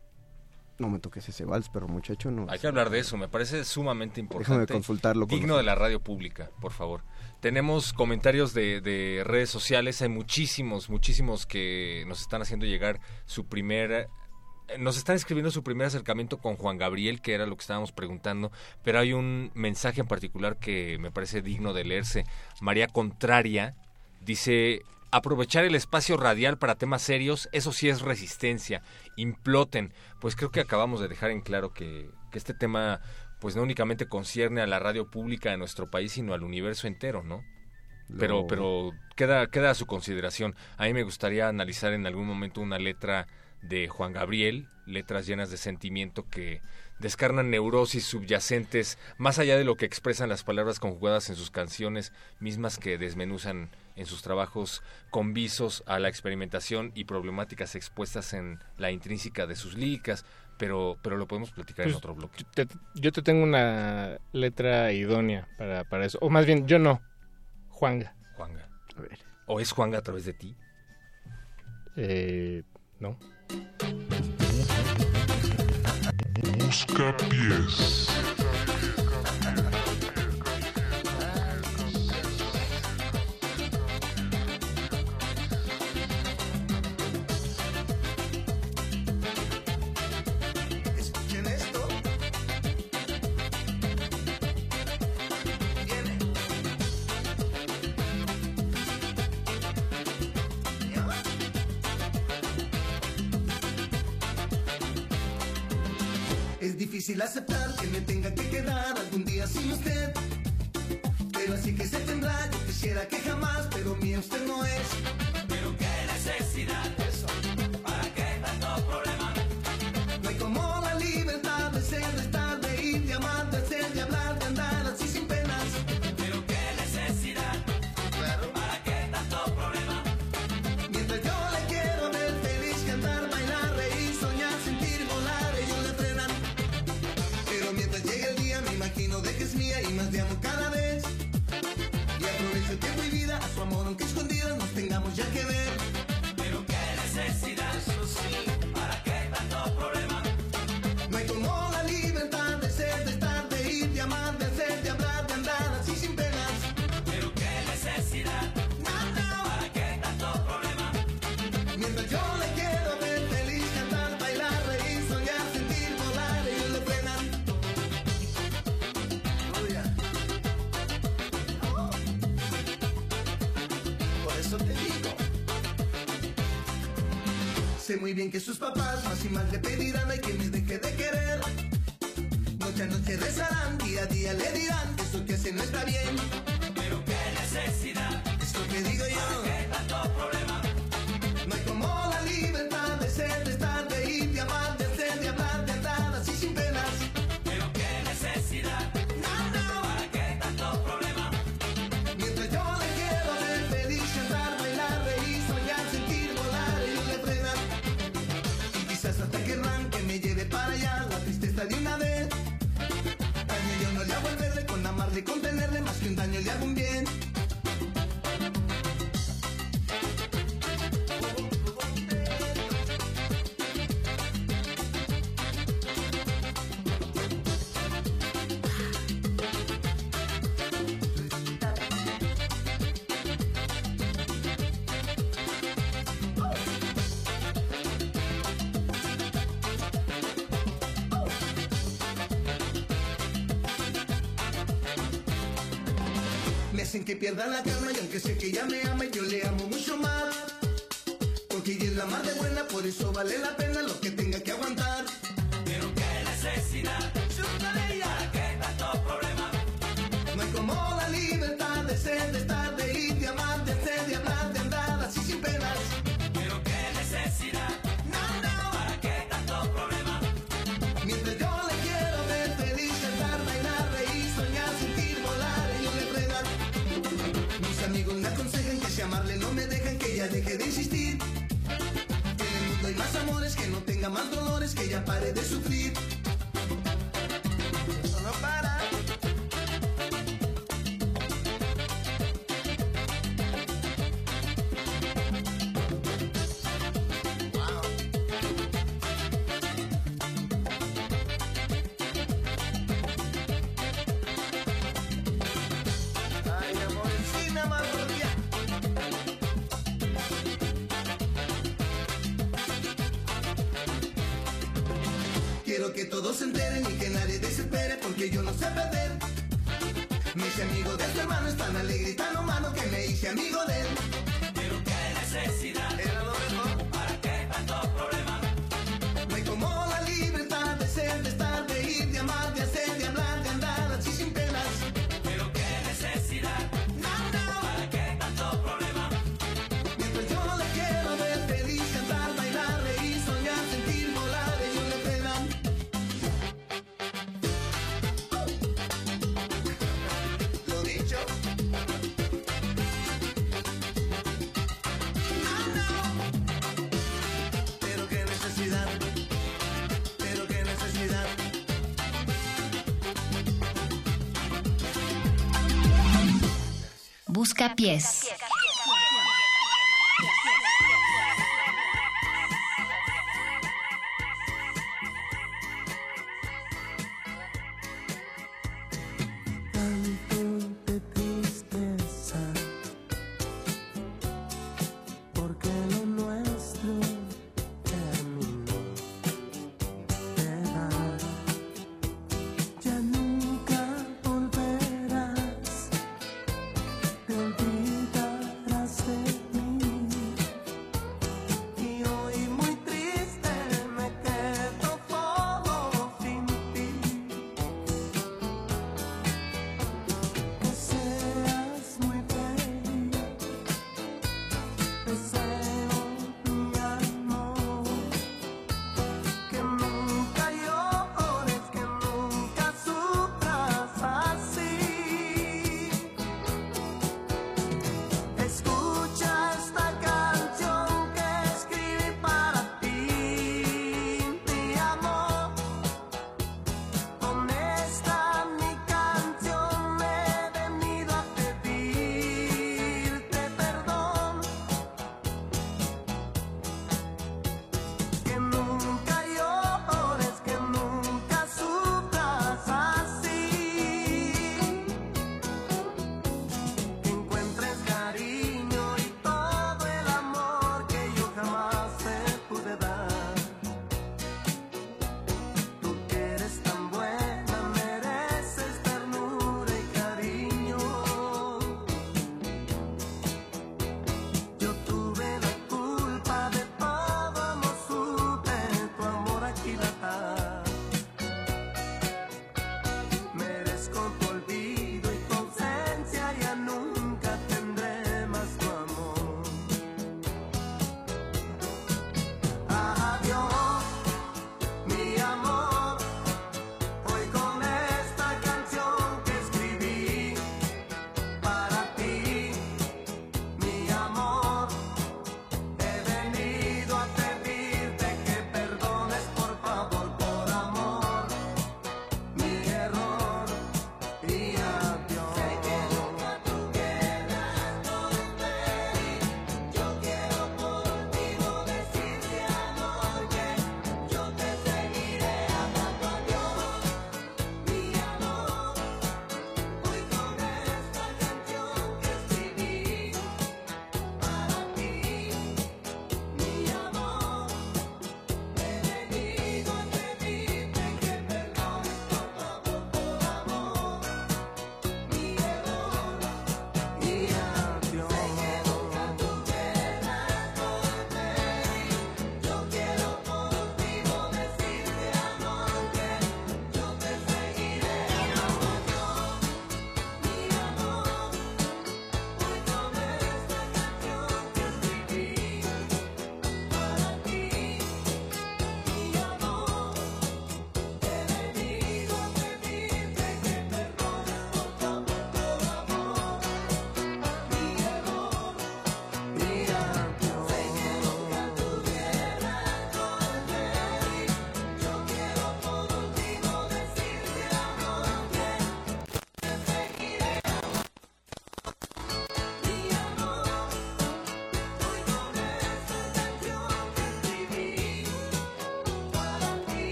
No me toques ese vals, pero muchacho, no. Hay que hablar de eso, me parece sumamente importante. Déjame consultarlo con Digno de la radio pública, por favor. Tenemos comentarios de, de redes sociales, hay muchísimos, muchísimos que nos están haciendo llegar su primer... Nos están escribiendo su primer acercamiento con Juan Gabriel, que era lo que estábamos preguntando, pero hay un mensaje en particular que me parece digno de leerse. María Contraria dice, aprovechar el espacio radial para temas serios, eso sí es resistencia, imploten. Pues creo que acabamos de dejar en claro que, que este tema pues no únicamente concierne a la radio pública de nuestro país, sino al universo entero, ¿no? Pero, pero queda, queda a su consideración. A mí me gustaría analizar en algún momento una letra de Juan Gabriel, letras llenas de sentimiento que descarnan neurosis subyacentes más allá de lo que expresan las palabras conjugadas en sus canciones, mismas que desmenuzan en sus trabajos con visos a la experimentación y problemáticas expuestas en la intrínseca de sus líricas, pero, pero lo podemos platicar en Pues, otro bloque. Te- yo te tengo una letra idónea para, para eso. O más bien, yo no. Juanga. Juanga. ¿O es Juanga a través de ti? Eh, no. Busca pies. Laisse que pierda la calma y aunque sé que ya me ame, yo le Que todos se enteren y que nadie desespere porque yo no sé Picapiés.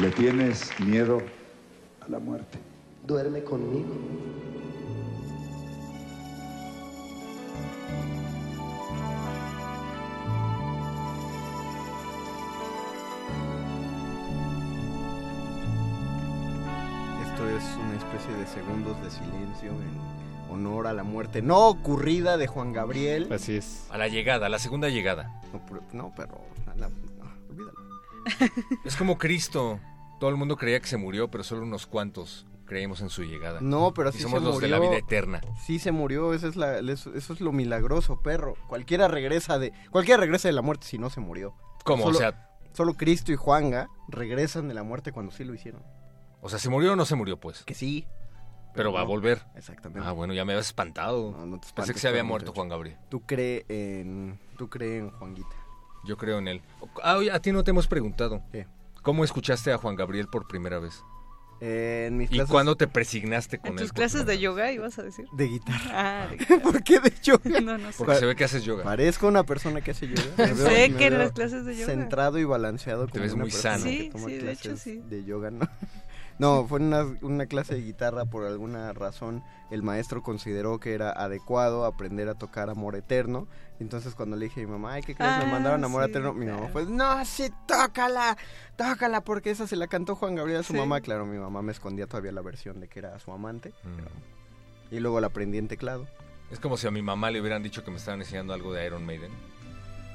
Le tienes miedo a la muerte. Duerme conmigo. Esto es una especie de segundos de silencio en honor a la muerte no ocurrida de Juan Gabriel. Así es. A la llegada, a la segunda llegada. No, pero- no, pero a la- no, olvídalo. Es como Cristo. Todo el mundo creía que se murió, pero solo unos cuantos creímos en su llegada. No, pero y sí somos se los murió. de la vida eterna. Sí se murió, eso es, la, eso, eso es lo milagroso, perro. Cualquiera regresa de cualquiera regresa de la muerte si no se murió. ¿Cómo? O Solo- sea- Solo Cristo y Juanga regresan de la muerte cuando sí lo hicieron. O sea, ¿se murió o no se murió, pues? Que sí. Pero va a no. volver. Exactamente. Ah, bueno, ya me habías espantado. espantes, Pensé que se había muerto. Juan Gabriel. Tú crees en tú crees en Juanguita. Yo creo en él. Ah, a ti no te hemos preguntado. ¿Qué? ¿Cómo escuchaste a Juan Gabriel por primera vez? Eh, en mis ¿Y cuándo te presignaste con ¿En él? tus por clases de yoga ibas a decir? de guitarra. Ah, <laughs> de guitarra. ¿Por qué de yoga? <laughs> No, no sé. Porque se ve que haces yoga. Parezco una persona que hace yoga. <laughs> Me veo- Sé me que en las clases de yoga. Centrado y balanceado como ves una muy persona sano. que Sí, toma sí, de hecho, sí. de yoga, ¿no? No, fue una, una clase de guitarra por alguna razón. El maestro consideró que era adecuado aprender a tocar Amor Eterno. Entonces cuando le dije a mi mamá, ay, ¿qué crees? Me Ah, mandaron Amor sí, Eterno. Mi mamá fue, no, sí, tócala, tócala, porque esa se la cantó Juan Gabriel a su Sí. mamá. Claro, mi mamá me escondía todavía la versión de que era su amante. Mm. Y luego la aprendí en teclado. Es como si a mi mamá le hubieran dicho que me estaban enseñando algo de Iron Maiden.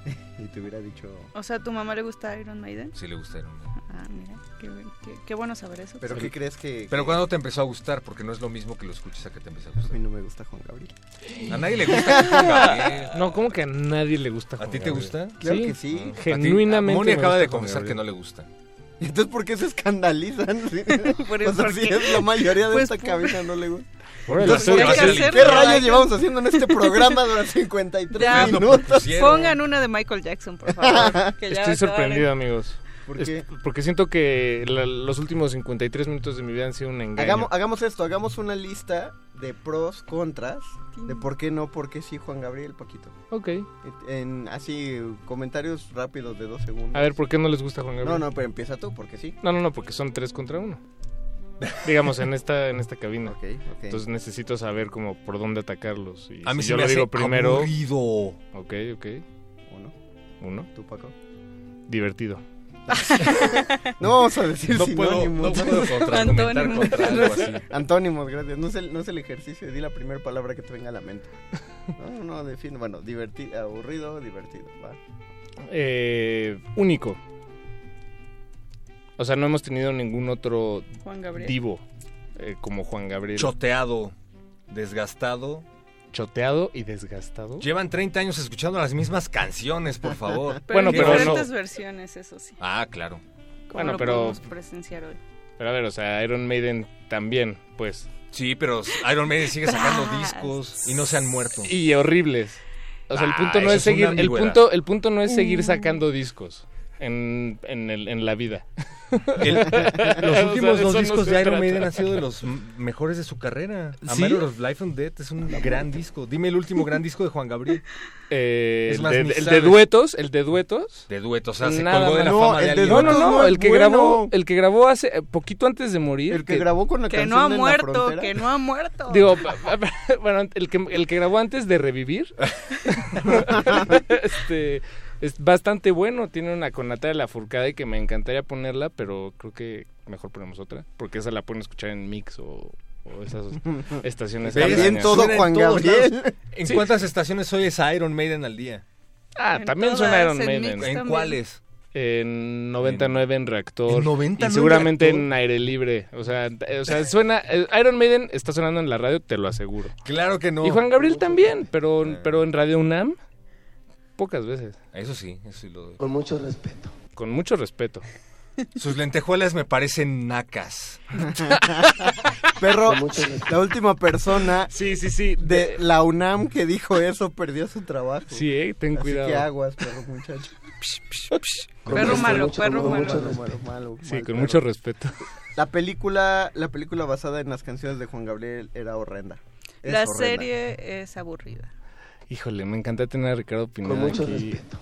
<laughs> Y te hubiera dicho... O sea, ¿a tu mamá le gusta Iron Maiden? Sí le gusta Iron Maiden. Ah, mira, qué, qué- qué bueno saber eso. ¿Pero qué crees que...? Pero que- ¿cuándo te empezó a gustar? Porque no es lo mismo que lo escuches a que te empiece a A gustar. mí no me gusta Juan Gabriel. A nadie le gusta Juan Gabriel. No, ¿cómo que a nadie le gusta ¿A Juan ti te gusta? Claro Sí, que sí. Ah. A Genuinamente. Moni acaba de confesar que no le gusta. <laughs> ¿Y entonces por qué se escandalizan? <laughs> Sí. Por- o sea, es la mayoría de Pues esta por- cabina no le gusta. Entonces, ¿qué, rayos llevamos haciendo en este programa durante <laughs> 53 Ya, minutos? Pongan una de Michael Jackson, por favor. <laughs> que ya Estoy sorprendido, amigos. ¿Por Es- qué? porque siento que la- los últimos 53 minutos de mi vida han sido un engaño. Hagamos, hagamos esto, hagamos una lista de pros, contras, de por qué no, por qué sí Juan Gabriel, Paquito. Ok. En así, comentarios rápidos de dos segundos. A ver, ¿por qué no les gusta Juan Gabriel? No, no, pero empieza tú, porque sí. No, no, no, porque son tres contra uno. <laughs> Digamos, en esta, en esta cabina. Entonces necesito saber como por dónde atacarlos. Y A mí si se yo me lo hace digo primero. aburrido. Ok, ok. Uno, Uno. tú, Paco. Divertido. <laughs> No vamos a decir No puedo, no puedo <laughs> contraargumentar Antónimos. contra algo así. Antónimos, gracias. No es, el, no es el ejercicio, di la primera palabra que te venga a la mente. No, no, define. Bueno, divertido, aburrido, divertido. Va. Eh, único. O sea, no hemos tenido ningún otro Juan Gabriel. divo eh, como Juan Gabriel. Choteado, desgastado. Choteado y desgastado. Llevan 30 años escuchando las mismas canciones, por favor. <laughs> Pero Bueno, en pero diferentes no. versiones, eso sí. Ah, claro. Como Bueno, lo pero- podemos presenciar hoy. Pero a ver, o sea, Iron Maiden también, pues. Sí, pero Iron Maiden sigue sacando <laughs> Ah, discos y no se han muerto. Y horribles. O sea, el Ah, punto no eso es seguir, el punto, el punto no es seguir sacando discos en, en, el- en la vida. El- los <laughs> últimos dos no discos se de Iron. Maiden han sido de los mejores de su carrera. A ¿Sí? Matter of Life and Death es un gran disco. Dime el último gran disco de Juan Gabriel. <laughs> Eh, Es el, más, de, el de duetos, el de duetos. De duetos, o sea, se Nada colgó de la. No, fama de el de alguien. No, no, no, no el que bueno. grabó, el que grabó hace eh, poquito antes de morir. El que grabó con la Que canción no ha de En la muerto, Frontera. que no ha muerto. Digo, <laughs> bueno, el que, el que grabó antes de revivir, este, es bastante bueno, tiene una con Natalia Lafourcade que me encantaría ponerla, pero creo que mejor ponemos otra, porque esa la pueden escuchar en Mix o, o esas <laughs> estaciones. También todo Juan Gabriel. <laughs> ¿En Sí. cuántas estaciones oyes a Iron Maiden al día? Ah, En también todas, suena Iron en Maiden. ¿En cuáles? En 99 en reactor. ¿En 99 y seguramente en reactor? en aire libre. O sea, eh, o sea, suena. eh, Iron Maiden está sonando en la radio, te lo aseguro. Claro que no. Y Juan Gabriel también, pero, Eh. pero en Radio UNAM, pocas veces. Eso sí, eso sí lo doy. Con mucho respeto. Con mucho respeto. Sus lentejuelas me parecen nacas. <laughs> Perro, la última persona Sí, sí, sí. de la UNAM que dijo eso perdió su trabajo. Sí, eh, ten Así cuidado. que aguas, perro muchacho. Perro malo, mucho- perro con malo. mucho Malo, respeto. malo, malo, Sí, mal con perro. mucho respeto. La película, la película basada en las canciones de Juan Gabriel era horrenda. Es La horrenda. serie es aburrida. Híjole, me encanta tener a Ricardo Pineda Con mucho aquí. respeto.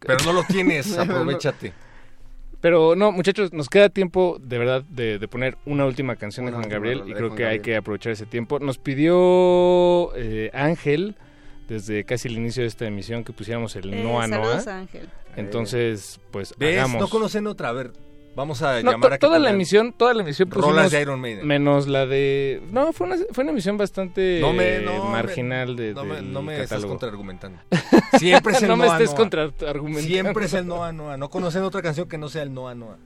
Pero no lo tienes, <laughs> aprovechate. Pero no, muchachos, nos queda tiempo de verdad de, de poner una última canción Una de Juan Gabriel y creo que hay que aprovechar ese tiempo. Nos pidió eh, Ángel desde casi el inicio de esta emisión que pusiéramos el Eh, Noa Noa. Ángel. Entonces, pues ¿Ves? hagamos. No conocen otra. A ver, vamos a No, llamar a que toda la emisión, toda la emisión rolas pusimos de Iron Maiden. menos la de no fue una, fue una emisión bastante No me- no me- marginal de no me, del no me estás contraargumentando. <laughs> Siempre es el no me Noa estés Noa. contraargumentando. Siempre es el Noa Noa. No conocen otra canción que no sea el Noa Noa.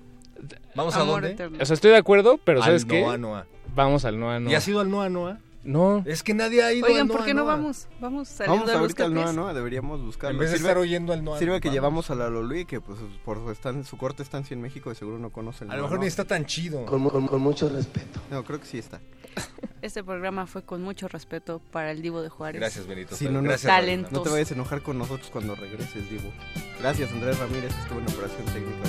¿Vamos a dónde? eterno. O sea, estoy de acuerdo, pero Al ¿sabes qué? Noa Noa. Vamos al Noa Noa. ¿Y has ido al Noa Noa? No. Es que nadie ha ido Oigan, al ¿por Noa qué no Noa. vamos? Vamos saliendo Vamos ahorita al. Noa Noa, deberíamos buscarlo. En vez de estar oyendo al Noa Sirve que vamos. llevamos a la Lolui, que pues por su, estan- su corta estancia en México y seguro no conoce el A lo mejor ni está tan chido. Con, mu- con- con mucho respeto. No, creo que sí está. <laughs> Este programa fue con mucho respeto para el Divo de Juárez. Gracias, Benito. Sí, no, no, Gracias, no te vayas a enojar con nosotros cuando regreses, Divo. Gracias, Andrés Ramírez, que estuvo en operación técnica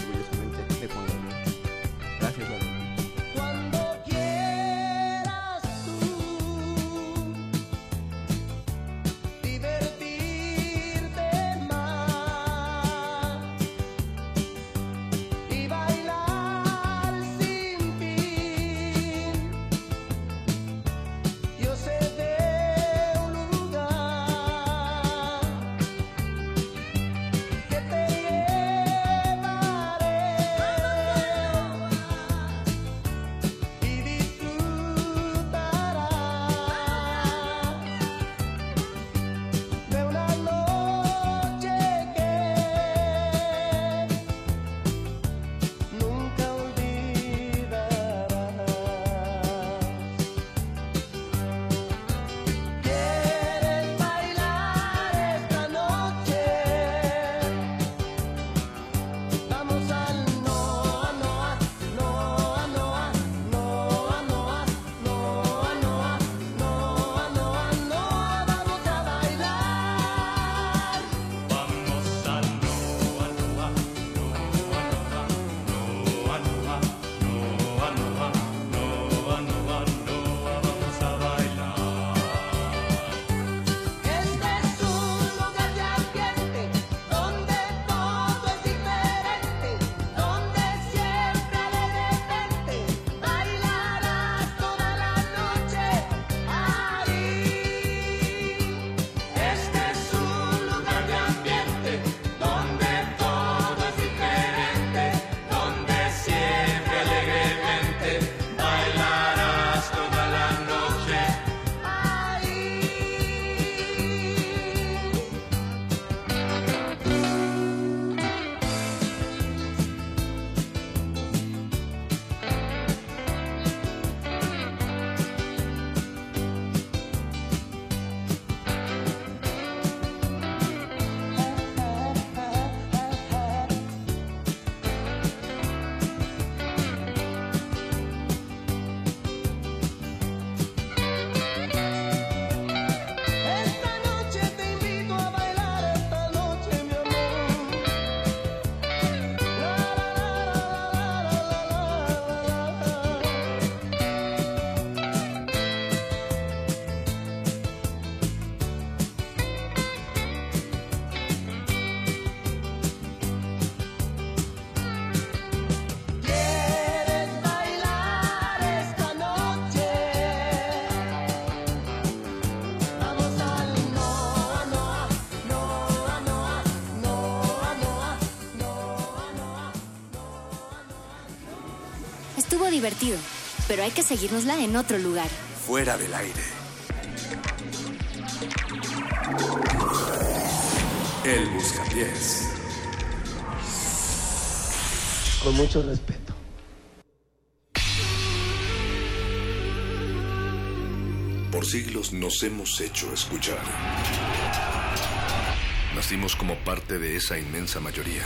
divertido, pero hay que seguírnosla en otro lugar. Fuera del aire. El Buscapiés. Con mucho respeto. Por siglos nos hemos hecho escuchar. Nacimos como parte de esa inmensa mayoría.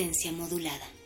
Resistencia modulada.